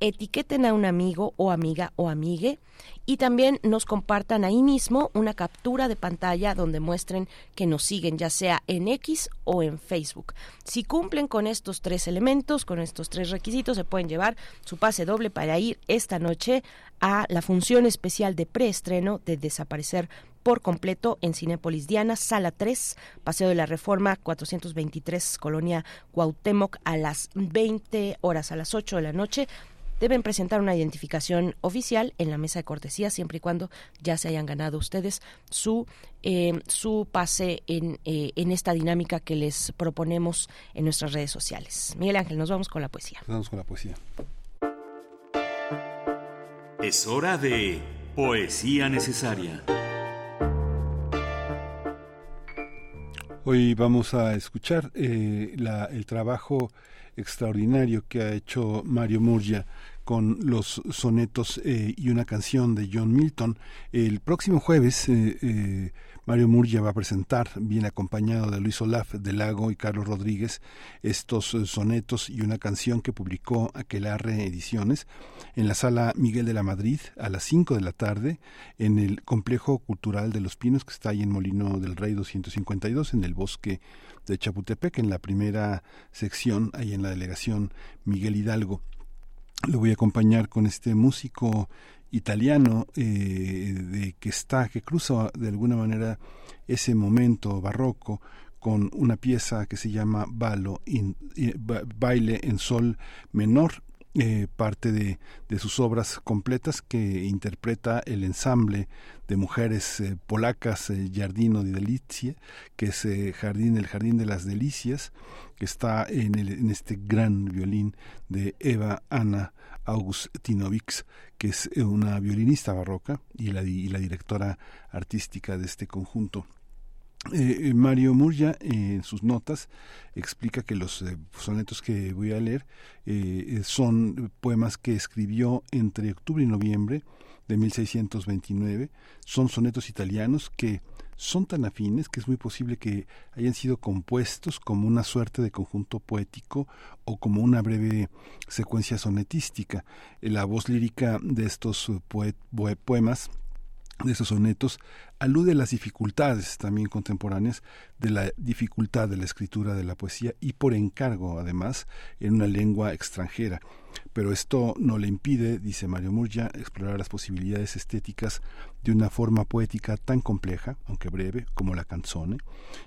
S1: etiqueten a un amigo o amiga o amigue y también nos compartan ahí mismo una captura de pantalla donde muestren que nos siguen ya sea en X o en Facebook. Si cumplen con estos tres elementos, con estos tres requisitos, se pueden llevar su pase doble para ir esta noche a la función especial de preestreno de Desaparecer por completo en Cinépolis Diana, sala 3, Paseo de la Reforma 423, Colonia Cuauhtémoc, a las 20 horas, a las 8 de la noche. Deben presentar una identificación oficial en la mesa de cortesía, siempre y cuando ya se hayan ganado ustedes su, eh, su pase en, eh, en esta dinámica que les proponemos en nuestras redes sociales. Miguel Ángel, nos vamos con la poesía.
S2: Vamos con la poesía.
S5: Es hora de poesía necesaria.
S2: Hoy vamos a escuchar eh, el trabajo extraordinario que ha hecho Mario Murgia con los sonetos eh, y una canción de John Milton. El próximo jueves eh, eh, Mario Murgia va a presentar, bien acompañado de Luis Olaf de Lago y Carlos Rodríguez, estos eh, sonetos y una canción que publicó Aquelarre Ediciones en la sala Miguel de la Madrid a las 5 de la tarde en el Complejo Cultural de los Pinos que está ahí en Molino del Rey 252 en el bosque de Chapultepec en la primera sección ahí en la delegación Miguel Hidalgo. Lo voy a acompañar con este músico italiano eh, de que está que cruza de alguna manera ese momento barroco con una pieza que se llama eh, baile en sol menor eh, parte de, de, sus obras completas que interpreta el ensamble de mujeres polacas eh, Giardino di Delizie, que es jardín, el Jardín de las Delicias, que está en, el, en este gran violín de Eva Anna Augustinovics, que es eh, una violinista barroca y la, directora artística de este conjunto. Eh, Mario Murgia en sus notas explica que los eh, sonetos que voy a leer eh, son poemas que escribió entre octubre y noviembre de 1629. Son sonetos italianos que son tan afines que es muy posible que hayan sido compuestos como una suerte de conjunto poético o como una breve secuencia sonetística. La voz lírica de estos poemas de esos sonetos alude a las dificultades también contemporáneas de la dificultad de la escritura de la poesía y por encargo además en una lengua extranjera. Pero esto no le impide, dice Mario Murgia, explorar las posibilidades estéticas de una forma poética tan compleja, aunque breve, como la canzone,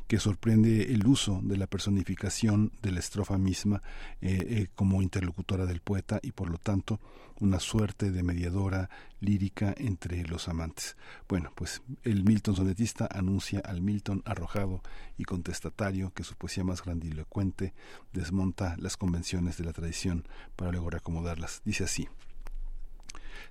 S2: que sorprende el uso de la personificación de la estrofa misma eh, eh, como interlocutora del poeta y por lo tanto una suerte de mediadora lírica entre los amantes. Bueno, pues el Milton sonetista anuncia al Milton arrojado y contestatario que su poesía más grandilocuente desmonta las convenciones de la tradición para luego reacomodarlas. Dice así.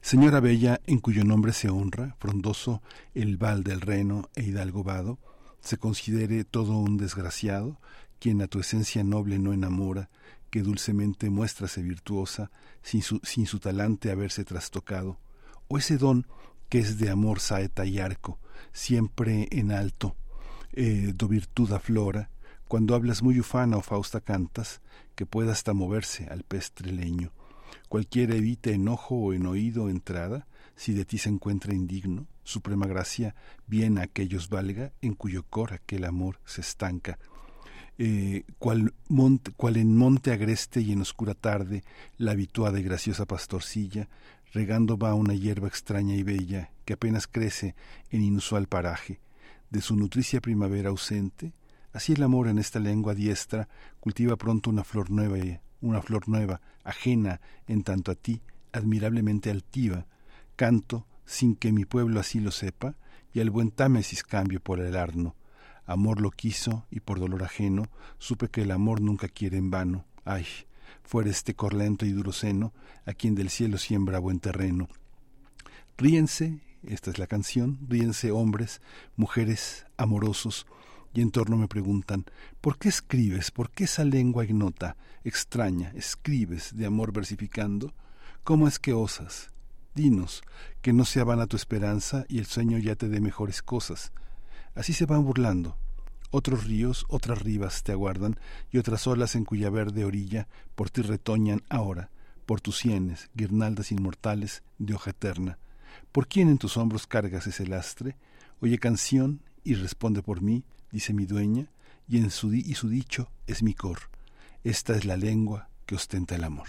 S2: Señora bella, en cuyo nombre se honra, frondoso, el val del reno e hidalgo vado, se considere todo un desgraciado, quien a tu esencia noble no enamora, que dulcemente muéstrase virtuosa, sin su, sin su talante haberse trastocado, o ese don que es de amor saeta y arco, siempre en alto, eh, do virtud aflora, cuando hablas muy ufana o fausta cantas, que pueda hasta moverse al pestre leño. Cualquiera evite enojo o en oído entrada, si de ti se encuentra indigno, suprema gracia, bien a aquellos valga, en cuyo cor aquel amor se estanca. Eh, cual, monte, cual en monte agreste y en oscura tarde, la habituada y graciosa pastorcilla, regando va una hierba extraña y bella, que apenas crece en inusual paraje, de su nutricia primavera ausente, así el amor en esta lengua diestra cultiva pronto una flor nueva, una flor nueva, ajena en tanto a ti, admirablemente altiva, canto sin que mi pueblo así lo sepa, y al buen Támesis cambio por el arno. Amor lo quiso, y por dolor ajeno, supe que el amor nunca quiere en vano. Ay, fuera este corlento y duro seno, a quien del cielo siembra buen terreno. Ríense, esta es la canción, ríense hombres, mujeres, amorosos, y en torno me preguntan, ¿por qué escribes? ¿Por qué esa lengua ignota, extraña, escribes de amor versificando? ¿Cómo es que osas? Dinos, que no sea vana tu esperanza y el sueño ya te dé mejores cosas. Así se van burlando. Otros ríos, otras ribas te aguardan y otras olas en cuya verde orilla por ti retoñan ahora, por tus sienes, guirnaldas inmortales de hoja eterna. ¿Por quién en tus hombros cargas ese lastre? Oye canción y responde por mí, dice mi dueña, y en su, y su dicho es mi cor. Esta es la lengua que ostenta el amor.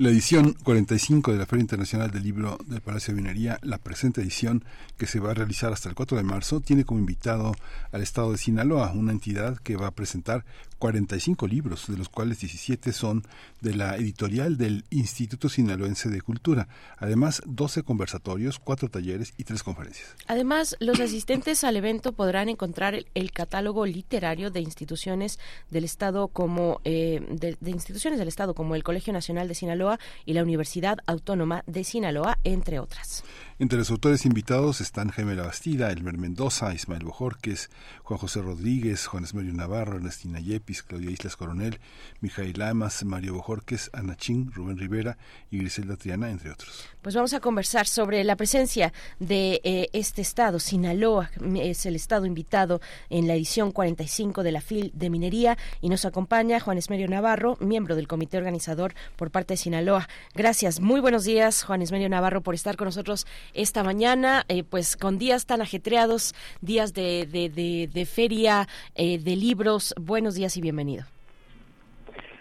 S2: La edición 45 de la Feria Internacional del Libro del Palacio de Minería, la presente edición que se va a realizar hasta el 4 de marzo, tiene como invitado al Estado de Sinaloa, una entidad que va a presentar 45 libros, de los cuales 17 son de la editorial del Instituto Sinaloense de Cultura. Además, 12 conversatorios, 4 talleres y 3 conferencias.
S34: Además, los asistentes al evento podrán encontrar el, catálogo literario de instituciones del Estado como eh, de instituciones del Estado como el Colegio Nacional de Sinaloa y la Universidad Autónoma de Sinaloa, entre otras.
S2: Entre los autores invitados están Jaime Labastida, Elmer Mendoza, Ismael Bojorques, Juan José Rodríguez, Juan Esmerio Navarro, Ernestina Yepis, Claudia Islas Coronel, Mijail Lamas, Mario Bojorques, Ana Ching, Rubén Rivera y Griselda Triana, entre otros.
S34: Pues vamos a conversar sobre la presencia de eh, este estado. Sinaloa es el estado invitado en la edición 45 de la FIL de Minería y nos acompaña Juan Esmerio Navarro, miembro del comité organizador por parte de Sinaloa. Gracias. Muy buenos días, Juan Esmerio Navarro, por estar con nosotros esta mañana, eh, pues con días tan ajetreados, días de, de, de, de feria, eh, de libros. Buenos días y bienvenido.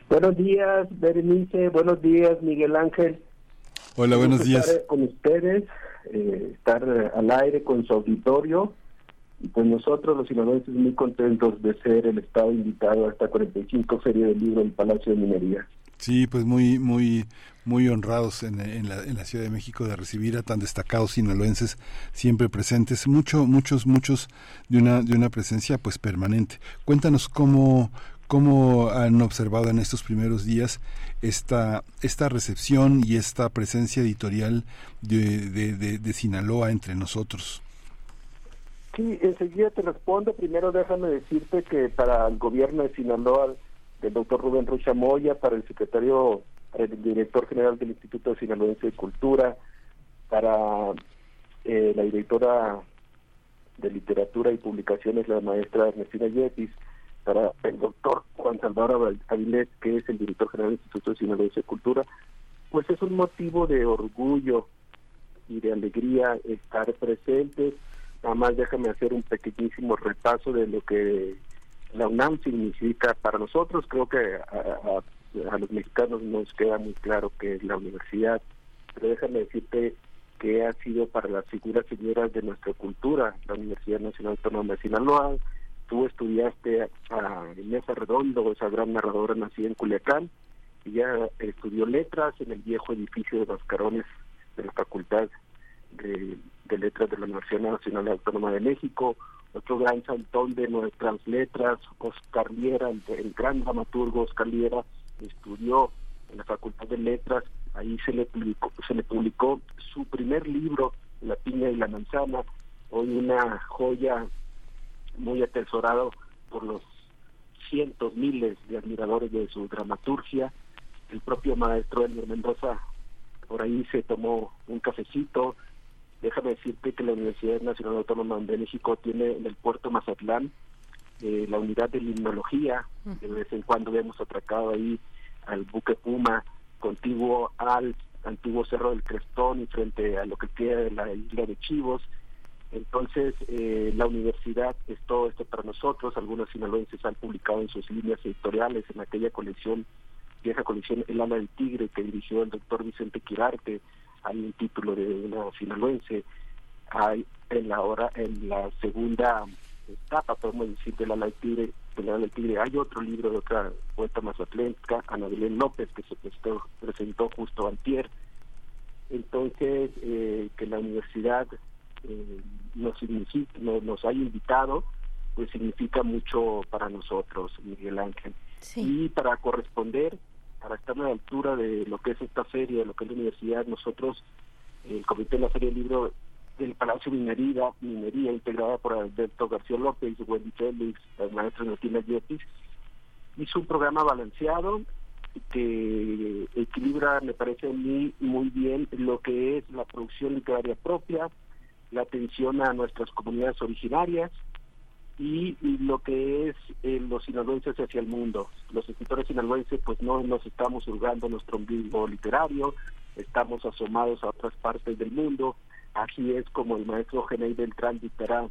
S35: Buenos días, Berenice. Buenos días, Miguel Ángel.
S2: Hola, buenos días.
S35: Estar con ustedes, eh, estar al aire con su auditorio. Y pues nosotros, los sinaloenses, muy contentos de ser el Estado invitado a esta 45 Feria del Libro en Palacio de Minería.
S2: Sí, pues muy, muy, muy honrados en, en, la, en, la, Ciudad de México de recibir a tan destacados sinaloenses siempre presentes, mucho, muchos, muchos de una, de una presencia pues permanente. Cuéntanos cómo, cómo han observado en estos primeros días esta, esta recepción y esta presencia editorial de, de Sinaloa entre nosotros.
S35: Sí, enseguida te respondo. Primero déjame decirte que para el gobierno de Sinaloa del doctor Rubén Rocha Moya, para el secretario, el director general del Instituto Sinaloense de Cultura, para eh, la directora de Literatura y Publicaciones, la maestra Ernestina Yepis, para el doctor Juan Salvador Avilés, que es el director general del Instituto Sinaloense de Cultura, pues es un motivo de orgullo y de alegría estar presentes. Nada más déjame hacer un pequeñísimo repaso de lo que la UNAM significa para nosotros. Creo que a, los mexicanos nos queda muy claro que es la universidad, pero déjame decirte que ha sido para las figuras señoras de nuestra cultura, la Universidad Nacional Autónoma de Sinaloa. Tú estudiaste a Inés Arredondo, esa gran narradora nacida en Culiacán, ya estudió letras en el viejo edificio de Mascarones de la Facultad de, de Letras de la Universidad Nacional Autónoma de México otro gran saltón de nuestras letras, Oscar Liera, el, el, gran dramaturgo Oscar Liera, estudió en la Facultad de Letras, ahí se le publicó, se le publicó su primer libro, La piña y la manzana, hoy una joya muy atesorado por los cientos, miles de admiradores de su dramaturgia. El propio maestro Elmer Mendoza por ahí se tomó un cafecito, déjame decirte que la Universidad Nacional Autónoma de México tiene en el puerto Mazatlán eh, la unidad de limnología, de vez en cuando hemos atracado ahí al buque Puma contiguo al antiguo Cerro del Crestón y frente a lo que queda de la isla de Chivos. Entonces, eh, la universidad es todo esto para nosotros. Algunos sinaloenses han publicado en sus líneas editoriales en aquella colección, vieja colección El ala del tigre que dirigió el doctor Vicente Quirarte, hay un título de una sinaloense, hay en la hora, en la segunda etapa, podemos decir, de la del tigre, de la hay otro libro de otra poeta mazatlenca, Ana Belén López, que se presentó, presentó justo antier. Entonces, eh, que la universidad eh, nos, nos, nos haya invitado, pues significa mucho para nosotros, Miguel Ángel.
S34: Sí.
S35: Y para corresponder, para estar a la altura de lo que es esta feria, de lo que es la universidad, nosotros, el Comité de la Feria del Libro del Palacio Minería, Minería integrada por Alberto García López, Wendy Félix, la maestra Martina Yepis, hizo un programa balanceado que equilibra, me parece a mí, muy bien lo que es la producción literaria propia, la atención a nuestras comunidades originarias, y, lo que es eh, los sinaloenses hacia el mundo. Los escritores sinaloenses pues no nos estamos hurgando nuestro ombligo literario, estamos asomados a otras partes del mundo. Así es como el maestro Genei Beltrán dictará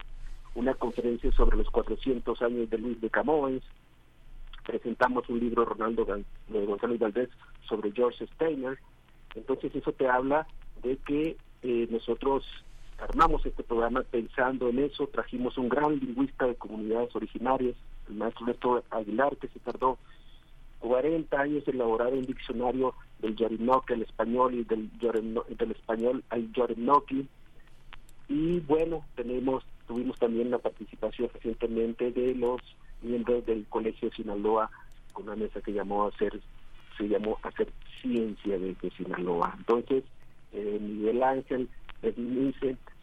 S35: una conferencia sobre los 400 años de Luis de Camões. Presentamos un libro Ronaldo de González Valdés sobre George Steiner. Entonces eso te habla de que eh, nosotros armamos este programa pensando en eso, trajimos un gran lingüista de comunidades originarias, el maestro Néstor Aguilar, que se tardó 40 años en elaborar un diccionario del Yorinoque al español y del, del español al Yorinoque. Y bueno, tenemos tuvimos también la participación recientemente de los miembros del Colegio de Sinaloa con una mesa que llamó a hacer se llamó hacer ciencia de, Sinaloa. Entonces, eh, Miguel Ángel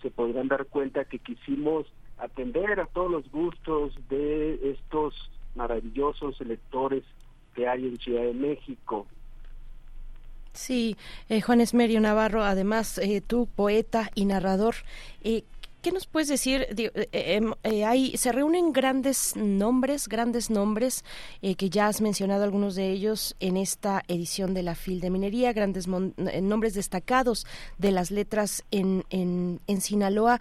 S35: se podrán dar cuenta que quisimos atender a todos los gustos de estos maravillosos electores que hay en Ciudad de México.
S1: Sí, eh, Juan Esmerio Navarro, además eh, tú, poeta y narrador, eh, ¿Qué nos puedes decir? Eh, em, hay, se reúnen grandes nombres, grandes nombres, que ya has mencionado algunos de ellos en esta edición de la FIL de Minería, grandes nombres destacados de las letras en, en, en Sinaloa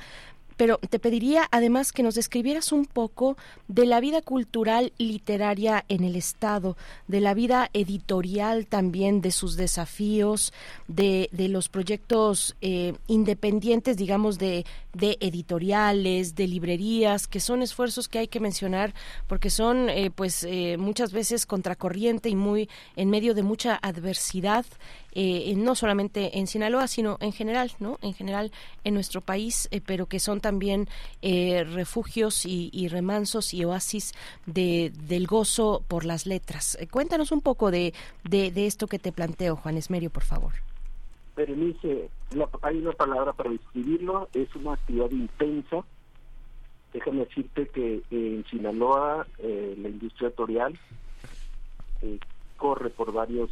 S1: pero te pediría además que nos describieras un poco de la vida cultural literaria en el Estado, de la vida editorial también, de sus desafíos, de, de los proyectos eh, independientes, digamos, de, de editoriales, de librerías, que son esfuerzos que hay que mencionar porque son eh, pues eh, muchas veces contracorriente y muy en medio de mucha adversidad eh, no solamente en Sinaloa, sino en general, ¿no? En general en nuestro país, eh, pero que son también eh, refugios y, remansos y oasis de, del gozo por las letras. cuéntanos un poco de, de, esto que te planteo, Juan Esmerio, por favor.
S35: Berenice, hay una palabra para describirlo, es una actividad intensa. Déjame decirte que en Sinaloa la industria editorial corre por varios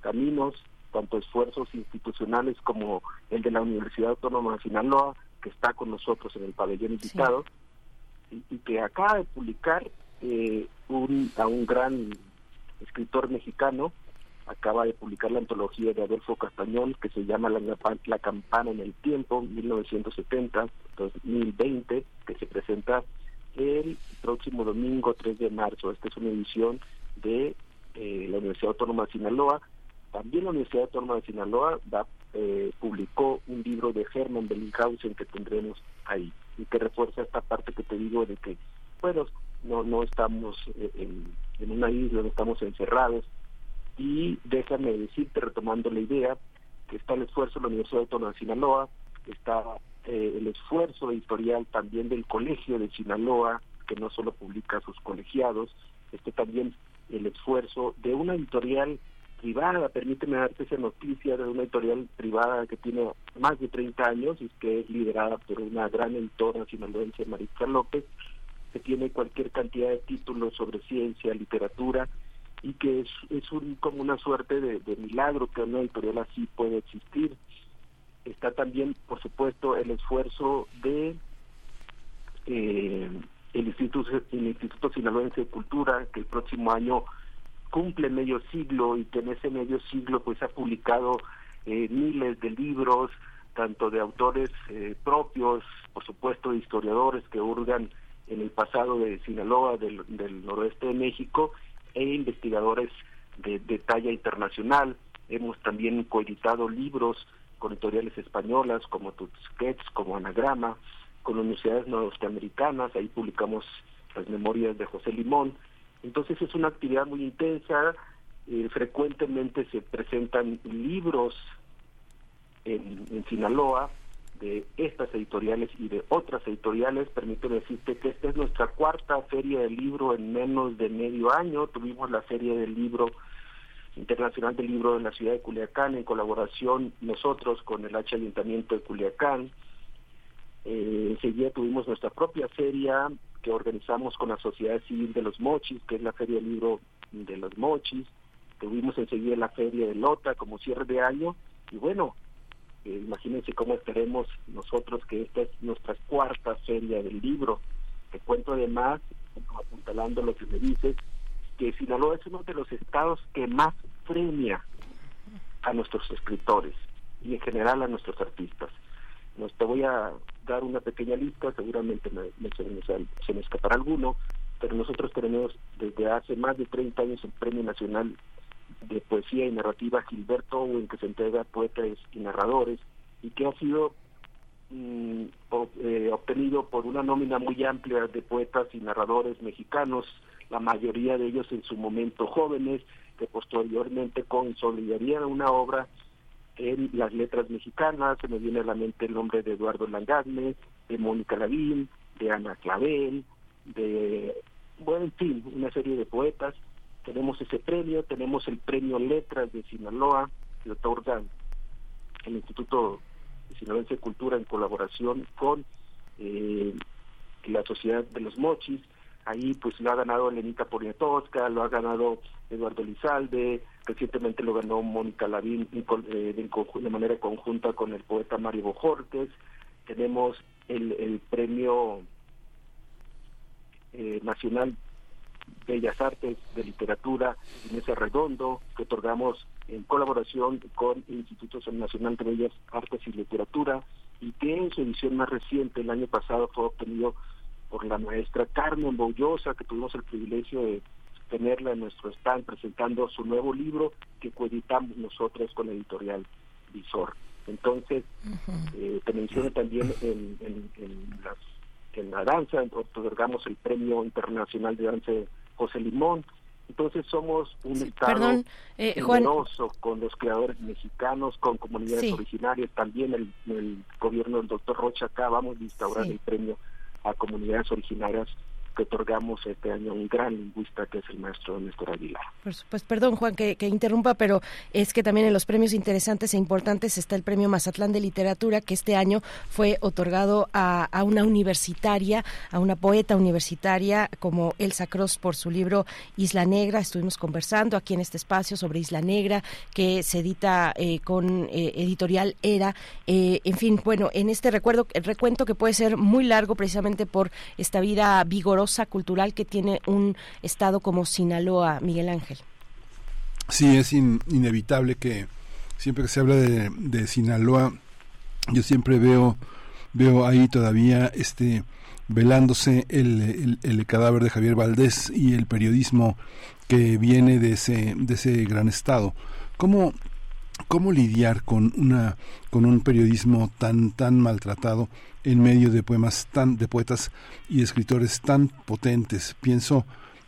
S35: caminos, tanto esfuerzos institucionales como el de la Universidad Autónoma de Sinaloa, que está con nosotros en el pabellón invitado, y, que acaba de publicar eh, un, a un gran escritor mexicano, acaba de publicar la antología de Adolfo Castañón, que se llama La, la Campana en el Tiempo, 1970-2020, que se presenta el próximo domingo 3 de marzo. Esta es una edición de eh, la Universidad Autónoma de Sinaloa, también la Universidad Autónoma de Sinaloa eh, publicó un libro de Hermann Bellinghausen que tendremos ahí y que refuerza esta parte que te digo de que, bueno, no, no estamos eh, en, una isla, no estamos encerrados. Y déjame decirte, retomando la idea, que está el esfuerzo de la Universidad Autónoma de Sinaloa, está eh, el esfuerzo editorial también del Colegio de Sinaloa, que no solo publica a sus colegiados, este también el esfuerzo de una editorial privada, permíteme darte esa noticia de una editorial privada que tiene más de 30 años y que es liderada por una gran editora sinaloense, Marisca López, que tiene cualquier cantidad de títulos sobre ciencia, literatura, y que es, es un, como una suerte de, milagro que una editorial así puede existir. Está también, por supuesto, el esfuerzo de eh, el Instituto, el Instituto Sinaloense de Cultura, que el próximo año cumple medio siglo y que en ese medio siglo pues ha publicado eh, miles de libros, tanto de autores eh, propios, por supuesto de historiadores que hurgan en el pasado de Sinaloa, del, noroeste de México, e investigadores de, talla internacional. Hemos también coeditado libros con editoriales españolas como Tusquets, como Anagrama, con universidades norteamericanas, ahí publicamos las memorias de José Limón, entonces es una actividad muy intensa, eh, frecuentemente se presentan libros en, Sinaloa de estas editoriales y de otras editoriales. Permíteme decirte que esta es nuestra cuarta feria de libro en menos de medio año. Tuvimos la feria del libro internacional del libro en la ciudad de Culiacán en colaboración nosotros con el H Ayuntamiento de Culiacán. Eh, enseguida tuvimos nuestra propia feria que organizamos con la Sociedad Civil de los Mochis, que es la Feria del Libro de los Mochis. Tuvimos enseguida la Feria de Lota como cierre de año. Y bueno, imagínense cómo estaremos nosotros, que esta es nuestra cuarta Feria del Libro, Te cuento además, apuntalando lo que me dices, que Sinaloa es uno de los estados que más premia a nuestros escritores y en general a nuestros artistas. Nos, te voy a dar una pequeña lista, seguramente me, se, me escapará alguno, pero nosotros tenemos desde hace más de 30 años el Premio Nacional de Poesía y Narrativa Gilberto Owen, que se entrega a poetas y narradores, y que ha sido mm, eh, obtenido por una nómina muy amplia de poetas y narradores mexicanos, la mayoría de ellos en su momento jóvenes, que posteriormente consolidarían una obra en las letras mexicanas, se me viene a la mente el nombre de Eduardo Langadme, de Mónica Lavín, de Ana Clavel, de, bueno, en fin, una serie de poetas. Tenemos ese premio, tenemos el premio Letras de Sinaloa, que otorga el Instituto de Sinaloense de Cultura en colaboración con eh, la Sociedad de los Mochis, ahí pues lo ha ganado Lenita Poniatowska, lo ha ganado Eduardo Lizalde, recientemente lo ganó Mónica Lavín eh, de, manera conjunta con el poeta Mario Bojortes, tenemos el, el premio eh, nacional Bellas Artes de Literatura Inés Redondo, que otorgamos en colaboración con el Instituto Nacional de Bellas Artes y Literatura, y que en su edición más reciente, el año pasado, fue obtenido por la maestra Carmen Boullosa, que tuvimos el privilegio de tenerla en nuestro stand presentando su nuevo libro que coeditamos nosotros con la editorial Visor. Entonces, eh, te menciono también en, en, la danza, otorgamos el Premio Internacional de Danza José Limón. Entonces somos un estado
S34: eh,
S35: generoso con los creadores mexicanos, con comunidades originarias, también el, el, gobierno del doctor Rocha acá vamos a instaurar el premio a comunidades originarias que otorgamos este año un gran lingüista que es el maestro Néstor Aguilar.
S34: Pues, perdón, Juan, que, interrumpa, pero es que también en los premios interesantes e importantes está el premio Mazatlán de Literatura, que este año fue otorgado a, una universitaria, a una poeta universitaria como Elsa Cross por su libro Isla Negra. Estuvimos conversando aquí en este espacio sobre Isla Negra, que se edita eh, con eh, editorial Era. Eh, en fin, bueno, en este recuerdo, recuento que puede ser muy largo precisamente por esta vida vigorosa cultural que tiene un estado como Sinaloa, Miguel Ángel.
S2: Sí, es inevitable que siempre que se habla de, Sinaloa, yo siempre veo, veo ahí todavía este velándose el, el, cadáver de Javier Valdés y el periodismo que viene de ese, de ese gran estado. ¿Cómo, cómo lidiar con una con un periodismo tan tan maltratado en medio de poemas tan de poetas y escritores tan potentes pienso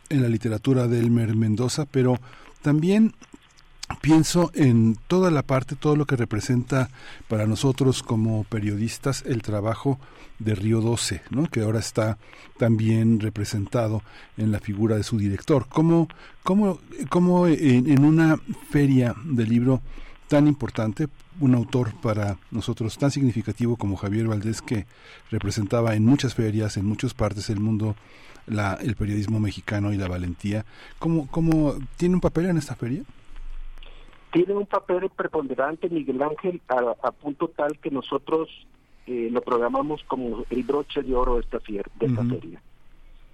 S2: en la literatura de Elmer Mendoza pero también pienso en toda la parte todo lo que representa para nosotros como periodistas el trabajo de Río 12, ¿no? que ahora está también representado en la figura de su director. ¿Cómo, cómo, cómo en, en una feria de libro tan importante, un autor para nosotros tan significativo como Javier Valdés, que representaba en muchas ferias, en muchas partes del mundo, la, el periodismo mexicano y la valentía. ¿Cómo, cómo tiene un papel en esta feria?
S35: Tiene un papel preponderante, Miguel Ángel, a, punto tal que nosotros eh, lo programamos como el broche de oro de esta, de esta feria.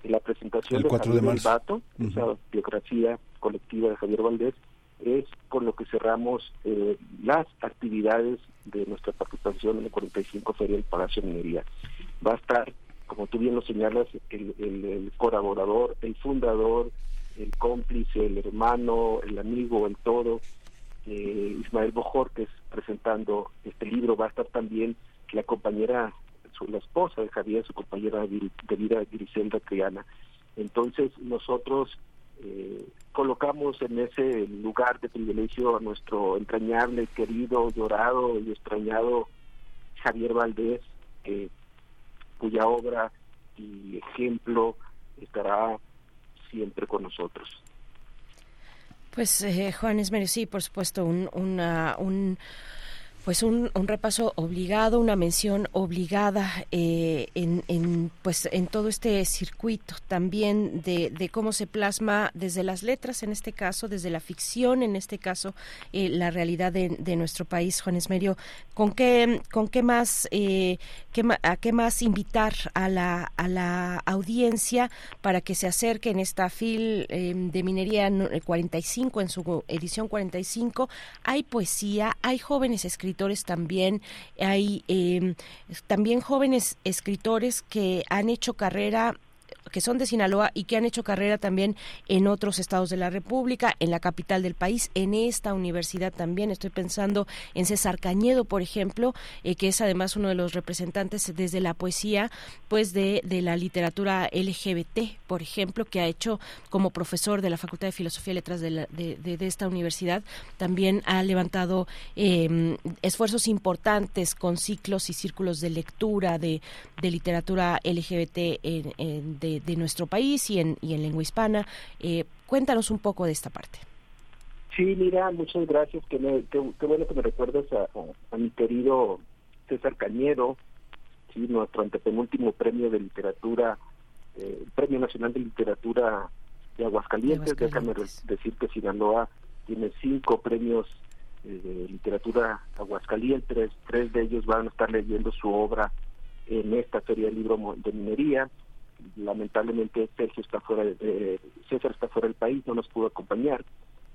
S35: En la presentación de Javier de Bato, esa biografía colectiva de Javier Valdés, es con lo que cerramos eh, las actividades de nuestra participación en la 45 Feria del Palacio de Minería. Va a estar, como tú bien lo señalas, el, colaborador, el fundador, el cómplice, el hermano, el amigo, el todo, eh, Ismael Bojortes presentando este libro. Va a estar también la compañera, su, la esposa de Javier, su compañera de vida, Griselda Triana. Entonces nosotros eh, colocamos en ese lugar de privilegio a nuestro entrañable, querido, llorado y extrañado Javier Valdés, cuya obra y ejemplo estará siempre con nosotros.
S34: Pues eh, Juan Esmerio, sí, por supuesto, un, un
S1: Pues un, repaso obligado, una mención obligada eh, en, pues en todo este circuito también de, cómo se plasma desde las letras, en este caso, desde la ficción, en este caso, eh, la realidad de, nuestro país. Juan Esmerio, ¿con qué, con qué más, eh, a qué más invitar a la, a la audiencia para que se acerque en esta FIL de Minería 45, en su edición 45? Hay poesía, hay jóvenes escritores también, hay eh, también jóvenes escritores que han hecho carrera que son de Sinaloa y que han hecho carrera también en otros estados de la República, en la capital del país, en esta universidad también. Estoy pensando en César Cañedo, por ejemplo, eh, que es además uno de los representantes desde la poesía, pues de, de la literatura LGBT, por ejemplo, que ha hecho como profesor de la Facultad de Filosofía y Letras de, de, esta universidad, también ha levantado em, esfuerzos importantes con ciclos y círculos de lectura de, literatura LGBT en, de de, nuestro país y en, y en lengua hispana. Eh, cuéntanos un poco de esta parte.
S35: Sí, mira, muchas gracias. Qué, bueno que me recuerdas a, mi querido César Cañero, sí, nuestro antepenúltimo premio de literatura, eh, Premio Nacional de Literatura de Aguascalientes. Déjame decir que Sinaloa tiene cinco premios eh, de literatura Aguascalientes, tres de ellos van a estar leyendo su obra en esta Feria del Libro de Minería lamentablemente Sergio está fuera de, César está fuera del país, no nos pudo acompañar,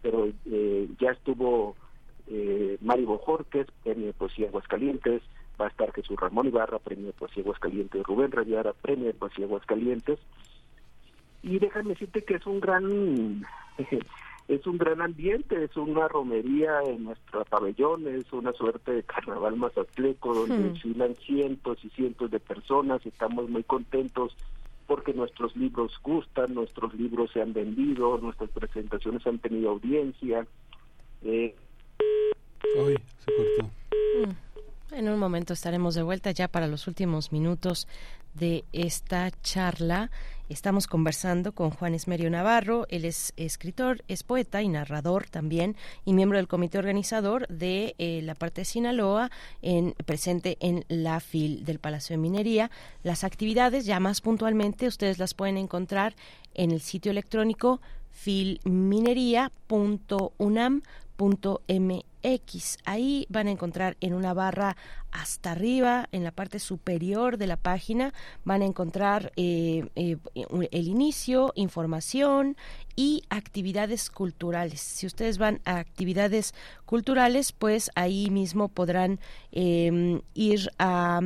S35: pero eh, ya estuvo eh, Mari Bojorquez, premio de poesía Aguascalientes, va a estar Jesús Ramón Ibarra, premio de poesía Aguascalientes, Rubén Rayara, premio de poesía Aguascalientes, y déjame decirte que es un gran es un gran ambiente, es una romería en nuestro pabellón, es una suerte de carnaval mazatleco donde hmm. desfilan cientos y cientos de personas, estamos muy contentos porque nuestros libros gustan, nuestros libros se han vendido, nuestras presentaciones han tenido audiencia.
S2: Eh. se cortó.
S1: Mm. En un momento estaremos de vuelta ya para los últimos minutos de esta charla. Estamos conversando con Juan Esmerio Navarro, él es escritor, es poeta y narrador también y miembro del comité organizador de eh, la parte de Sinaloa, en, presente en la FIL del Palacio de Minería. Las actividades, ya más puntualmente, ustedes las pueden encontrar en el sitio electrónico filminería.unam X. Ahí van a encontrar en una barra hasta arriba, en la parte superior de la página, van a encontrar eh, eh, el inicio, información y actividades culturales. Si ustedes van a actividades culturales, pues ahí mismo podrán eh, ir a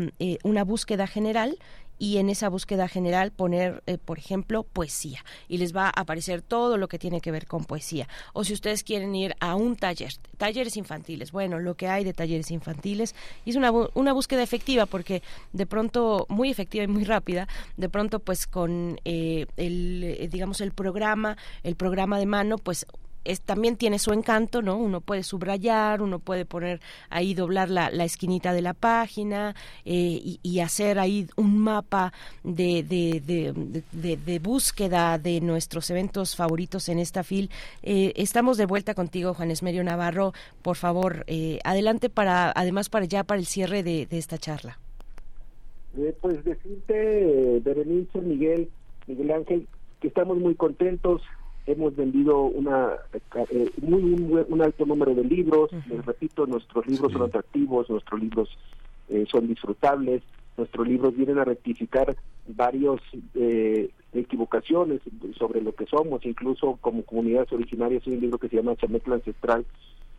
S1: una búsqueda general y en esa búsqueda general poner, eh, por ejemplo, poesía. Y les va a aparecer todo lo que tiene que ver con poesía. O si ustedes quieren ir a un taller, talleres infantiles, bueno, lo que hay de talleres infantiles. Y es una, una búsqueda efectiva porque de pronto, muy efectiva y muy rápida, de pronto pues con eh, el, eh, digamos, el programa, el programa de mano, pues también tiene su encanto, ¿no? Uno puede subrayar, uno puede poner ahí, doblar la, esquinita de la página eh, y, hacer ahí un mapa de, de, búsqueda de nuestros eventos favoritos en esta fil. Eh, estamos de vuelta contigo, Juan Esmerio Navarro. Por favor, eh, adelante para, además para ya para el cierre de, esta charla.
S35: pues decirte, Berenice, Miguel, Miguel Ángel, que estamos muy contentos hemos vendido una eh, muy un, alto número de libros. Les repito nuestros libros son atractivos nuestros libros eh, son disfrutables nuestros libros vienen a rectificar varios eh, equivocaciones sobre lo que somos. Incluso como comunidades originarias hay un libro que se llama Chametla Ancestral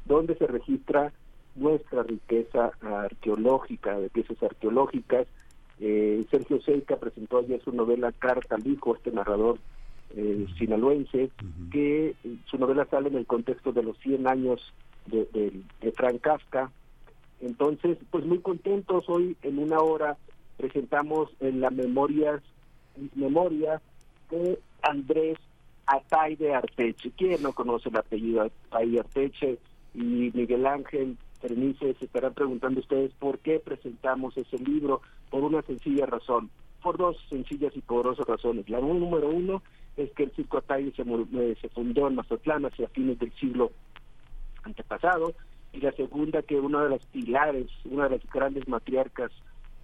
S35: donde se registra nuestra riqueza arqueológica de piezas arqueológicas. Sergio Seica presentó ayer su novela Carta al Hijo, este narrador eh, sinaloense, que su novela sale en el contexto de los 100 años de, de, Frank Kafka. Entonces, pues muy contentos, hoy en una hora presentamos en la memorias, memoria de Andrés Atay de Arteche. ¿Quién no conoce el apellido Atay de Arteche? Y Miguel Ángel Bernice se estarán preguntando ustedes por qué presentamos ese libro, por una sencilla razón, por dos sencillas y poderosas razones. La número uno es que el circo Atay se, eh, se fundó en Mazatlán hacia fines del siglo antepasado. y la segunda que una de las pilares, una de las grandes matriarcas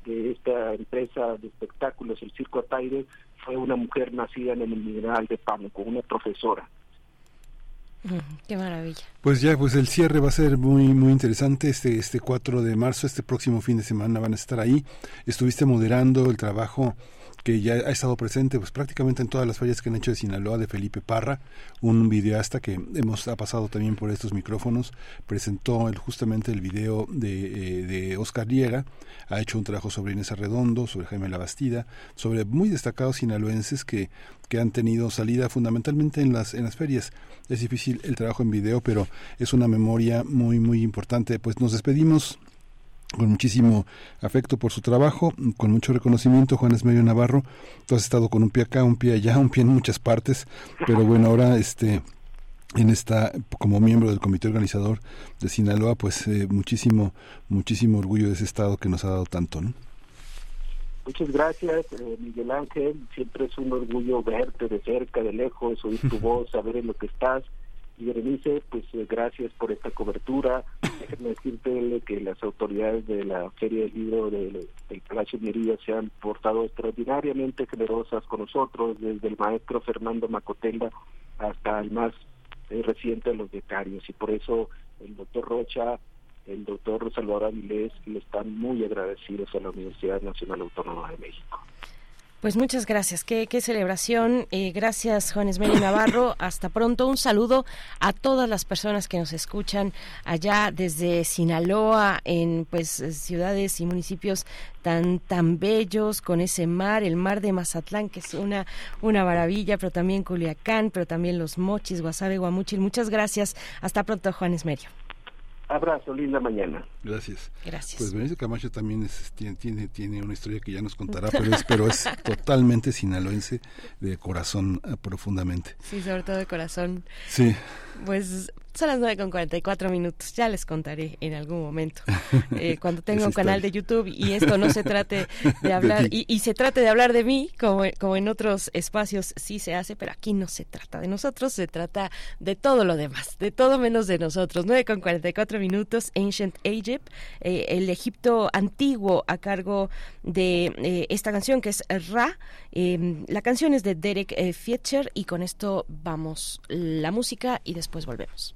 S35: de esta empresa de espectáculos, el Circo Ataire, fue una mujer nacida en el Mineral de Pánuco, una profesora.
S1: Qué maravilla.
S2: Pues ya, pues el cierre va a ser muy muy interesante este este 4 de marzo, este próximo fin de semana van a estar ahí. Estuviste moderando el trabajo que ya ha estado presente pues prácticamente en todas las ferias que han hecho de Sinaloa de Felipe Parra, un videasta que hemos ha pasado también por estos micrófonos, presentó el, justamente el video de, eh, de Oscar Liera, ha hecho un trabajo sobre Inés Arredondo, sobre Jaime Labastida, sobre muy destacados sinaloenses que, que han tenido salida fundamentalmente en las, en las ferias. Es difícil el trabajo en video, pero es una memoria muy, muy importante. Pues nos despedimos con muchísimo afecto por su trabajo, con mucho reconocimiento, Juan Esmerio Navarro, tú has estado con un pie acá, un pie allá, un pie en muchas partes, pero bueno, ahora este en esta como miembro del comité organizador de Sinaloa, pues eh, muchísimo muchísimo orgullo de ese estado que nos ha dado tanto, ¿no?
S35: Muchas gracias, eh, Miguel Ángel. Siempre es un orgullo verte de cerca, de lejos, oír tu voz, saber en lo que estás y Berenice, pues eh, gracias por esta cobertura. Déjenme decirte que las autoridades de la Feria del Libro del, Palacio de Merida se han portado extraordinariamente generosas con nosotros, desde el maestro Fernando Macotenda hasta el más eh, reciente de los becarios. Y por eso el doctor Rocha, el doctor Salvador Avilés le están muy agradecidos a la Universidad Nacional Autónoma de México.
S1: Pues muchas gracias, qué, qué celebración. Eh, gracias, Juan Esmeri Navarro. Hasta pronto. Un saludo a todas las personas que nos escuchan allá desde Sinaloa, en pues ciudades y municipios tan tan bellos con ese mar, el mar de Mazatlán, que es una una maravilla, pero también Culiacán, pero también los Mochis, Guasave, Guamuchil. Muchas gracias. Hasta pronto, Juan Esmerio.
S35: Abrazo, linda mañana.
S2: Gracias.
S1: Gracias.
S2: Pues Benito Camacho también es, tiene, tiene, tiene, una historia que ya nos contará, pero es, pero es totalmente sinaloense de corazón uh, profundamente.
S1: Sí, sobre todo de corazón.
S2: Sí.
S1: Pues son las 9 con 44 minutos. Ya les contaré en algún momento. Eh, cuando tenga un canal de YouTube y esto no se trate de hablar, y, y, se trate de hablar de mí, como, como en otros espacios sí se hace, pero aquí no se trata de nosotros, se trata de todo lo demás, de todo menos de nosotros. 9 con 44 minutos, Ancient Egypt, eh, el Egipto antiguo a cargo de eh, esta canción que es Ra. Eh, la canción es de Derek Fietcher y con esto vamos la música y después volvemos.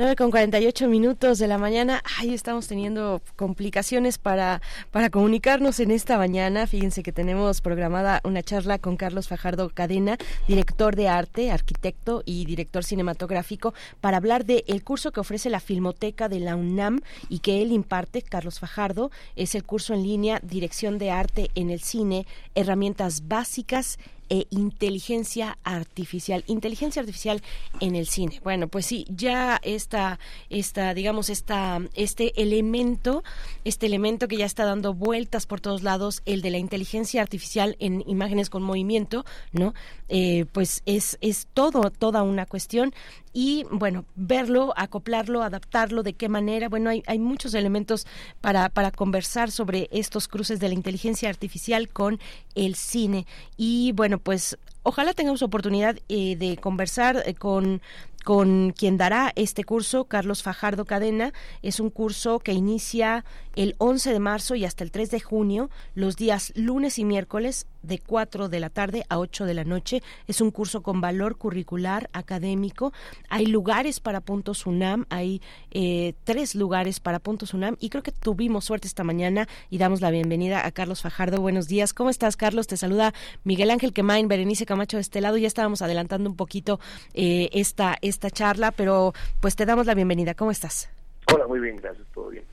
S1: 9 con 48 minutos de la mañana. Ay, estamos teniendo complicaciones para, para comunicarnos en esta mañana. Fíjense que tenemos programada una charla con Carlos Fajardo Cadena, director de arte, arquitecto y director cinematográfico, para hablar del el curso que ofrece la Filmoteca de la UNAM y que él imparte, Carlos Fajardo. Es el curso en línea Dirección de Arte en el Cine, Herramientas Básicas e inteligencia artificial. Inteligencia artificial en el cine. Bueno, pues sí, ya esta, esta, digamos, esta, este elemento, este elemento que ya está dando vueltas por todos lados, el de la inteligencia artificial en imágenes con movimiento, ¿no? Eh, pues es, es todo, toda una cuestión y bueno, verlo, acoplarlo, adaptarlo, de qué manera. Bueno, hay, hay muchos elementos para, para conversar sobre estos cruces de la inteligencia artificial con el cine. Y bueno, pues ojalá tengamos oportunidad eh, de conversar eh, con con quien dará este curso, Carlos Fajardo Cadena. Es un curso que inicia el 11 de marzo y hasta el 3 de junio, los días lunes y miércoles de 4 de la tarde a 8 de la noche. Es un curso con valor curricular académico. Hay lugares para puntos UNAM, hay eh, tres lugares para puntos UNAM y creo que tuvimos suerte esta mañana y damos la bienvenida a Carlos Fajardo. Buenos días. ¿Cómo estás, Carlos? Te saluda Miguel Ángel Quemain, Berenice Camacho de este lado. Ya estábamos adelantando un poquito eh, esta esta charla, pero pues te damos la bienvenida. ¿Cómo estás?
S36: Hola, muy bien, gracias, todo bien.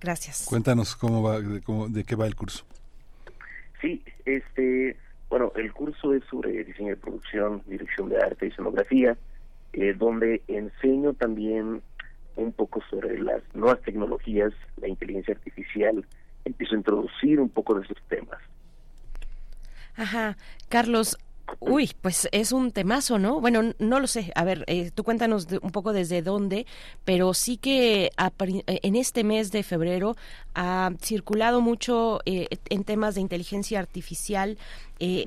S1: Gracias.
S2: Cuéntanos cómo va, de, cómo, de qué va el curso.
S36: Sí, este, bueno, el curso es sobre diseño de producción, dirección de arte y escenografía, eh, donde enseño también un poco sobre las nuevas tecnologías, la inteligencia artificial, empiezo a introducir un poco de esos temas.
S1: Ajá, Carlos, Uy, pues es un temazo, ¿no? Bueno, no lo sé. A ver, eh, tú cuéntanos un poco desde dónde, pero sí que eh, en este mes de febrero ha circulado mucho eh, en temas de inteligencia artificial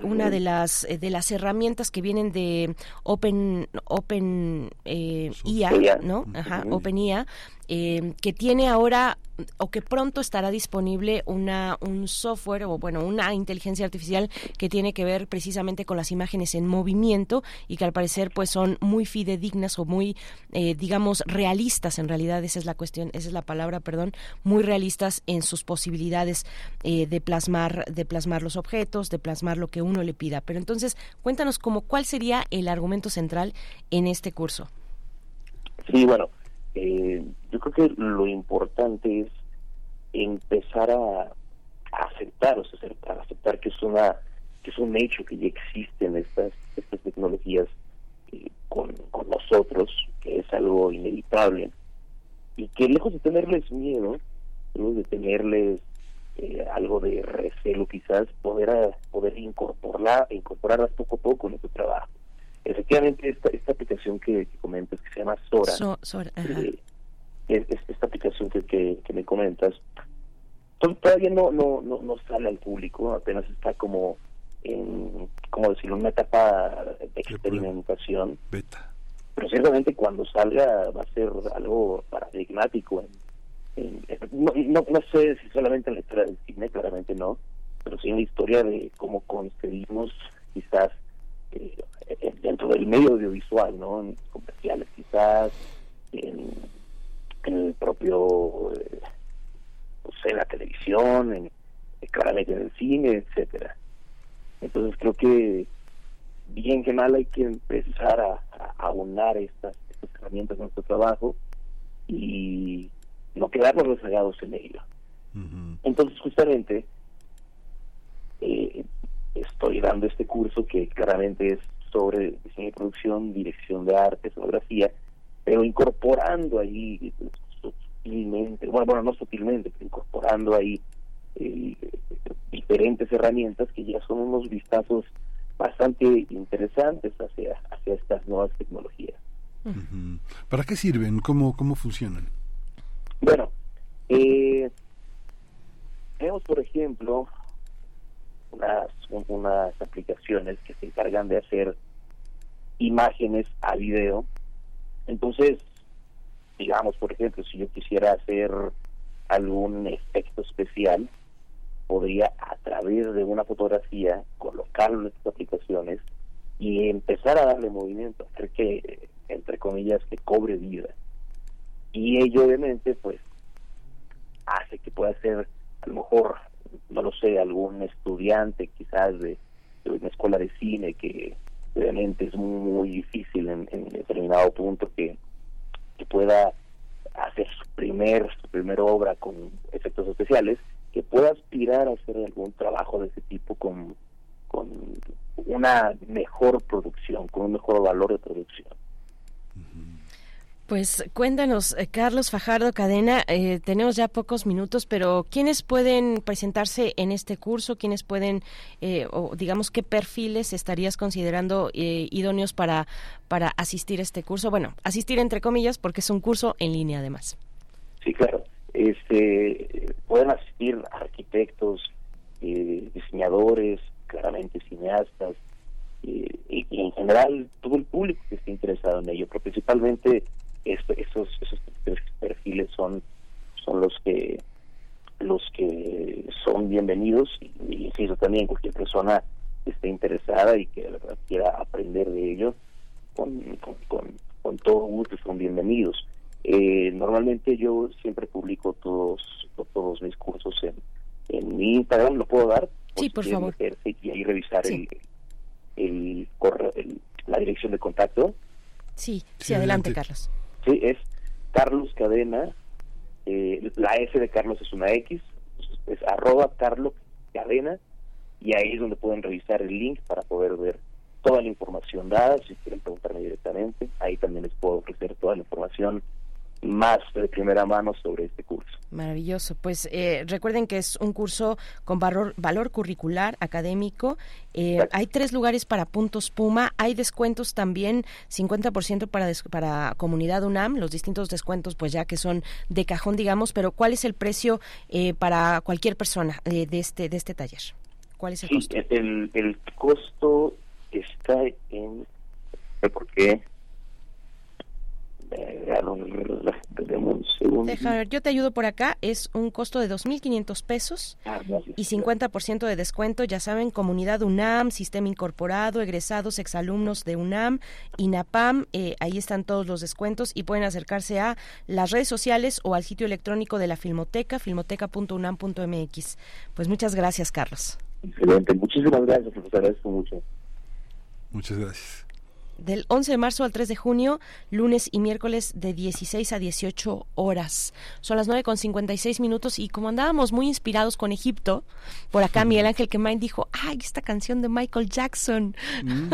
S1: una de las de las herramientas que vienen de Open Open IA, ¿no? Ajá, Open IA, que tiene ahora o que pronto estará disponible una un software o bueno una inteligencia artificial que tiene que ver precisamente con las imágenes en movimiento y que al parecer pues son muy fidedignas o muy eh, digamos realistas en realidad esa es la cuestión esa es la palabra perdón muy realistas en sus posibilidades eh, de plasmar de plasmar los objetos de plasmar lo que uno le pida. Pero entonces cuéntanos como cuál sería el argumento central en este curso
S36: sí bueno eh, yo creo que lo importante es empezar a, aceptar, o sea, a aceptar que es una que es un hecho que ya existen estas estas tecnologías eh, con, con nosotros, que es algo inevitable. Y que lejos de tenerles miedo, lejos de tenerles eh, algo de recelo quizás, poder poder incorporarla, incorporarlas poco a poco en nuestro trabajo. Efectivamente, esta, esta aplicación que, comentas, que se llama Sora, eh, es, esta aplicación que, que, me comentas, todavía no, no, no, no sale al público, apenas está como en, como decirlo, una etapa de experimentación.
S2: Beta.
S36: Pero ciertamente cuando salga va a ser algo paradigmático. En, no, no, no, sé si solamente en la historia del cine, claramente no, pero sí en la historia de cómo concebimos quizás eh, dentro del medio audiovisual, ¿no? En comerciales quizás, en, el propio, eh, la televisión, en, claramente en el cine, etcétera. Entonces creo que bien que mal hay que empezar a, a aunar estas, estas herramientas en nuestro trabajo y no quedarnos rezagados en ello. Entonces justamente eh, estoy dando este curso que claramente es sobre diseño y producción, dirección de arte, fotografía, pero incorporando ahí sutilmente, bueno, bueno, no sutilmente, pero incorporando ahí eh, diferentes herramientas que ya son unos vistazos bastante interesantes hacia, hacia estas nuevas tecnologías.
S2: ¿Para qué sirven? ¿Cómo, cómo funcionan?
S36: Bueno, eh, tenemos, por ejemplo, unas, unas aplicaciones que se encargan de hacer imágenes a video. Entonces, digamos, por ejemplo, si yo quisiera hacer algún efecto especial, podría a través de una fotografía colocarlo en estas aplicaciones y empezar a darle movimiento, hacer que, entre comillas, que cobre vida. Y ello obviamente pues hace que pueda ser a lo mejor, no lo sé, algún estudiante quizás de, una escuela de cine que obviamente es muy, difícil en, determinado punto que, que pueda hacer su primer su primera obra con efectos especiales que pueda aspirar a hacer algún trabajo de ese tipo con, con una mejor producción, con un mejor valor de producción.
S1: Pues cuéntanos, eh, Carlos Fajardo Cadena, eh, tenemos ya pocos minutos, pero ¿quiénes pueden presentarse en este curso? ¿Quiénes pueden, eh, o digamos, qué perfiles estarías considerando idóneos para, para asistir a este curso? Bueno, asistir entre comillas, porque es un curso en línea además.
S36: Sí, claro. Este, pueden asistir arquitectos, diseñadores, claramente cineastas, y, en general todo el público que esté interesado en ello, pero principalmente esos esos perfiles son son los que los que son bienvenidos y, insisto también cualquier persona que esté interesada y que quiera aprender de ello con, con, con, todo gusto son bienvenidos. Eh, normalmente yo siempre publico todos todos mis cursos en, en mi Instagram lo puedo dar
S1: sí por favor.
S36: y ahí revisar el, el, correo, la dirección de contacto.
S1: Sí sí adelante. Carlos
S36: Sí, es Carlos Cadena, eh, la S de Carlos es una X, es arroba Carlos Cadena, y ahí es donde pueden revisar el link para poder ver toda la información dada, si quieren preguntarme directamente, ahí también les puedo ofrecer toda la información más de primera mano sobre este curso.
S1: Maravilloso. Pues eh, recuerden que es un curso con valor, valor curricular académico. Eh, hay tres lugares para puntos Puma. Hay descuentos también, 50% para, para comunidad UNAM, los distintos descuentos pues ya que son de cajón, digamos, pero ¿cuál es el precio eh, para cualquier persona de este de este taller? ¿Cuál es el costo?
S36: El, el costo está en... ¿Por qué?
S1: Deja ver, yo te ayudo por acá. Es un costo de 2.500 pesos ah, y 50% de descuento. Ya saben, comunidad UNAM, sistema incorporado, egresados, exalumnos de UNAM, INAPAM. Eh, ahí están todos los descuentos y pueden acercarse a las redes sociales o al sitio electrónico de la Filmoteca, filmoteca.unam.mx. Pues muchas gracias, Carlos.
S36: Excelente. Muchísimas gracias, profesor. Agradezco mucho.
S2: Muchas gracias
S1: del 11 de marzo al 3 de junio, lunes y miércoles de 16 a 18 horas. Son las 9 con 56 minutos y como andábamos muy inspirados con Egipto, por acá Miguel Ángel Kemain dijo, ay, esta canción de Michael Jackson, mm.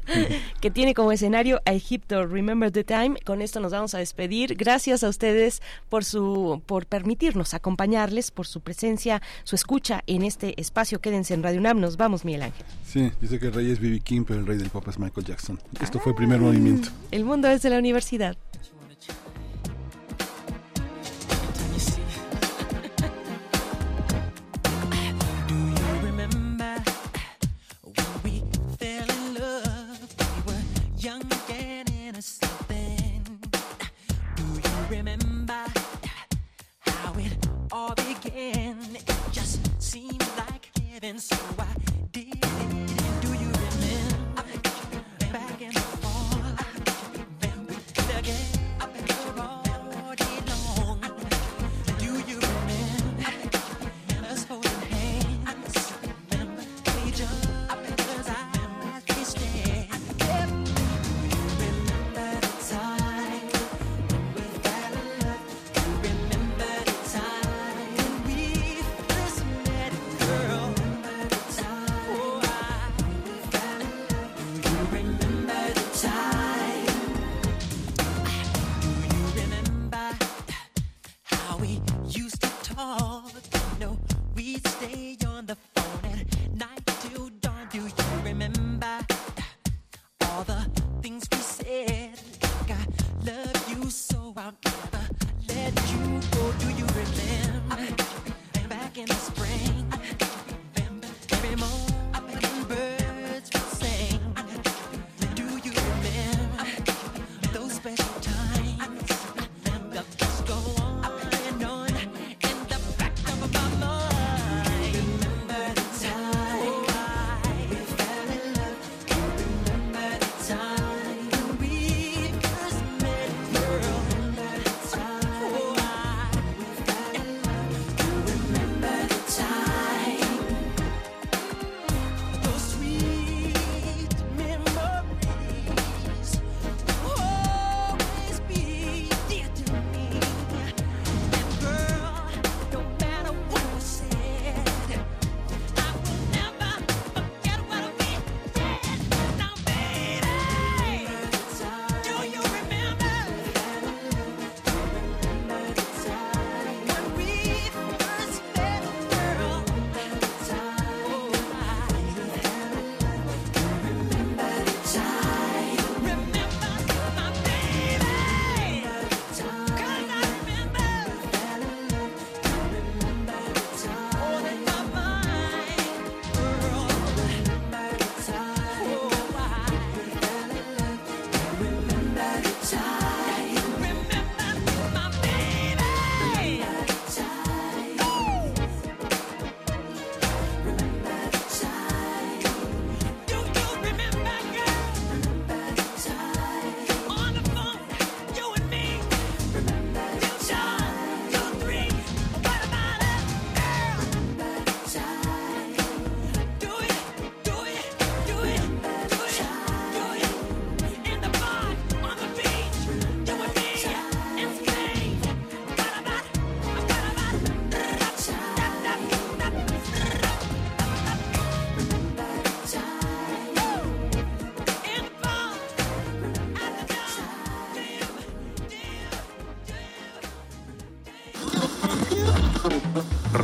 S1: que tiene como escenario a Egipto, Remember the Time. Con esto nos vamos a despedir. Gracias a ustedes por su, por permitirnos acompañarles, por su presencia, su escucha en este espacio. Quédense en Radio UNAM. Nos vamos, Miguel Ángel.
S2: Sí, dice que el rey es B.B. King, pero el rey del pop es Michael Jackson. Esto fue el primer movimiento.
S1: El mundo es de la universidad. all began? It just seemed like heaven, so I did